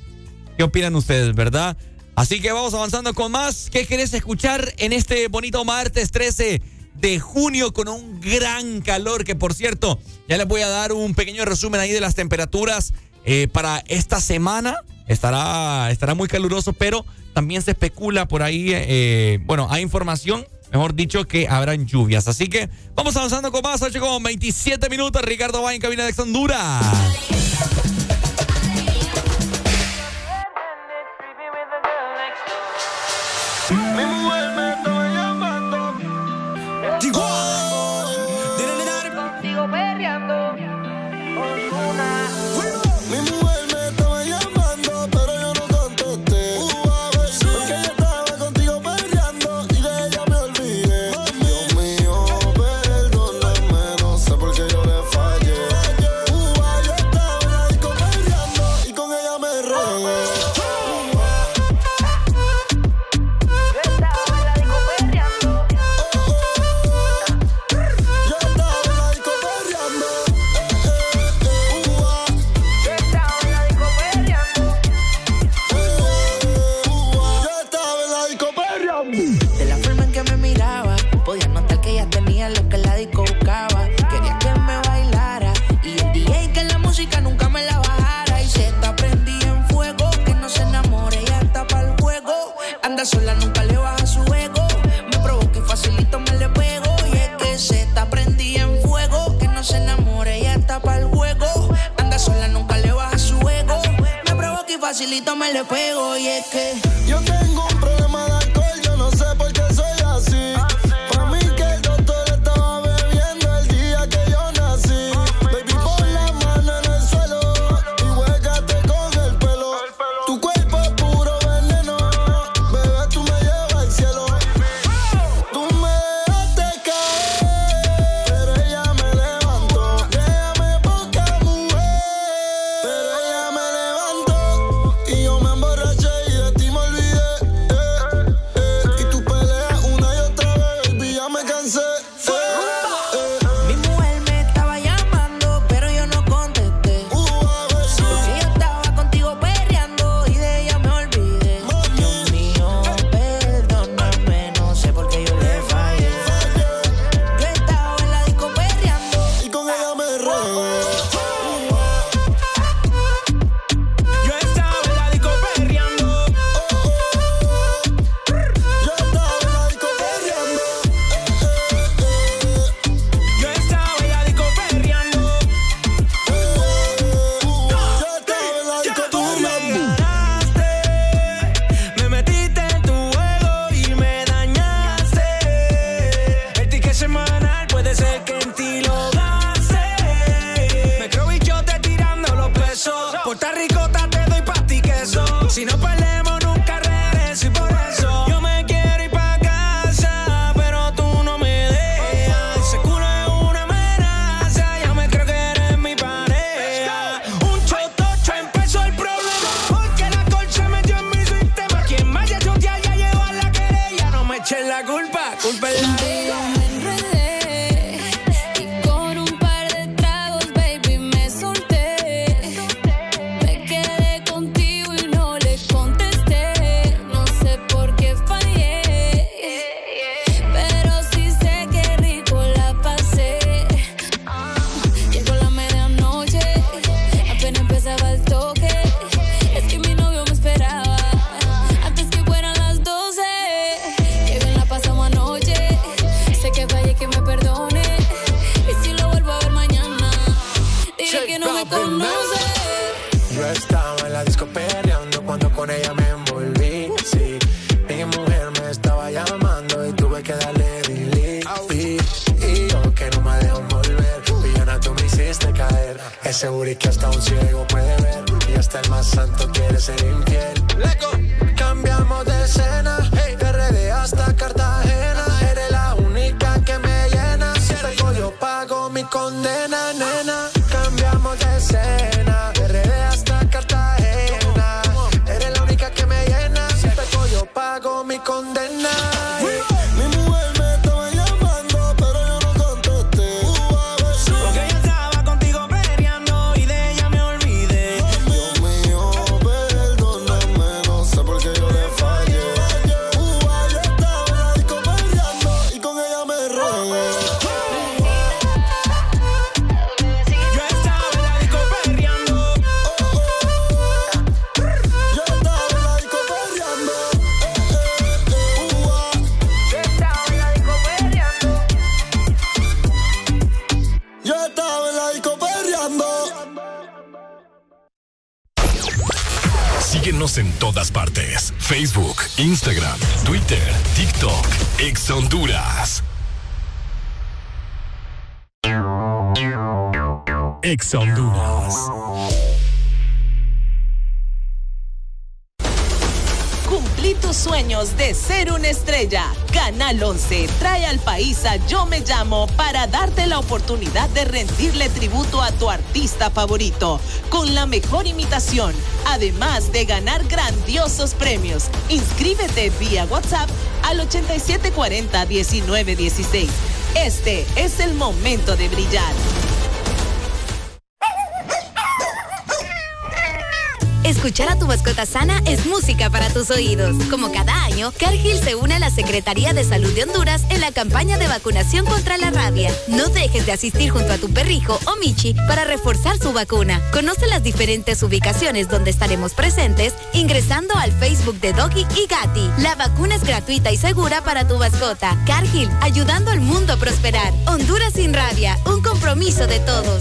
¿Qué opinan ustedes, verdad? Así que vamos avanzando con más. ¿Qué querés escuchar en este bonito martes 13? De junio con un gran calor que por cierto ya les voy a dar un pequeño resumen ahí de las temperaturas eh, para esta semana. Estará estará muy caluroso pero también se especula por ahí eh, bueno hay información mejor dicho que habrán lluvias. Así que vamos avanzando con más 8 con 27 minutos. Ricardo va en cabina de Honduras me le pego. Y es que Yo Me Llamo para darte la oportunidad de rendirle tributo a tu artista favorito con la mejor imitación, además de ganar grandiosos premios. Inscríbete vía WhatsApp al 8740-1916. Este es el momento de brillar. Escuchar a tu mascota sana es música para tus oídos. Como cada año, Cargill se une a la Secretaría de Salud de Honduras en la campaña de vacunación contra la rabia. No dejes de asistir junto a tu perrijo o Michi para reforzar su vacuna. Conoce las diferentes ubicaciones donde estaremos presentes ingresando al Facebook de Doggy y Gatti. La vacuna es gratuita y segura para tu mascota. Cargill, ayudando al mundo a prosperar. Honduras sin rabia, un compromiso de todos.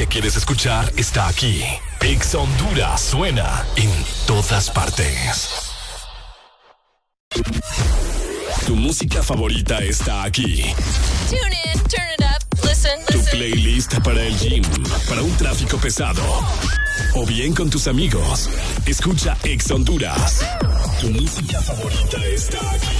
Que quieres escuchar está aquí. Ex Honduras suena en todas partes. Tu música favorita está aquí. Tune in, turn it up, listen, Tu playlist para el gym, para un tráfico pesado. O bien con tus amigos. Escucha Ex Honduras. Tu música favorita está aquí.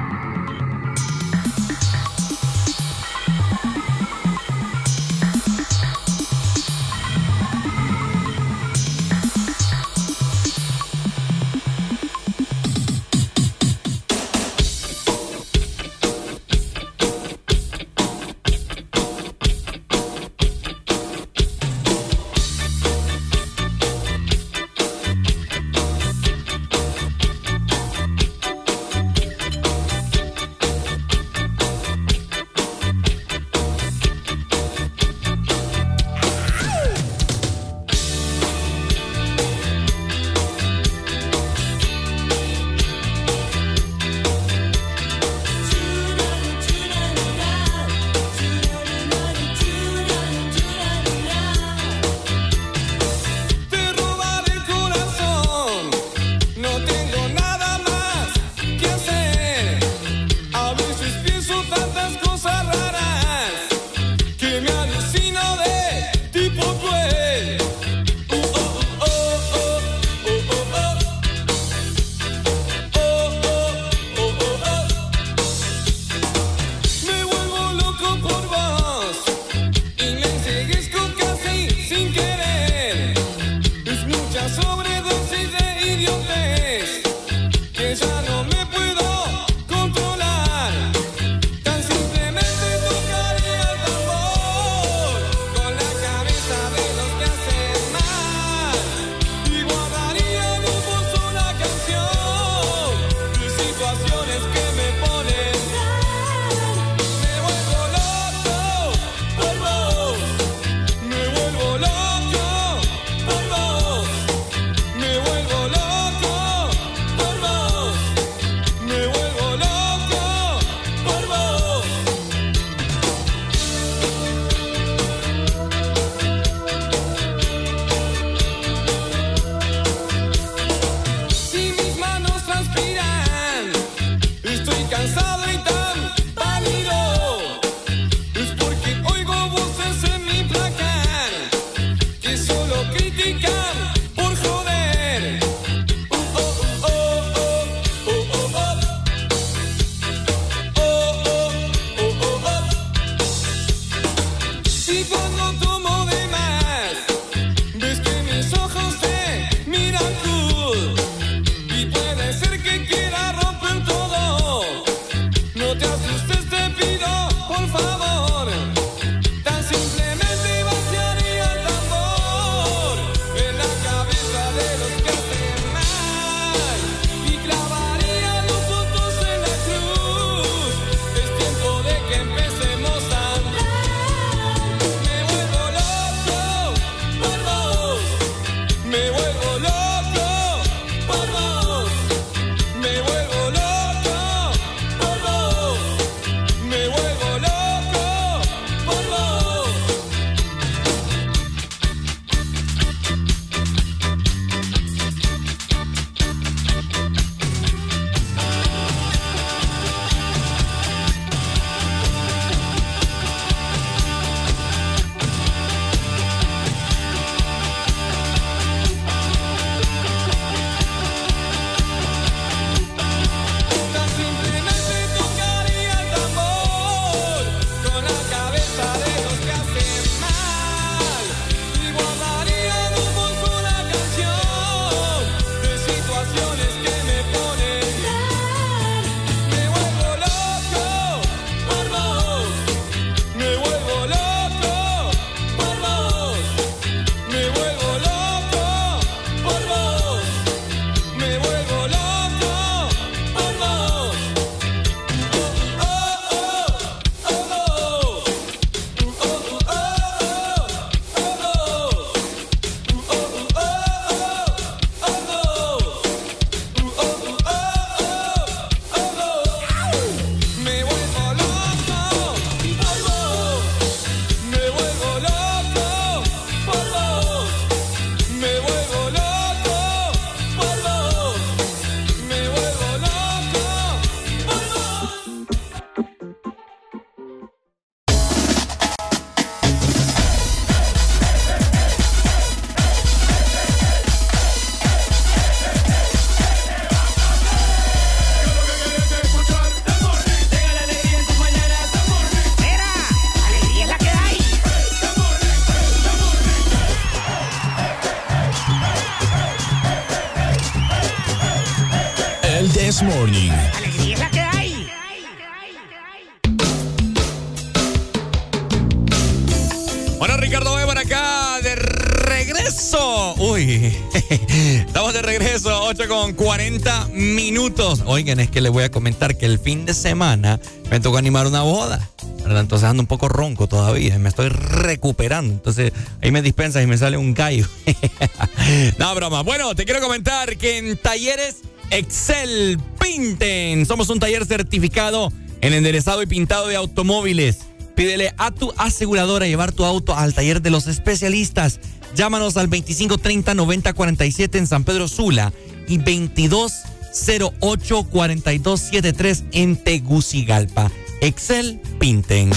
8 con 40 minutos. Oigan, es que les voy a comentar que el fin de semana me tocó animar una boda. Entonces ando un poco ronco todavía, me estoy recuperando. Entonces ahí me dispensas y me sale un gallo. [laughs] no, broma. Bueno, te quiero comentar que en Talleres Excel Pinten somos un taller certificado en enderezado y pintado de automóviles. Pídele a tu aseguradora llevar tu auto al taller de los especialistas. Llámanos al 2530-9047 en San Pedro Sula y 2208-4273 en Tegucigalpa. Excel Pinten.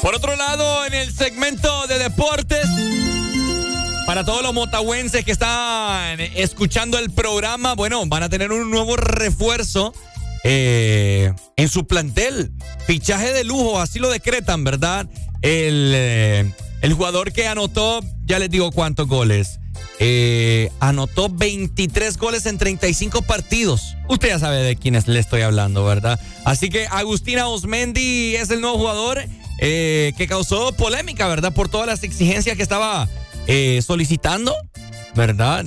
Por otro lado, en el segmento de deportes, para todos los motahuenses que están escuchando el programa, bueno, van a tener un nuevo refuerzo eh, en su plantel. Fichaje de lujo, así lo decretan, ¿verdad? El, eh, el jugador que anotó, ya les digo cuántos goles. Eh, anotó 23 goles en 35 partidos. Usted ya sabe de quiénes le estoy hablando, ¿verdad? Así que Agustina Osmendi es el nuevo jugador eh, que causó polémica, ¿verdad? Por todas las exigencias que estaba eh, solicitando, ¿verdad?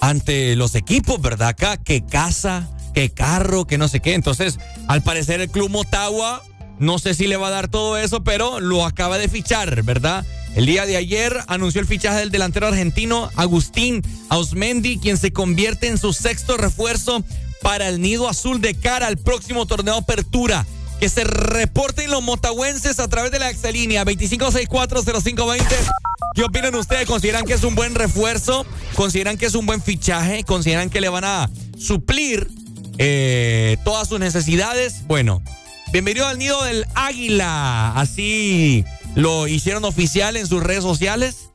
Ante los equipos, ¿verdad? Acá, que casa, que carro, que no sé qué. Entonces, al parecer el Club Motagua, no sé si le va a dar todo eso, pero lo acaba de fichar, ¿verdad? El día de ayer anunció el fichaje del delantero argentino Agustín Ausmendi, quien se convierte en su sexto refuerzo para el Nido Azul de cara al próximo torneo Apertura. Que se reporten los motahuenses a través de la exalínea 25640520. ¿Qué opinan ustedes? ¿Consideran que es un buen refuerzo? ¿Consideran que es un buen fichaje? ¿Consideran que le van a suplir eh, todas sus necesidades? Bueno, bienvenido al Nido del Águila. Así lo hicieron oficial en sus redes sociales.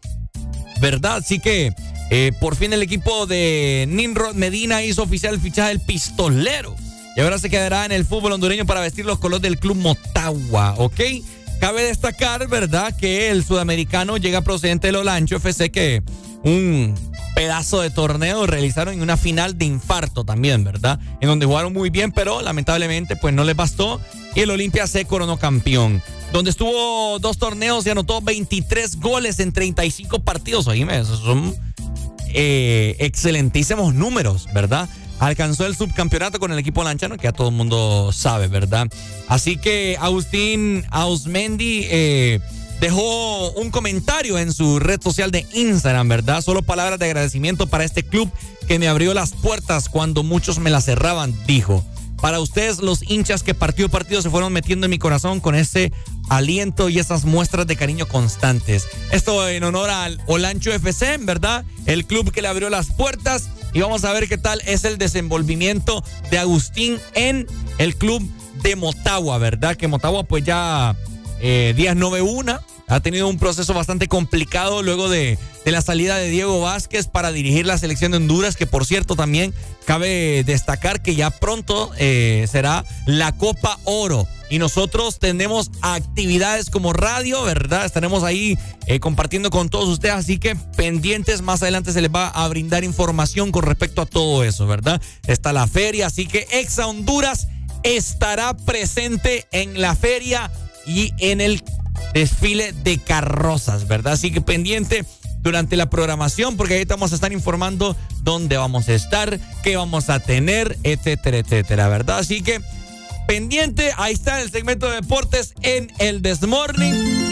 ¿Verdad? Así que eh, por fin el equipo de Ninrod Medina hizo oficial el fichaje del pistolero. Y ahora se quedará en el fútbol hondureño para vestir los colores del club Motagua, ¿ok? Cabe destacar, ¿verdad?, que el sudamericano llega procedente del Olancho FC, que un pedazo de torneo realizaron una final de infarto también, ¿verdad? En donde jugaron muy bien, pero lamentablemente pues no les bastó y el Olimpia se coronó campeón. Donde estuvo dos torneos y anotó 23 goles en 35 partidos. Oíme, esos son eh, excelentísimos números, ¿verdad? Alcanzó el subcampeonato con el equipo lanchano, que ya todo el mundo sabe, ¿verdad? Así que Agustín Ausmendi eh, dejó un comentario en su red social de Instagram, ¿verdad? Solo palabras de agradecimiento para este club que me abrió las puertas cuando muchos me las cerraban, dijo. Para ustedes, los hinchas que partido a partido se fueron metiendo en mi corazón con ese aliento y esas muestras de cariño constantes. Esto en honor al Olancho FC, ¿verdad? El club que le abrió las puertas. Y vamos a ver qué tal es el desenvolvimiento de Agustín en el club de Motagua, ¿verdad? Que Motagua pues ya eh, ve una. Ha tenido un proceso bastante complicado luego de, de, la salida de Diego Vázquez para dirigir la selección de Honduras, que por cierto también cabe destacar que ya pronto eh, será la Copa Oro. Y nosotros tenemos actividades como radio, ¿verdad? Estaremos ahí eh, compartiendo con todos ustedes, así que pendientes, más adelante se les va a brindar información con respecto a todo eso, ¿verdad? Está la feria, así que Exa Honduras estará presente en la feria y en el desfile de carrozas, ¿verdad? Así que pendiente durante la programación, porque ahí vamos a estar informando dónde vamos a estar, qué vamos a tener, etcétera, etcétera, ¿verdad? Así que pendiente, ahí está el segmento de deportes en el Desmorning.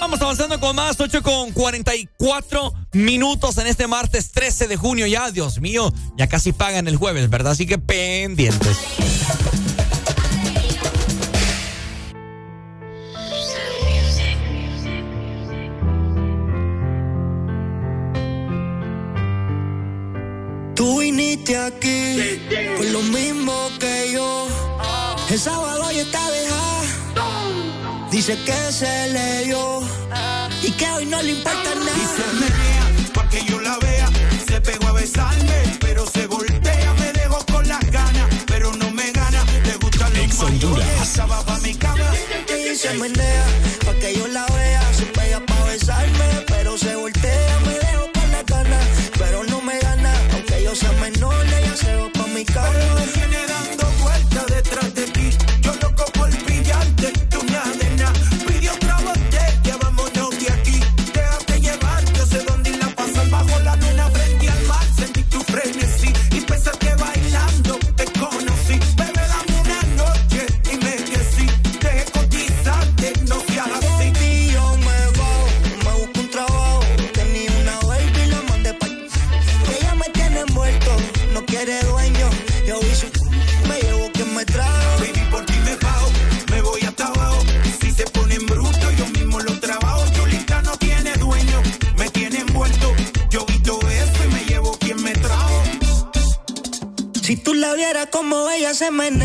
Vamos avanzando con más, 8 con 44 minutos en este martes 13 de junio ya, Dios mío, ya casi pagan el jueves, ¿verdad? Así que pendientes. Tú viniste aquí por lo mismo que yo. El sábado ya está dejada. Dice que se le dio y que hoy no le importa nada. Y se menea pa' que yo la vea. Se pegó a besarme, pero se voltea. Me dejó con las ganas, pero no me gana. Le gustan los mayores. Estaba pa' mi cama. Y se menea pa' que yo la vea. Se pega pa' besarme, se me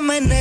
problema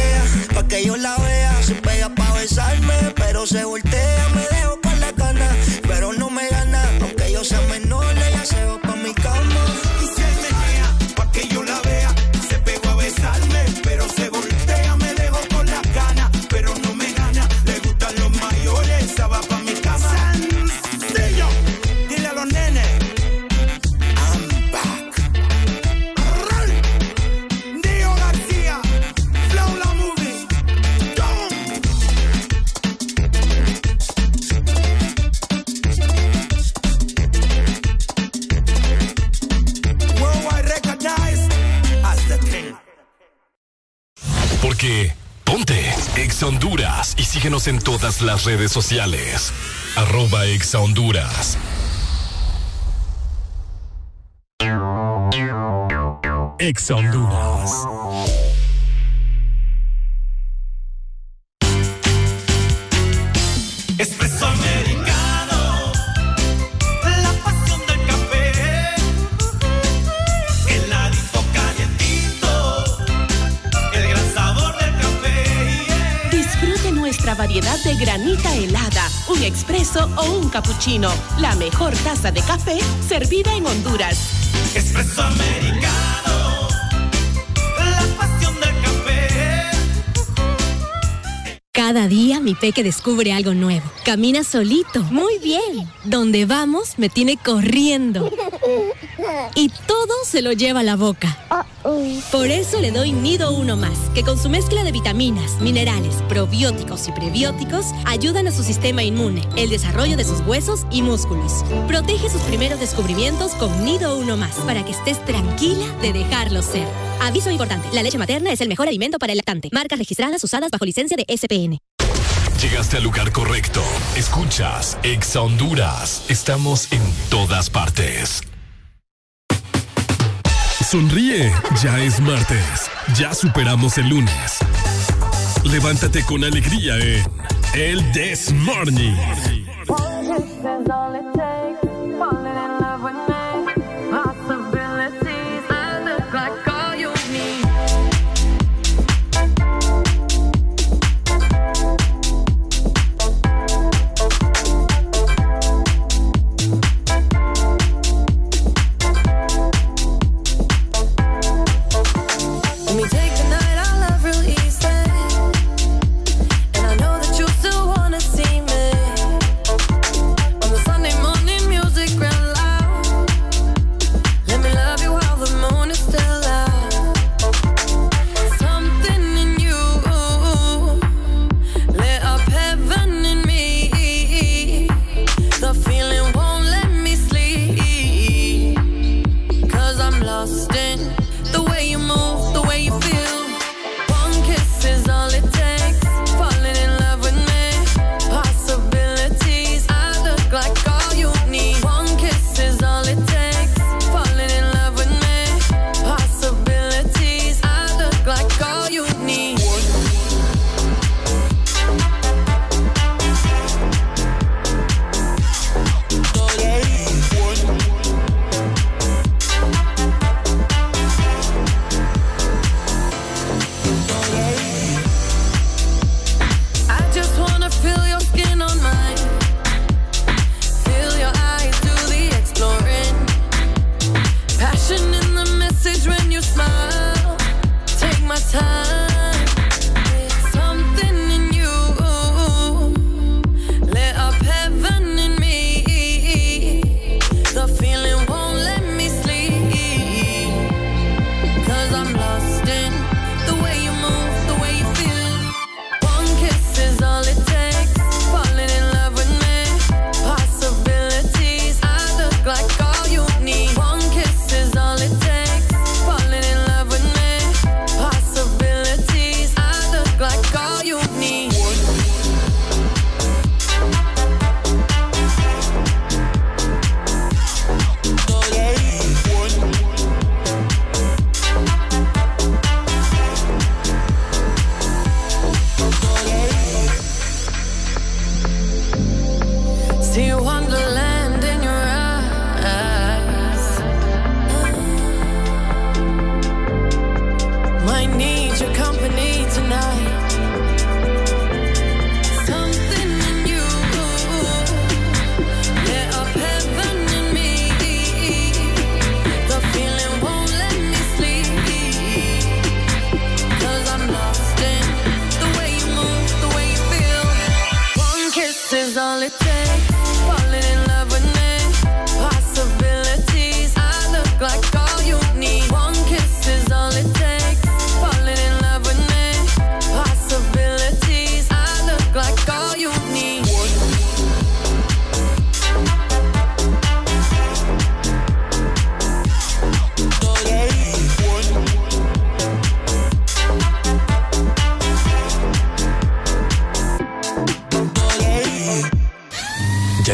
las redes sociales. Arroba Exa Honduras. Exa Honduras. cappuccino, la mejor taza de café servida en Honduras. Espresso americano, la pasión del café. Cada día mi peque descubre algo nuevo. Camina solito, muy bien. Donde vamos me tiene corriendo. Y todo se lo lleva a la boca. Por eso le doy Nido Uno Más, que con su mezcla de vitaminas, minerales, probióticos y prebióticos ayudan a su sistema inmune, el desarrollo de sus huesos y músculos. Protege sus primeros descubrimientos con Nido Uno Más para que estés tranquila de dejarlos ser. Aviso importante, la leche materna es el mejor alimento para el lactante. Marcas registradas usadas bajo licencia de SPN. Llegaste al lugar correcto. Escuchas ex Honduras. Estamos en todas partes. Sonríe, ya es martes. Ya superamos el lunes. Levántate con alegría en el This Morning.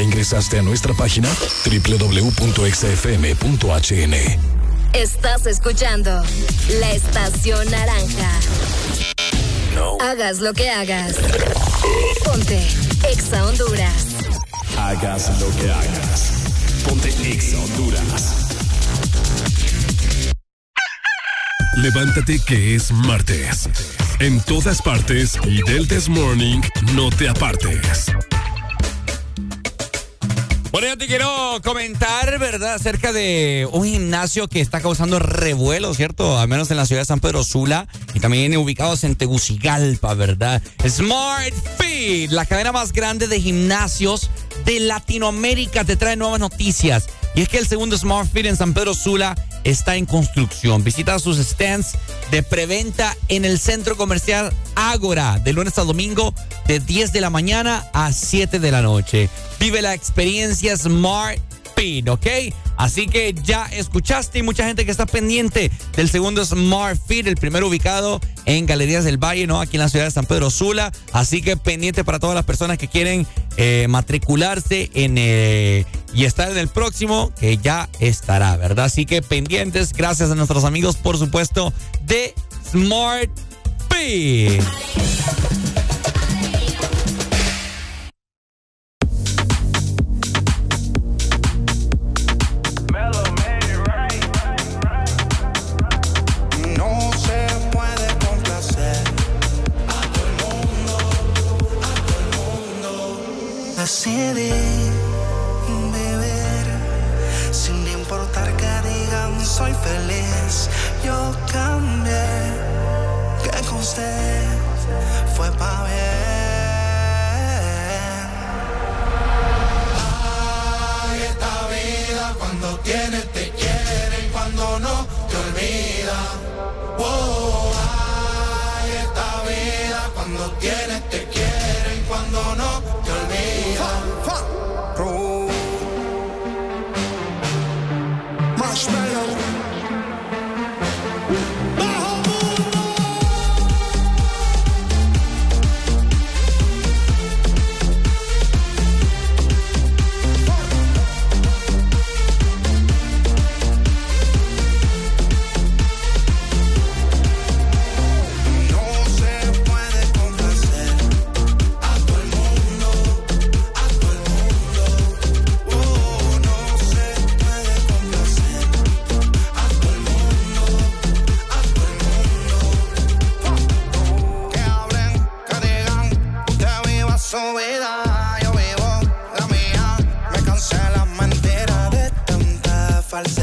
Ingresaste a nuestra página? www.xfm.hn Estás escuchando La Estación Naranja. Hagas lo que hagas. Ponte Exa Honduras. Hagas lo que hagas. Ponte Exa Honduras. Levántate que es martes. En todas partes y del This Morning no te apartes. Bueno, yo te quiero comentar, ¿verdad?, acerca de un gimnasio que está causando revuelo, ¿cierto? Al menos en la ciudad de San Pedro Sula y también ubicados en Tegucigalpa, ¿verdad? Smart Fit, la cadena más grande de gimnasios de Latinoamérica, te trae nuevas noticias. Y es que el segundo Smart Fit en San Pedro Sula está en construcción. Visita sus stands de preventa en el centro comercial Ágora, de lunes a domingo, de 10 de la mañana a 7 de la noche. Vive la experiencia Smart ¿ok? Así que ya escuchaste y mucha gente que está pendiente del segundo Smart Fit, el primero ubicado en Galerías del Valle, ¿no? Aquí en la ciudad de San Pedro Sula. Así que pendiente para todas las personas que quieren eh, matricularse en eh, y estar en el próximo, que ya estará, ¿verdad? Así que pendientes, gracias a nuestros amigos, por supuesto, de Smart Fit. Decidí vivir sin importar que digan soy feliz. Yo cambié, que con usted fue pa' bien. Vida, yo vivo la mía. Me cansé las mentiras de tanta falsedad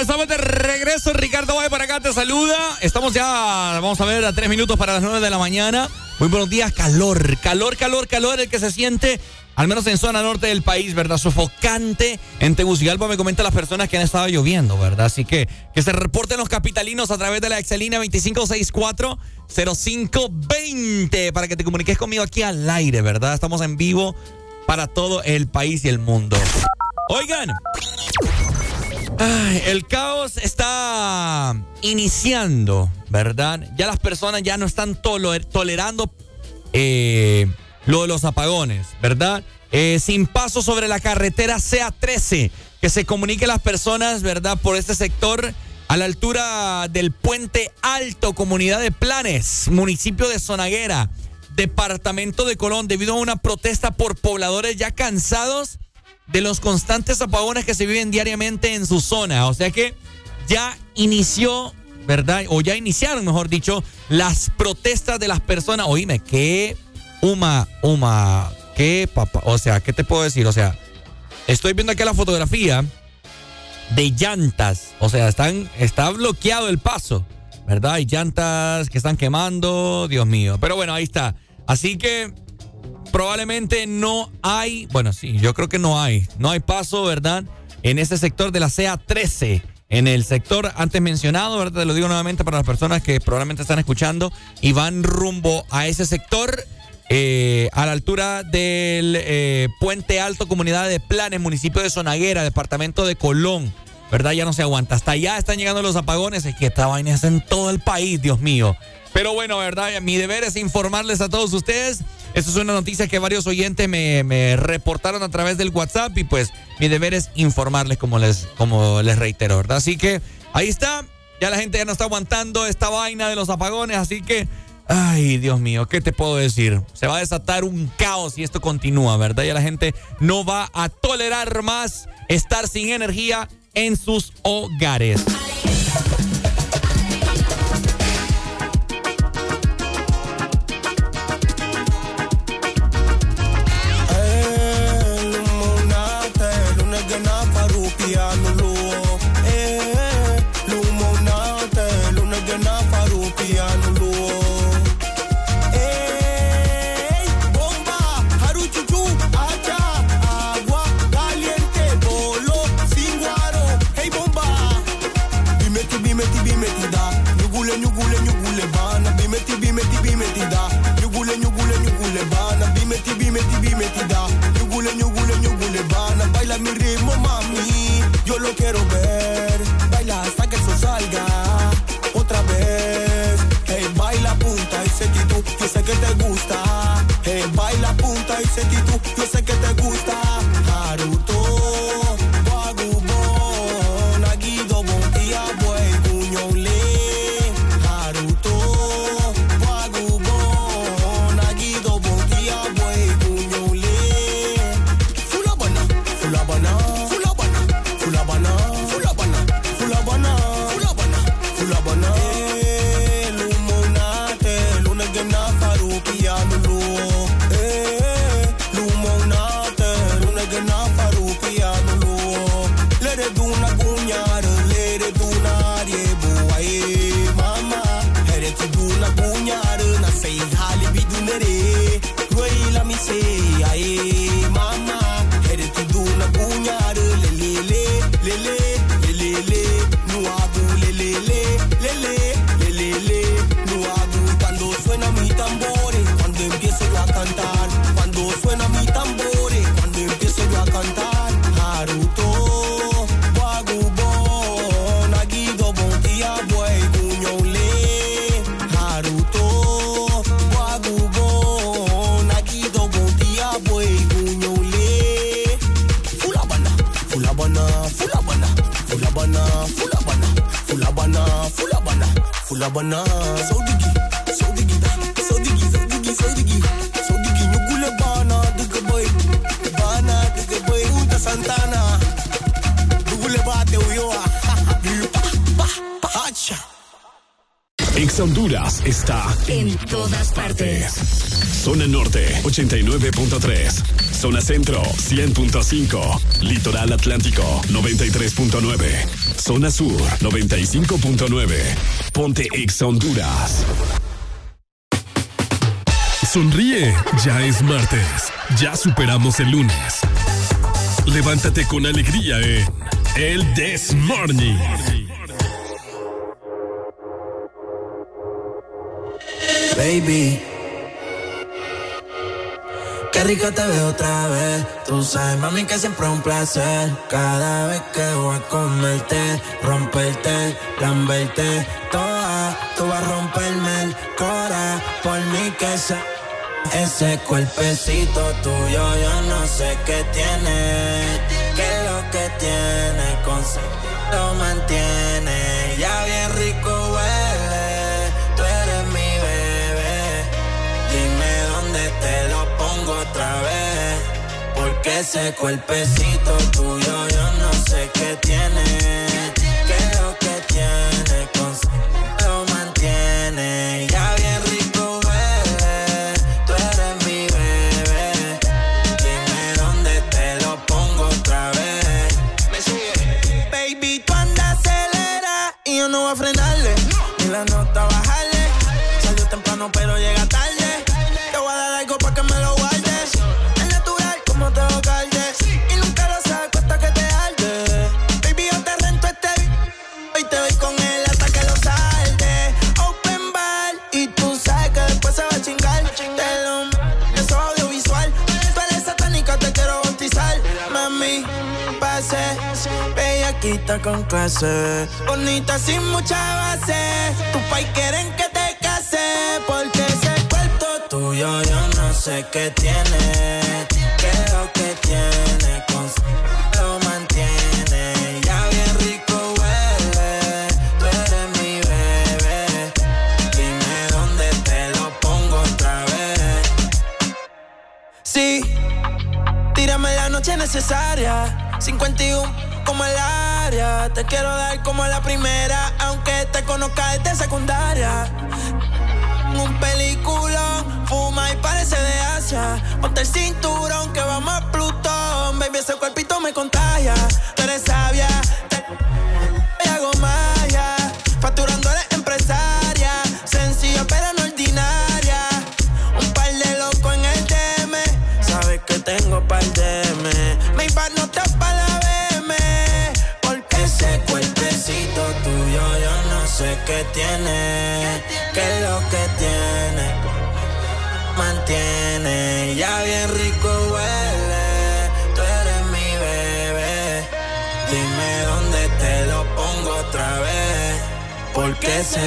Estamos de regreso. Ricardo Valle para acá te saluda. Estamos ya, vamos a ver, a tres minutos para las nueve de la mañana. Muy buenos días. Calor, calor, calor, calor, el que se siente, al menos en zona norte del país, ¿verdad? Sofocante. En Tegucigalpa me comentan las personas que han estado lloviendo, ¿verdad? Así que que se reporten los capitalinos a través de la Excelina 2564-0520 para que te comuniques conmigo aquí al aire, ¿verdad? Estamos en vivo para todo el país y el mundo. Oigan. Ay, el caos está iniciando, ¿verdad? Ya las personas ya no están tolerando eh, lo de los apagones, ¿verdad? Eh, sin paso sobre la carretera CA13, que se comunique las personas, ¿verdad? Por este sector a la altura del Puente Alto, Comunidad de Planes, municipio de Zonaguera, departamento de Colón, debido a una protesta por pobladores ya cansados de los constantes apagones que se viven diariamente en su zona. O sea que ya inició, ¿verdad? O ya iniciaron, mejor dicho, las protestas de las personas. Oíme, qué uma, uma, qué papá. O sea, ¿qué te puedo decir? O sea, estoy viendo aquí la fotografía de llantas. O sea, están, está bloqueado el paso, ¿verdad? Hay llantas que están quemando, Dios mío. Pero bueno, ahí está. Así que probablemente no hay, bueno, sí, yo creo que no hay, no hay paso, ¿verdad? En ese sector de la CA13, en el sector antes mencionado, ¿verdad? Te lo digo nuevamente para las personas que probablemente están escuchando y van rumbo a ese sector. eh, a la altura del eh, Puente Alto, Comunidad de Planes, municipio de Zonaguera, departamento de Colón, ¿verdad? Ya no se aguanta. Hasta allá están llegando los apagones. Es que esta vaina es en todo el país, Dios mío. Pero bueno, ¿verdad? Mi deber es informarles a todos ustedes. Esto es una noticia que varios oyentes me, reportaron a través del WhatsApp y pues mi deber es informarles como les, como les reitero, ¿verdad? Así que ahí está. Ya la gente ya no está aguantando esta vaina de los apagones, así que... Ay, Dios mío, ¿qué te puedo decir? Se va a desatar un caos si esto continúa, ¿verdad? Ya la gente no va a tolerar más estar sin energía en sus hogares. Litoral Atlántico 93.9, Zona Sur 95.9, Ponte Ex Honduras. Sonríe, ya es martes, ya superamos el lunes. Levántate con alegría en El This Morning. Baby, qué rico te veo otra Tú sabes, mami, que siempre es un placer. Cada vez que voy a comerte, romperte, lamberte toda. Tú vas a romperme el cora por mi casa. Ese cuerpecito tuyo, yo no sé qué tiene. ¿Qué es lo que tiene? Con lo mantiene que ese cuerpecito tuyo yo no sé qué tiene. Bonita sin mucha base, tu país quieren que te case, porque ese cuerpo tuyo yo no sé qué tiene.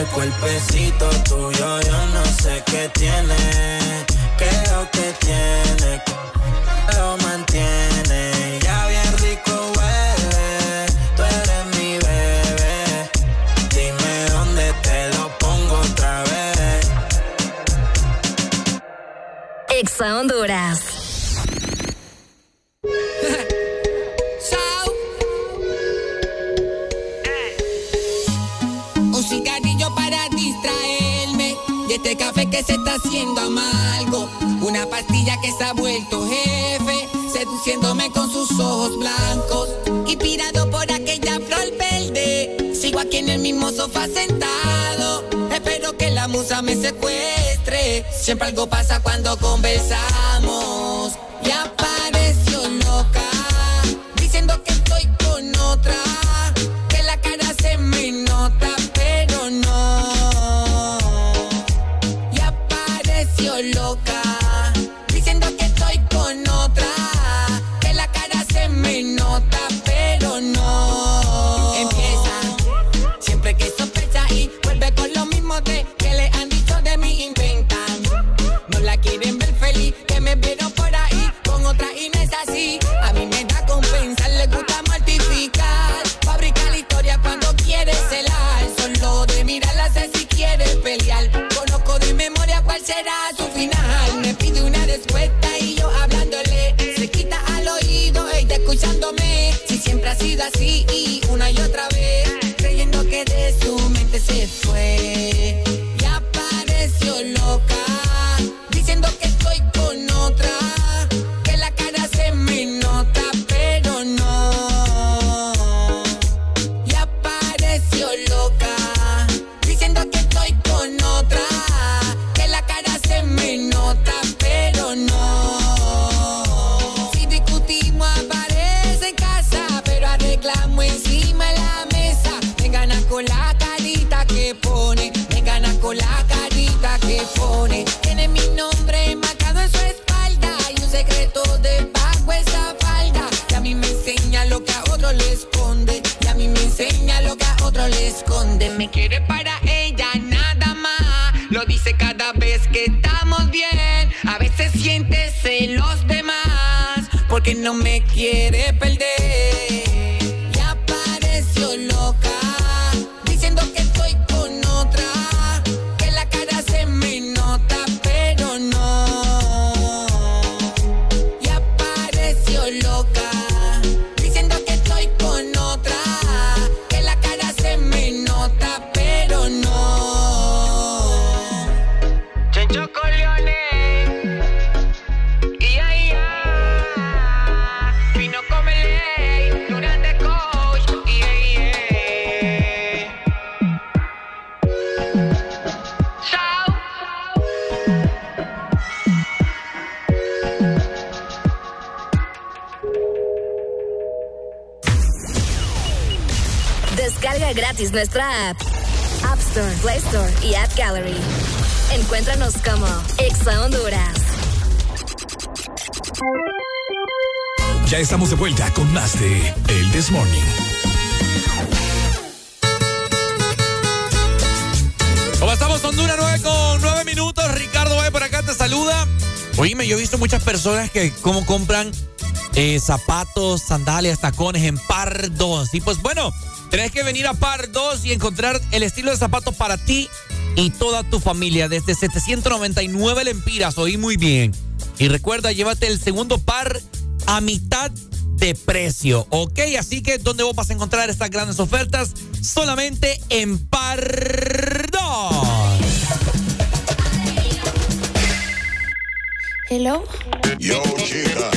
cuerpecito tuyo. Siempre algo pasa cuando conversamos. así. Eh, zapatos, sandalias, tacones en par 2. Y pues bueno, tenés que venir a par 2 y encontrar el estilo de zapatos para ti y toda tu familia. Desde 799 lempiras, oí muy bien. Y recuerda, llévate el segundo par a mitad de precio, ¿ok? Así que, ¿dónde vos vas a encontrar estas grandes ofertas? Solamente en par 2. Hello. Yo, chica.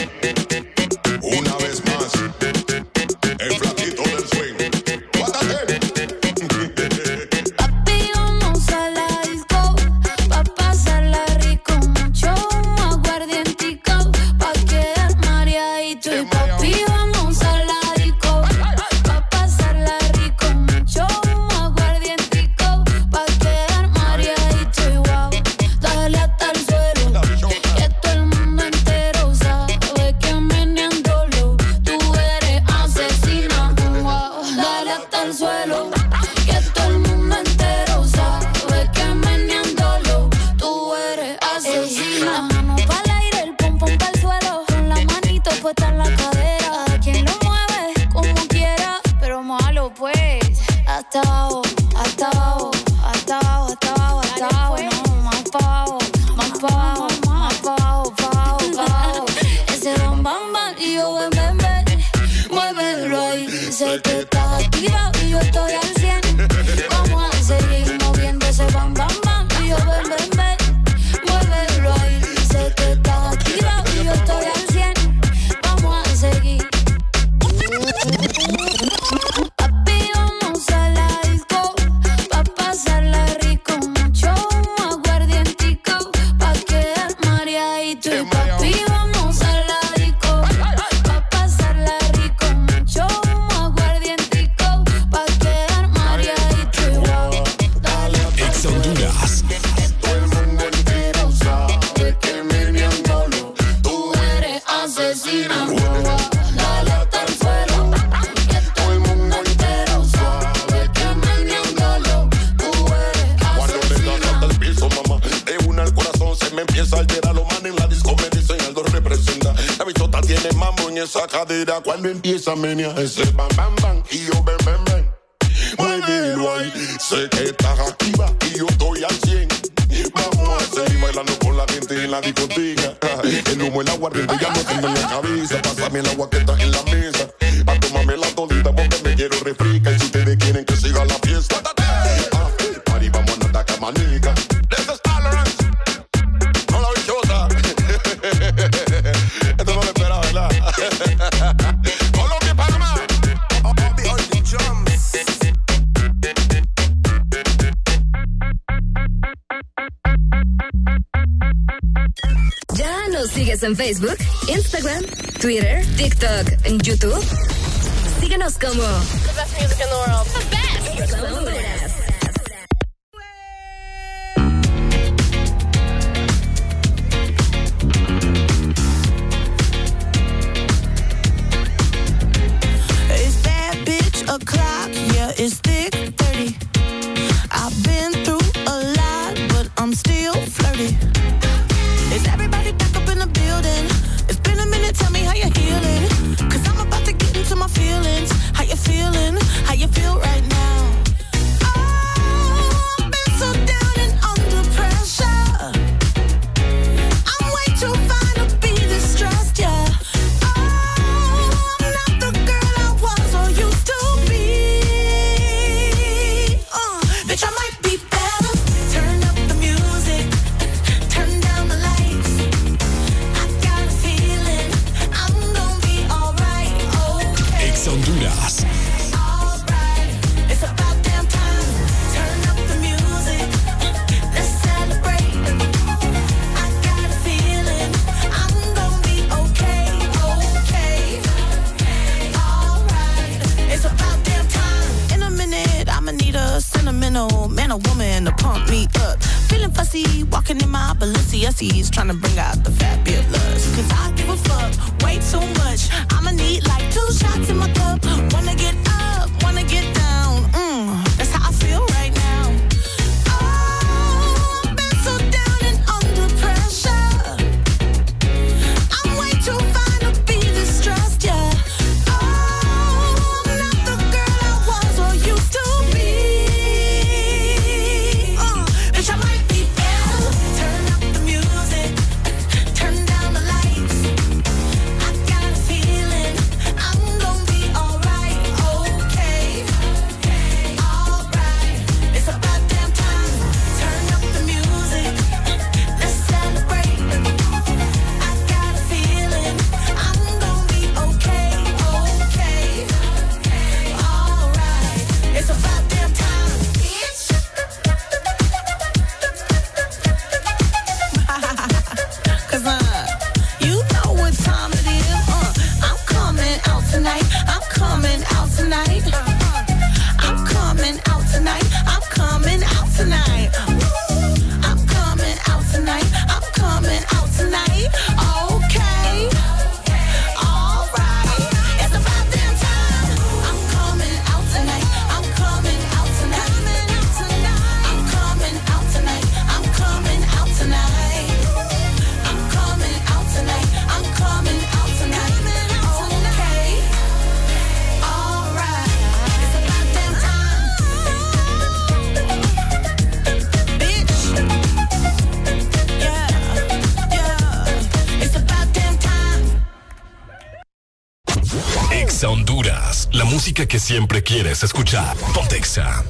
que siempre quieres escuchar. Pontexa.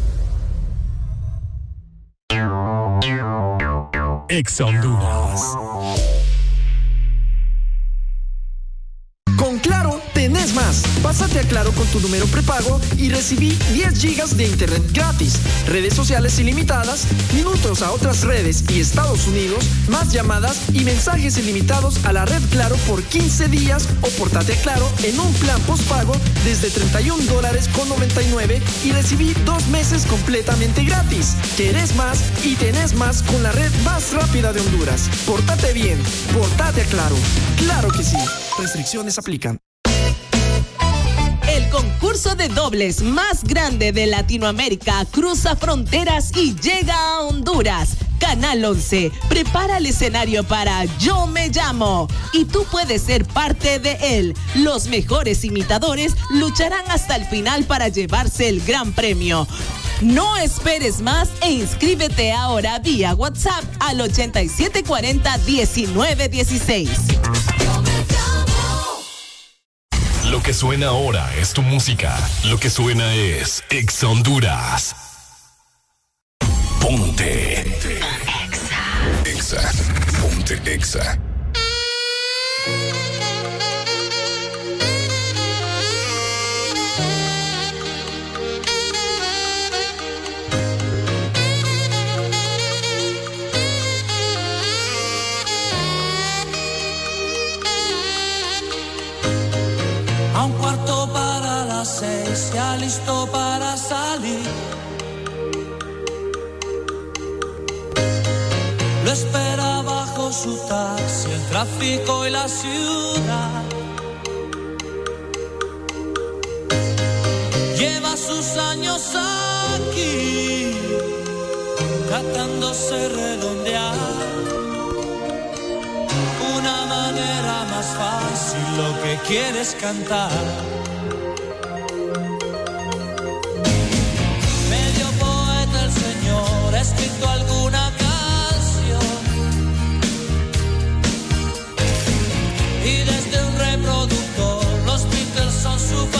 Ex Honduras. tu número prepago y recibí 10 gigas de internet gratis, redes sociales ilimitadas, minutos a otras redes y Estados Unidos, más llamadas y mensajes ilimitados a la red Claro por 15 días o portate a Claro en un plan postpago desde 31 dólares con 99 y recibí dos meses completamente gratis. Querés más y tenés más con la red más rápida de Honduras. Portate bien, portate a Claro. Claro que sí. Restricciones aplican dobles más grande de Latinoamérica cruza fronteras y llega a Honduras. Canal 11 prepara el escenario para Yo me llamo y tú puedes ser parte de él. Los mejores imitadores lucharán hasta el final para llevarse el gran premio. No esperes más e inscríbete ahora vía WhatsApp al 8740 1916 que suena ahora es tu música. Lo que suena es Ex Honduras. Ponte. Exa. Exa. Ponte Exa. listo para salir. Lo espera bajo su taxi, el tráfico y la ciudad. Lleva sus años aquí, tratándose redondear. Una manera más fácil, lo que quieres cantar. productor, los Beatles son su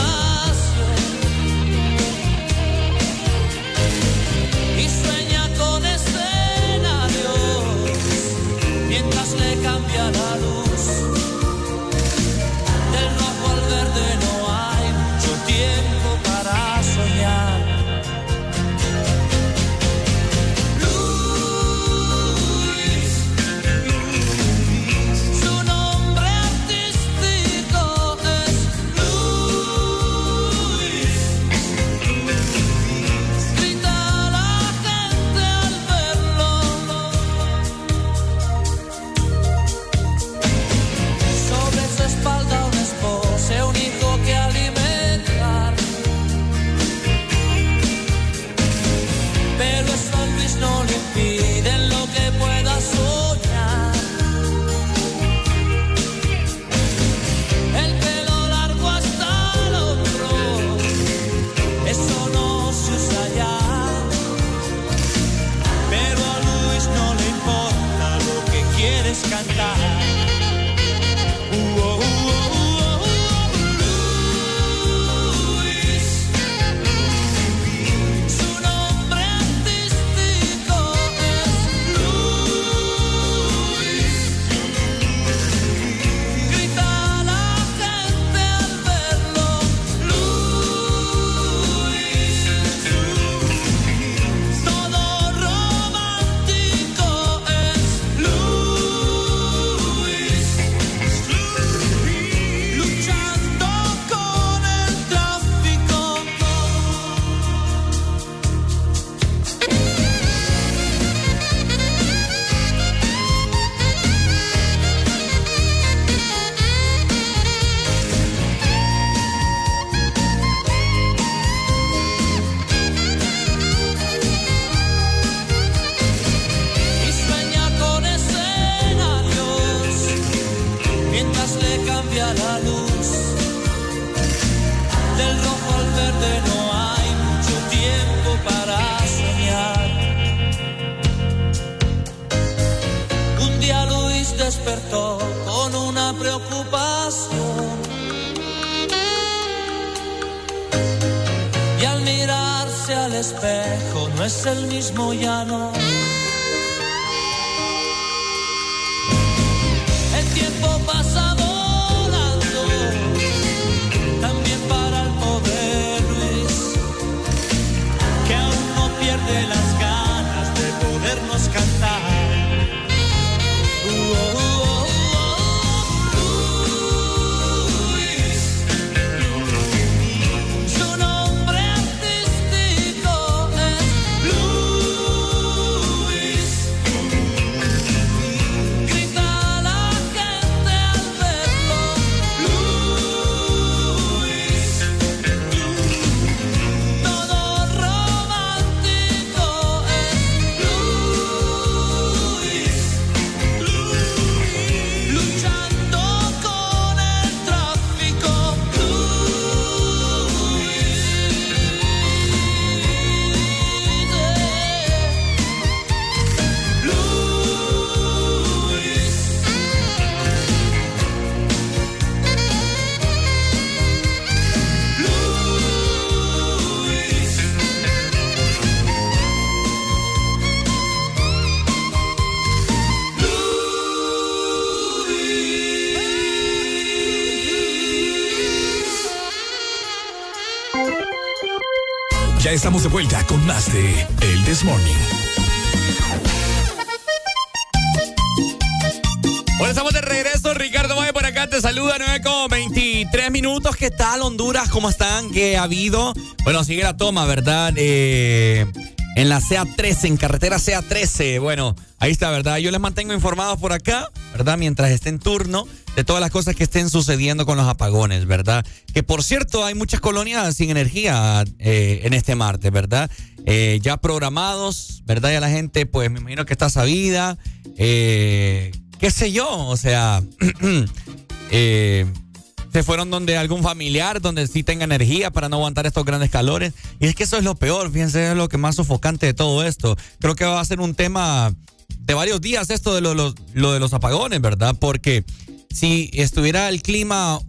estamos de vuelta con más de El This Morning. Bueno, estamos de regreso. Ricardo Valle por acá te saluda. 9 con 23 minutos. ¿Qué tal, Honduras? ¿Cómo están? ¿Qué ha habido? Bueno, sigue la toma, ¿verdad? Eh, en la CA13, en carretera CA13. Bueno, ahí está, ¿verdad? Yo les mantengo informados por acá, ¿verdad? Mientras esté en turno de todas las cosas que estén sucediendo con los apagones, ¿verdad? Que por cierto, hay muchas colonias sin energía eh, en este martes, ¿verdad? Eh, ya programados, ¿verdad? Ya la gente, pues me imagino que está sabida. Eh, qué sé yo, o sea, [clears throat] se fueron donde algún familiar, donde sí tenga energía para no aguantar estos grandes calores. Y es que eso es lo peor, fíjense, es lo que más sofocante de todo esto. Creo que va a ser un tema de varios días esto de lo de los apagones, ¿verdad? Porque si estuviera el clima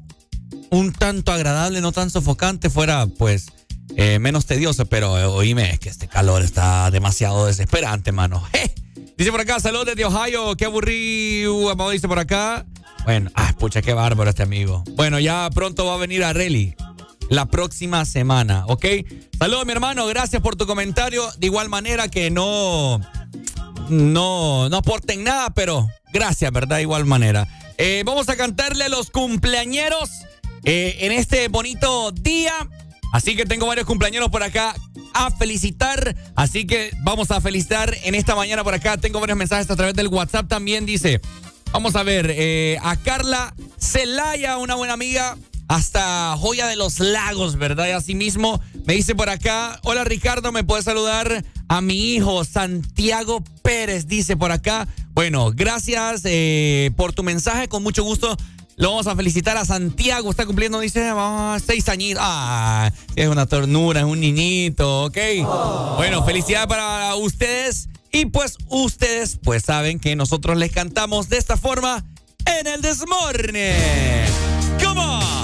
un tanto agradable, no tan sofocante, fuera pues eh, menos tedioso, pero eh, oíme, es que este calor está demasiado desesperante, mano. [laughs] Dice por acá, saludos desde Ohio, qué aburrido, amado, dice por acá. Bueno, ah, pucha, qué bárbaro este amigo. Bueno, ya pronto va a venir a Rally. La próxima semana, ¿ok? Saludos, mi hermano, gracias por tu comentario. De igual manera que no, no, no aporten nada, pero gracias, ¿verdad? De igual manera. Eh, vamos a cantarle a los cumpleañeros eh, en este bonito día. Así que tengo varios cumpleañeros por acá a felicitar. Así que vamos a felicitar en esta mañana por acá. Tengo varios mensajes a través del WhatsApp también. Dice, vamos a ver, eh, a Carla Celaya, una buena amiga, hasta Joya de los Lagos, ¿verdad? Y asimismo me dice por acá, hola Ricardo, ¿me puedes saludar a mi hijo Santiago Pérez? Dice por acá. Bueno, gracias eh, por tu mensaje, con mucho gusto. Lo vamos a felicitar a Santiago, está cumpliendo, dice, ah, seis añitos. Ah, es una ternura, es un niñito, ¿ok? Bueno, felicidades para ustedes. Y pues ustedes, pues saben que nosotros les cantamos de esta forma en el Desmorne. Dímelo,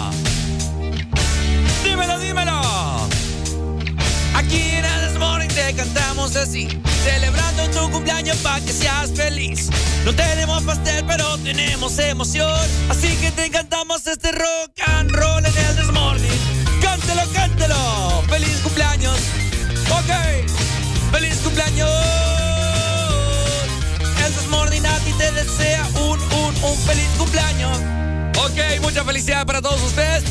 así, celebrando tu cumpleaños para que seas feliz. No tenemos pastel, pero tenemos emoción, así que te cantamos este rock and roll en el Desmorning. Cántelo, cántelo. Feliz cumpleaños. Ok. Feliz cumpleaños. El Desmorning a ti te desea un, un, un feliz cumpleaños. Ok, muchas felicidades para todos ustedes.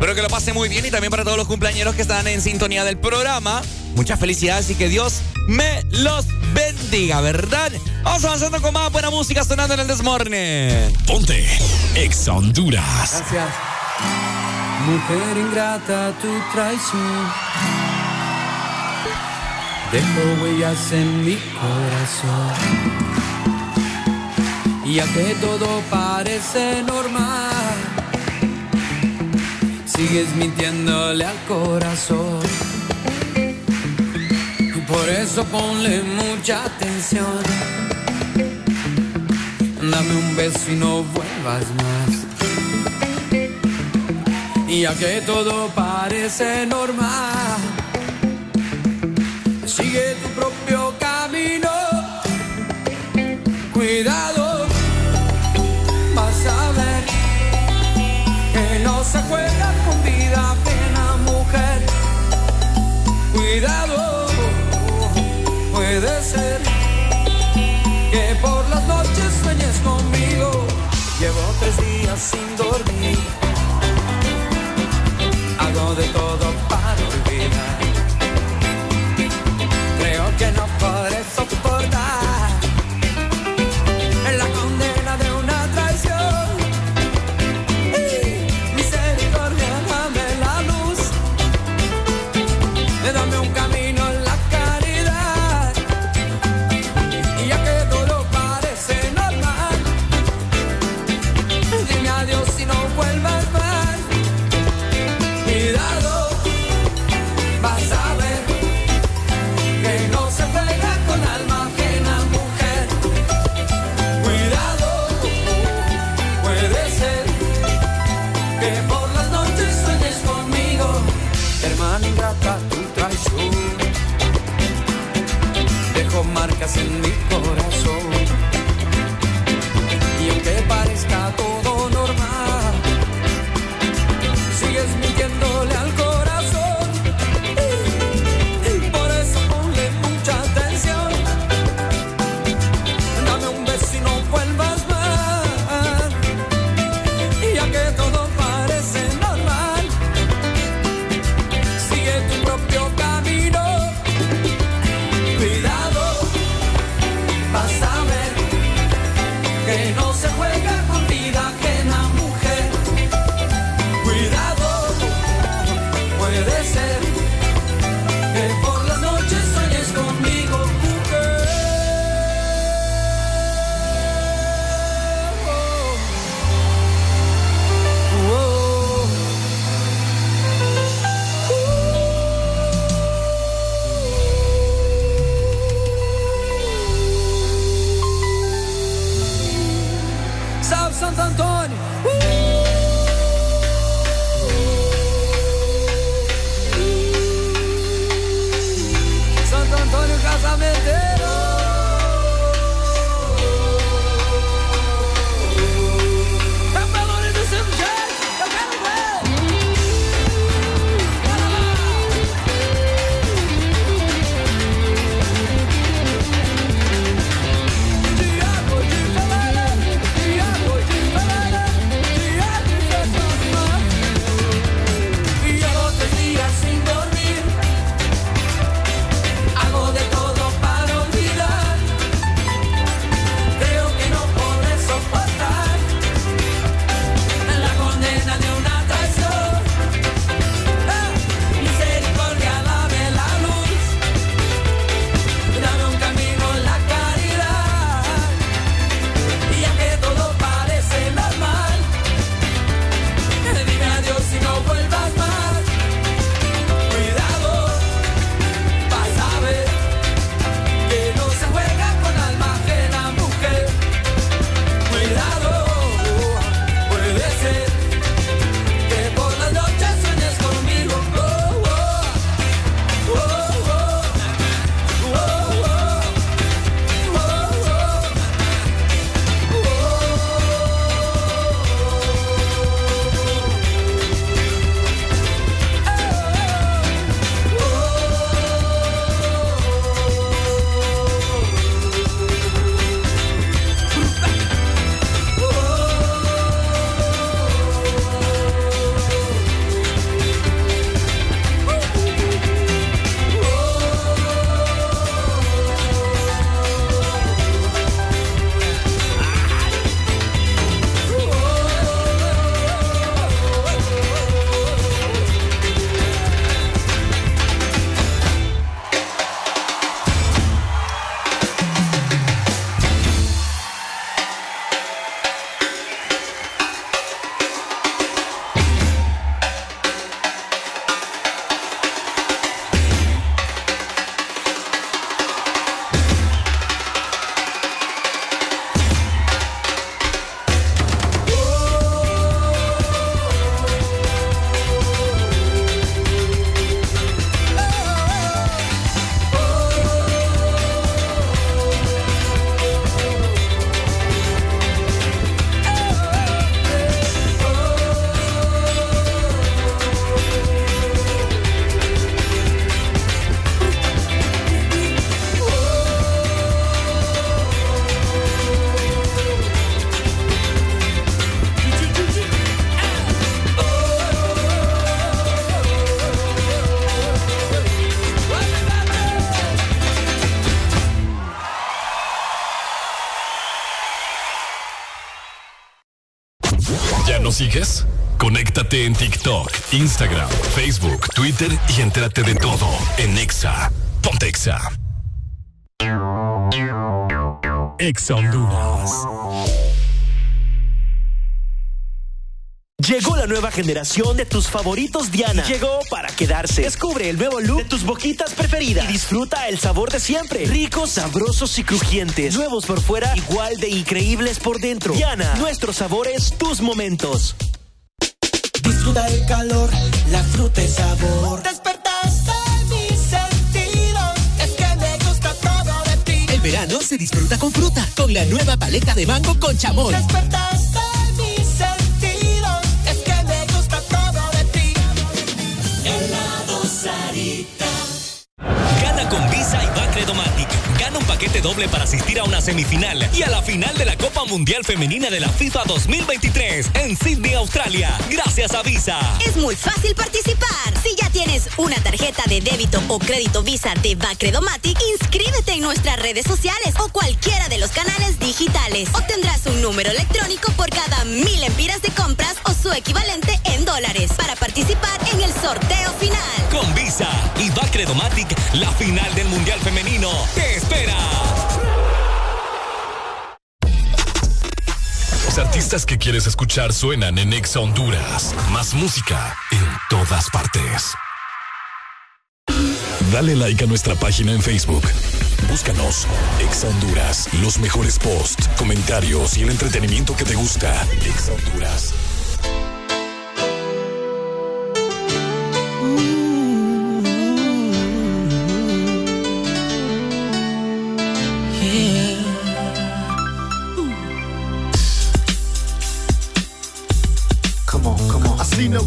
Espero que lo pasen muy bien y también para todos los cumpleañeros que están en sintonía del programa. Muchas felicidades y que Dios me los bendiga, ¿verdad? Vamos avanzando con más buena música sonando en el Desmorne. Ponte Ex Honduras. Gracias. Mujer ingrata, tu traición dejó huellas en mi corazón. Y que todo parece normal, sigues mintiéndole al corazón. Y por eso ponle mucha atención. Dame un beso y no vuelvas más. Y ya que todo parece normal, sigue tu propio camino. Cuidado, Cuidado, puede ser que por las noches sueñes conmigo. Llevo tres días sin dormir. Hago de todo en mi corazón. En TikTok, Instagram, Facebook, Twitter y entérate de todo en Exa. Ponte. Exa Honduras. Llegó la nueva generación de tus favoritos Diana. Llegó para quedarse. Descubre el nuevo look de tus boquitas preferidas y disfruta el sabor de siempre. Ricos, sabrosos y crujientes. Nuevos por fuera, igual de increíbles por dentro. Diana, nuestros sabores, tus momentos. El calor, la fruta y sabor. Despertaste mis sentidos, es que me gusta todo de ti. El verano se disfruta con fruta, con la nueva paleta de mango con chamón. Despertaste Doble para asistir a una semifinal y a la final de la Copa Mundial Femenina de la FIFA 2023 en Sydney, Australia. Gracias a Visa. Es muy fácil participar. Tienes una tarjeta de débito o crédito Visa de Bacredomatic, inscríbete en nuestras redes sociales o cualquiera de los canales digitales. Obtendrás un número electrónico por cada mil empiras de compras o su equivalente en dólares para participar en el sorteo final. Con Visa y Bacredomatic, la final del Mundial Femenino te espera. Artistas que quieres escuchar suenan en Exa Honduras. Más música en todas partes. Dale like a nuestra página en Facebook. Búscanos, Exa Honduras. Los mejores posts, comentarios y el entretenimiento que te gusta. Exa Honduras.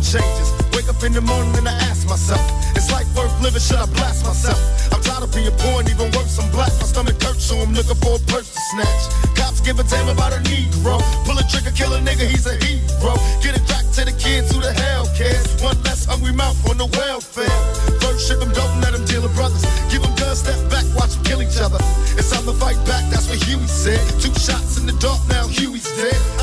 Changes. Wake up in the morning and I ask myself, is life worth living? Should I blast myself? I'm tired of being poor and even worse, I'm black. My stomach hurts, so I'm looking for a purse to snatch. Cops give a damn about a Negro. Pull a trigger, kill a nigga, he's a hero. Get it back to the kids who the hell cares. One less hungry mouth on the welfare. First ship them, don't let them deal with brothers. Give them guns, step back, watch them kill each other. It's time to fight back, that's what Huey said. Two shots in the dark, now Huey's dead.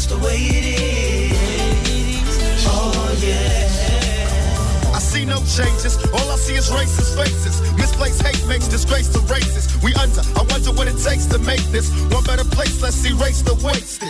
Just the way it is. Oh yeah. I see no changes. All I see is racist faces. Misplaced hate makes disgrace to races. We under. I wonder what it takes to make this one better place. Let's erase the wasted.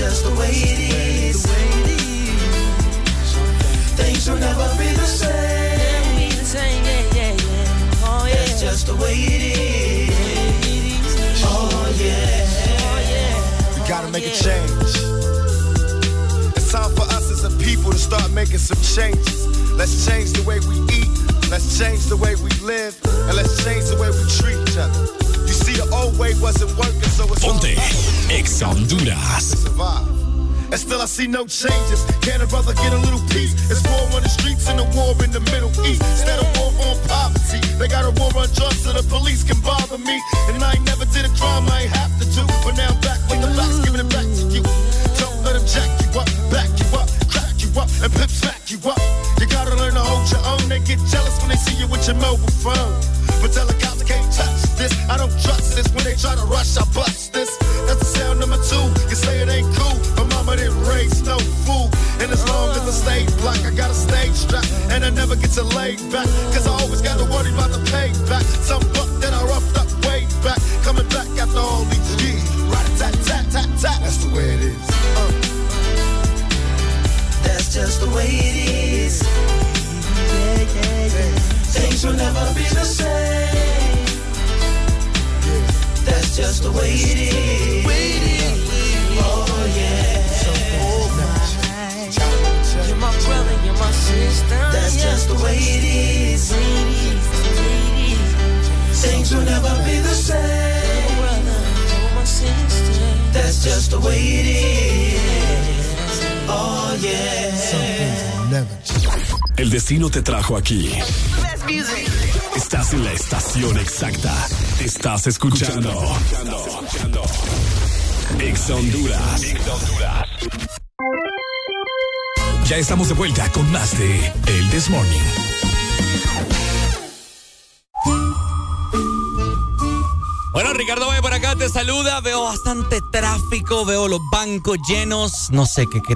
Just the way it is. Things will never be the same. That's just the way it is. Oh yeah. Oh, we gotta make a change. It's time for us as a people to start making some changes. Let's change the way we eat. Let's change the way we live. And let's change the way we treat each other. See, the old way wasn't working, so it's Ponte Exa Honduras. And still I see no changes. Can a brother get a little peace? It's war on the streets and a war in the Middle East. Instead of war on poverty, they got a war on drugs so the police can bother me. And I ain't never did a crime I ain't have to do. But now back with the facts, giving it back to you. Don't let them jack you up, back you up, crack you up, and pimp smack you up. You gotta learn to hold your own. They get jealous when they see you with your mobile phone. But tell the cops I can't touch this. I don't trust this. When they try to rush, I bust this. That's the sound number two. You say it ain't cool, but mama didn't raise no fool. And as long as I stay black, I got a stage strap. And I never get to lay back. Cause I El destino te trajo aquí. Estás en la estación exacta. Estás escuchando. escuchando. Ex Honduras. Ya estamos de vuelta con más de El This Morning. Bueno, Ricardo Valle por acá te saluda. Veo bastante tráfico, veo los bancos llenos. No sé qué, qué,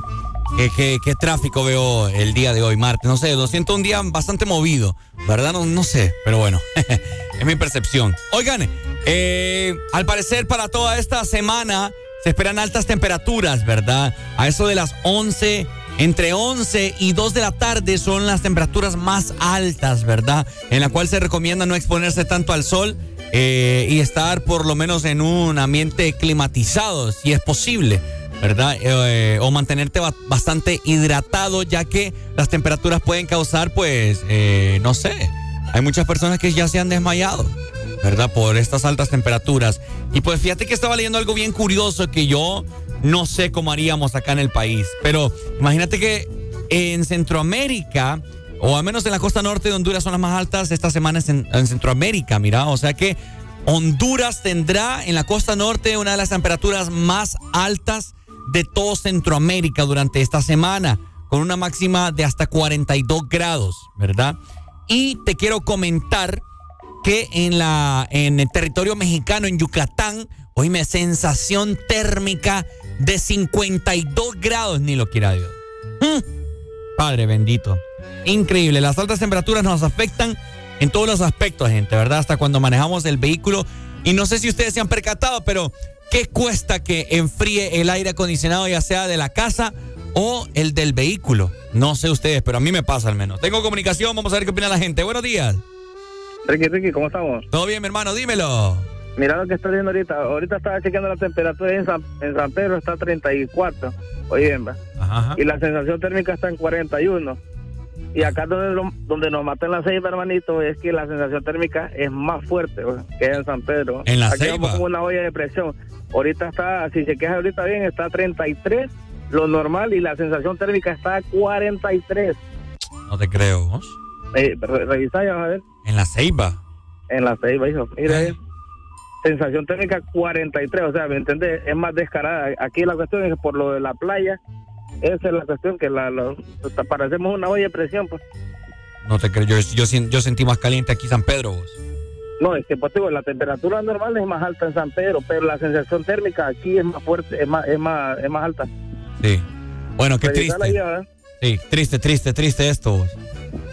qué, qué- qué tráfico veo el día de hoy, martes. No sé, lo siento un día bastante movido, ¿verdad? No, no sé, pero bueno, [laughs] es mi percepción. Oigan, eh, al parecer para toda esta semana se esperan altas temperaturas, ¿verdad? A eso de las 11, entre 11 y 2 de la tarde son las temperaturas más altas, ¿verdad? En la cual se recomienda no exponerse tanto al sol eh, y estar por lo menos en un ambiente climatizado, si es posible, ¿verdad? Eh, o mantenerte ba- bastante hidratado, ya que las temperaturas pueden causar, pues, eh, no sé, hay muchas personas que ya se han desmayado, ¿verdad? Por estas altas temperaturas. Y pues fíjate que estaba leyendo algo bien curioso que yo no sé cómo haríamos acá en el país, pero imagínate que en Centroamérica o al menos en la costa norte de Honduras son las más altas esta semana en, en Centroamérica, mira, o sea que Honduras tendrá en la costa norte una de las temperaturas más altas de todo Centroamérica durante esta semana, con una máxima de hasta 42 grados, ¿verdad? Y te quiero comentar que en, la, en el territorio mexicano, en Yucatán, oíme, sensación térmica de 52 grados, ni lo quiera Dios. Mm. Padre bendito. Increíble. Las altas temperaturas nos afectan en todos los aspectos, gente, ¿verdad? Hasta cuando manejamos el vehículo. Y no sé si ustedes se han percatado, pero ¿qué cuesta que enfríe el aire acondicionado, ya sea de la casa o el del vehículo? No sé ustedes, pero a mí me pasa al menos. Tengo comunicación, vamos a ver qué opina la gente. Buenos días. Ricky, Ricky, ¿cómo estamos? Todo bien, mi hermano, dímelo. Mira lo que estoy viendo ahorita. Ahorita estaba chequeando la temperatura en San, en San Pedro, está a 34. Oye, ¿va? y la sensación térmica está en 41. Y acá donde, lo- donde nos matan las seis, hermanito, es que la sensación térmica es más fuerte que en San Pedro. En La Aquí Ceiba. como una olla de presión. Ahorita está, si se queja ahorita bien, está a 33, lo normal, y la sensación térmica está a 43. No te creo. ¿vos? Eh, re- revisa ya, a ver. En la ceiba. En la ceiba, hijo. Mira, eh. sensación térmica 43, o sea, ¿me entiendes? Es más descarada. Aquí la cuestión es que por lo de la playa, esa es la cuestión, que la, hasta parecemos una olla de presión, pues. No te creo. Yo, yo, yo sentí más caliente aquí San Pedro, vos. No, es que, pues, digo, la temperatura normal es más alta en San Pedro, pero la sensación térmica aquí es más fuerte, es más, es más, es más alta. Sí. Bueno, qué triste. Sí, triste, triste, triste esto. vos.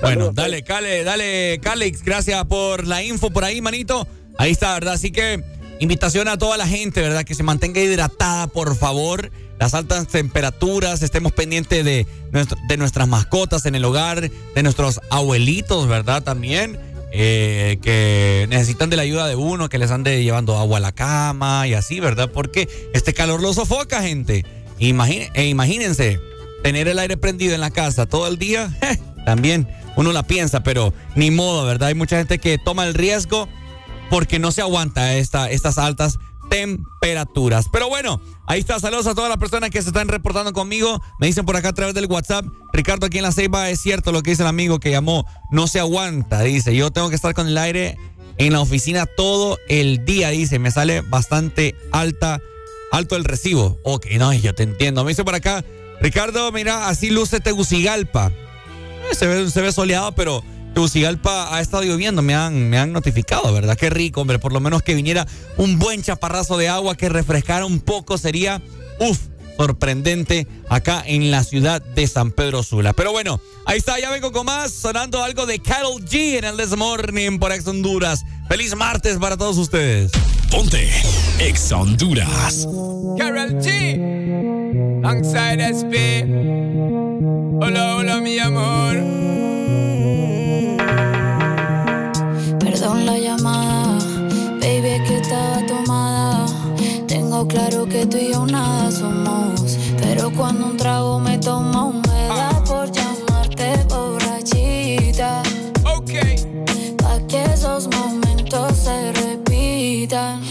Bueno, dale, Cale, dale, Calix, gracias por la info por ahí, manito. Ahí está, ¿verdad? Así que invitación a toda la gente, ¿verdad? Que se mantenga hidratada, por favor. Las altas temperaturas, estemos pendientes de, nuestro- de nuestras mascotas en el hogar, de nuestros abuelitos, ¿verdad? También, eh, que necesitan de la ayuda de uno, que les ande llevando agua a la cama y así, ¿verdad? Porque este calor lo sofoca, gente. Imagine- e imagínense, tener el aire prendido en la casa todo el día, [laughs] también uno la piensa, pero ni modo, ¿verdad? Hay mucha gente que toma el riesgo porque no se aguanta esta, estas altas temperaturas. Pero bueno, ahí está. Saludos a todas las personas que se están reportando conmigo. Me dicen por acá a través del WhatsApp. Ricardo, aquí en la Ceiba es cierto lo que dice el amigo que llamó. No se aguanta, dice. Yo tengo que estar con el aire en la oficina todo el día, dice. Me sale bastante alta, alto el recibo. Ok, no, yo te entiendo. Me dice por acá, Ricardo, mira, así luce Tegucigalpa. Eh, se, ve, se ve soleado, pero Tegucigalpa ha estado lloviendo, me han, me han notificado, ¿verdad? Qué rico, hombre. Por lo menos que viniera un buen chaparrazo de agua que refrescara un poco sería, uff, sorprendente acá en la ciudad de San Pedro Sula. Pero bueno, ahí está, ya vengo con más, sonando algo de Carol G en el This Morning por Ex Honduras. Feliz martes para todos ustedes. Ponte Ex Honduras. Carol G. Alongside SP. Hola, hola, mi amor. Tengo claro que tú y yo nada somos. Pero cuando un trago me toma, me da por llamarte borrachita. Ok. Pa' que esos momentos se repitan.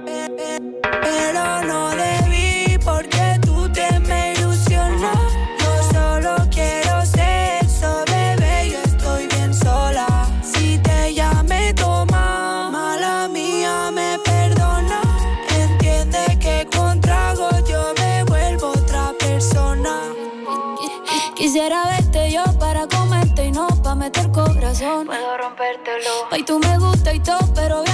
Pero no debí porque tú te me ilusionó. Yo solo quiero sexo, bebé, yo estoy bien sola. Si te llamé, toma, mala mía, me perdona. Entiende que con trago yo me vuelvo otra persona. Quisiera verte yo para comerte y no para meter corazón. Puedo rompértelo. Ay, tú me gusta y todo, pero obviamente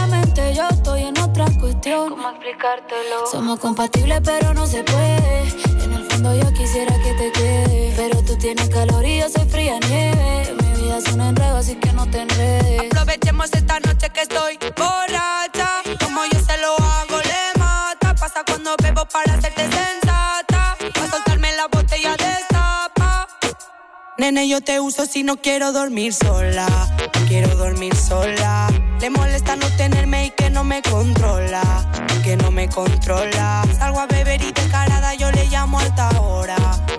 cuestión. ¿Cómo explicártelo? Somos compatibles, pero no se puede. En el fondo yo quisiera que te quede. Pero tú tienes calor y yo soy fría nieve. Mi vida es un enredo, así que no te enredes. Aprovechemos esta noche que estoy borracha. Como yo se lo hago, le mata. Pasa cuando bebo para hacerte sensata. Pa' soltarme la botella destapa. Nene, yo te uso si no quiero dormir sola. Quiero dormir sola. Le molesta no tenerme me controla. Que no me controla. Salgo a beber y descarada yo le llamo alta hora.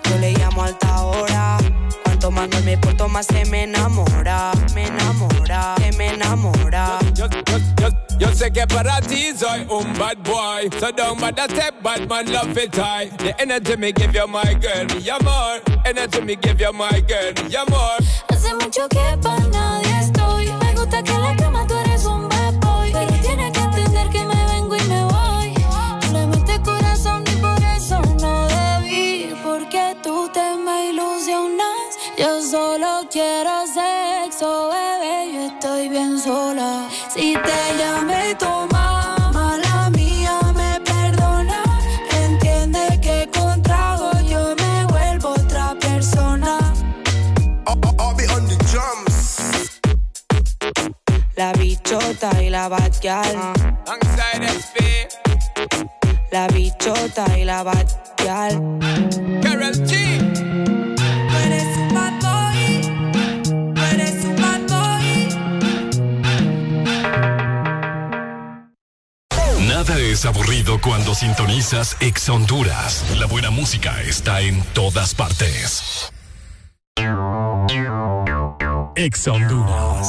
Yo le llamo alta hora. Cuanto más no me porto, más se me enamora. Me enamora, se me enamora. Yo, yo, yo, yo sé que para ti soy un bad boy So don't bother step bad man love it high The energy me give you my girl, mi amor Energy me give you my girl, mi amor Hace mucho que para nadie estoy. Me gusta que en la cama tú quiero sexo, bebé. Yo estoy bien sola. Si te llamé, toma. Mala mía, me perdona. Entiende que con trago yo me vuelvo otra persona. I'll be on the drums. La bichota y la. Alongside SP La bichota y la batgal. Carol G Nada es aburrido cuando sintonizas Ex Honduras. La buena música está en todas partes. Ex Honduras.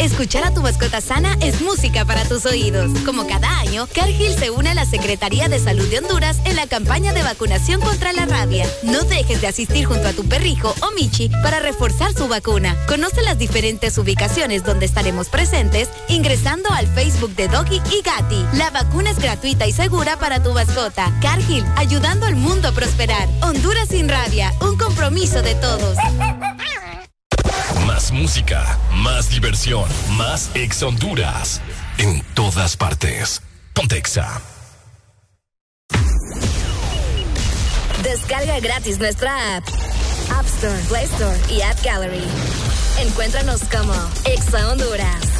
Escuchar a tu mascota sana es música para tus oídos. Como cada año, Cargill se une a la Secretaría de Salud de Honduras en la campaña de vacunación contra la rabia. No dejes de asistir junto a tu perrijo o Michi para reforzar su vacuna. Conoce las diferentes ubicaciones donde estaremos presentes ingresando al Facebook de Doggy y Gatti. La vacuna es gratuita y segura para tu mascota. Cargill, ayudando al mundo a prosperar. Honduras sin rabia, un compromiso de todos. [laughs] Más música, más diversión, más Ex Honduras. En todas partes. Pontexa. Descarga gratis nuestra app. App Store, Play Store y App Gallery. Encuéntranos como Exa Honduras.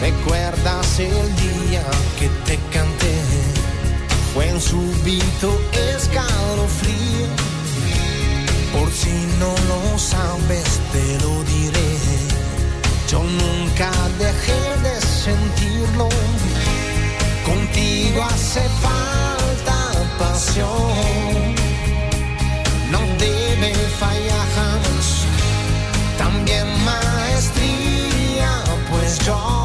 ¿Recuerdas el día que te canté? Fue en súbito escalofrío. Por si no lo sabes, te lo diré. Yo nunca dejé de sentirlo. Contigo hace falta pasión. No debe fallar jamás. También maestría, pues yo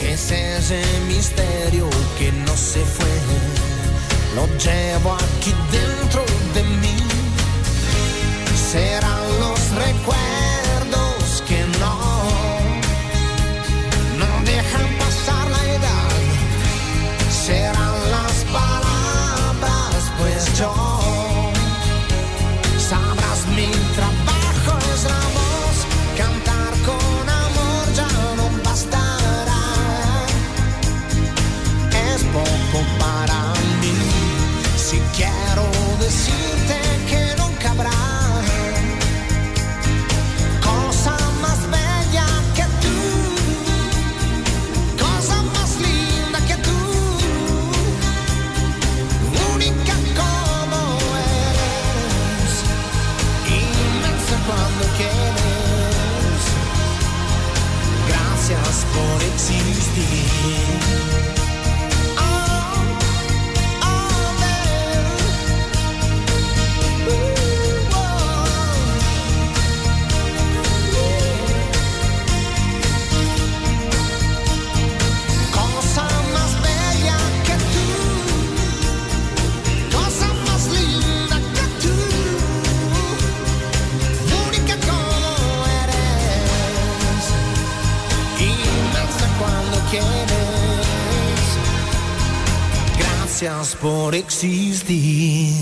Que es ese misterio que no se fue. Lo llevo aquí dentro de mí. Serán los recuerdos Gracias por existir.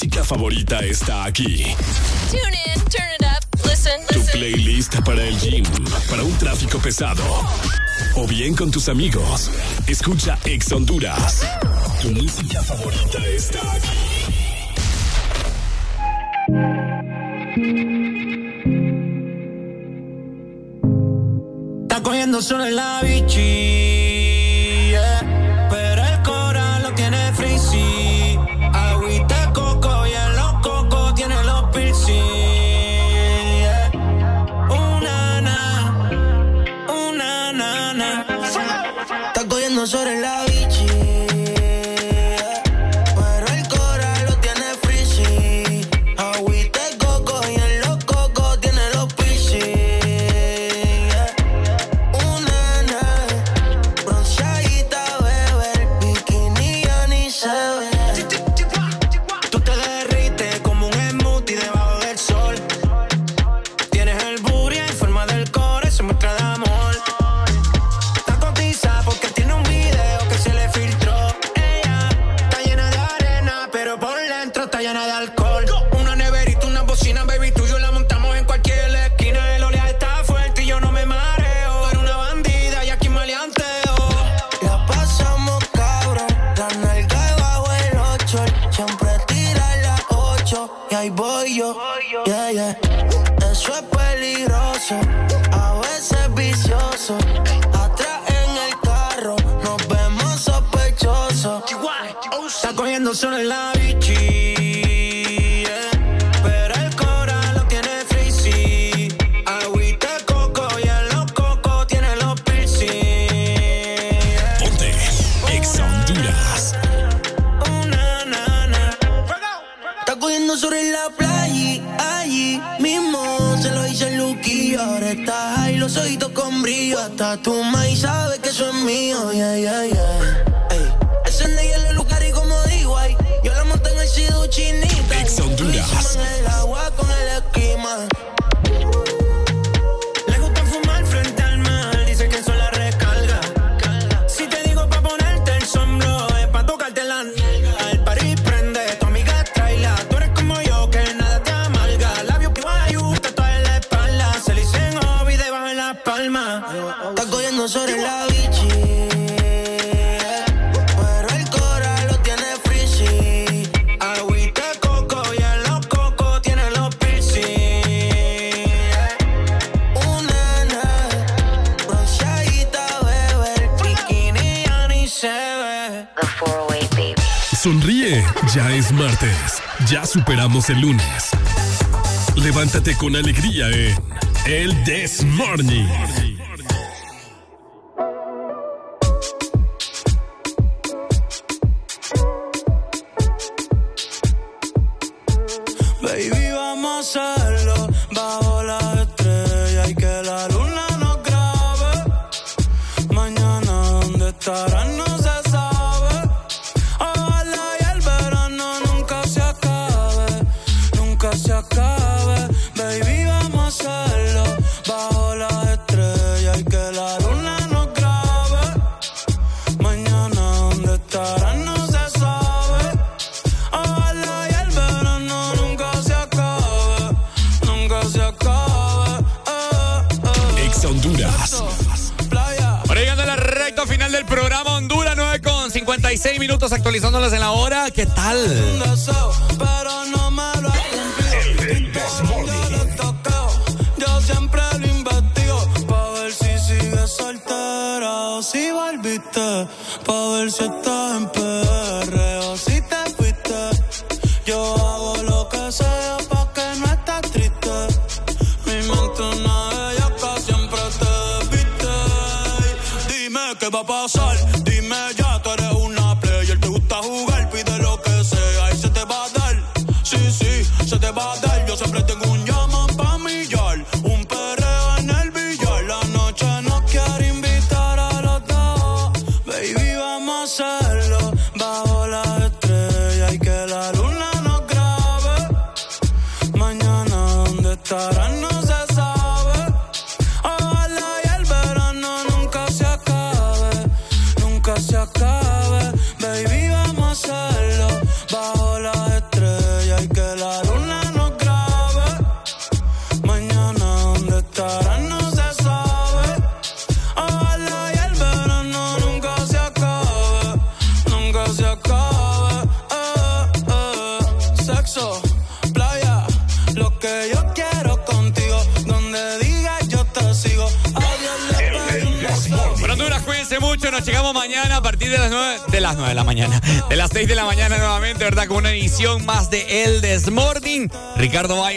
Música favorita está aquí. Tune in, turn it up, listen, Tu playlist para el gym, para un tráfico pesado. O bien con tus amigos. Escucha Ex Honduras. Tu música favorita está aquí. Está cogiendo sol en la bichi,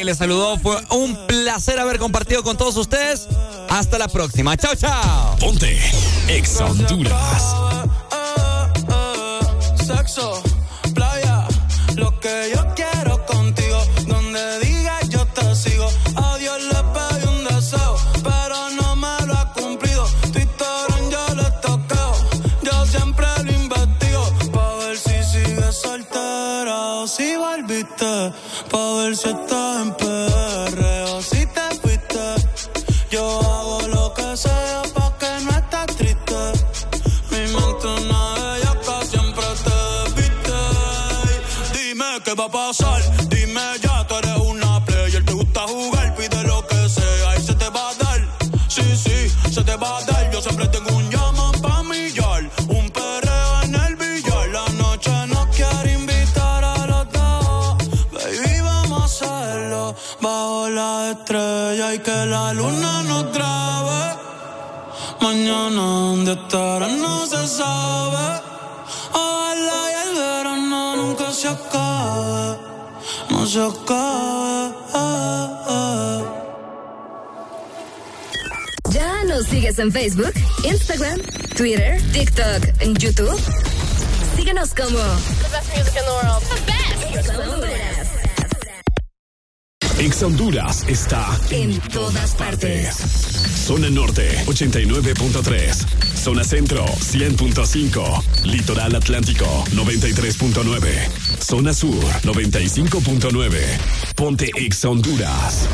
les saludó. Fue un placer haber compartido con todos ustedes. Hasta la próxima. Chao, chao. Ponte Ex Honduras. Twitter, TikTok, YouTube? Síguenos como The best music in the world. The best. Ex Honduras está en todas partes. Zona Norte 89.3. Zona Centro 100.5. Litoral Atlántico 93.9. Zona Sur 95.9. Ponte Ex Honduras.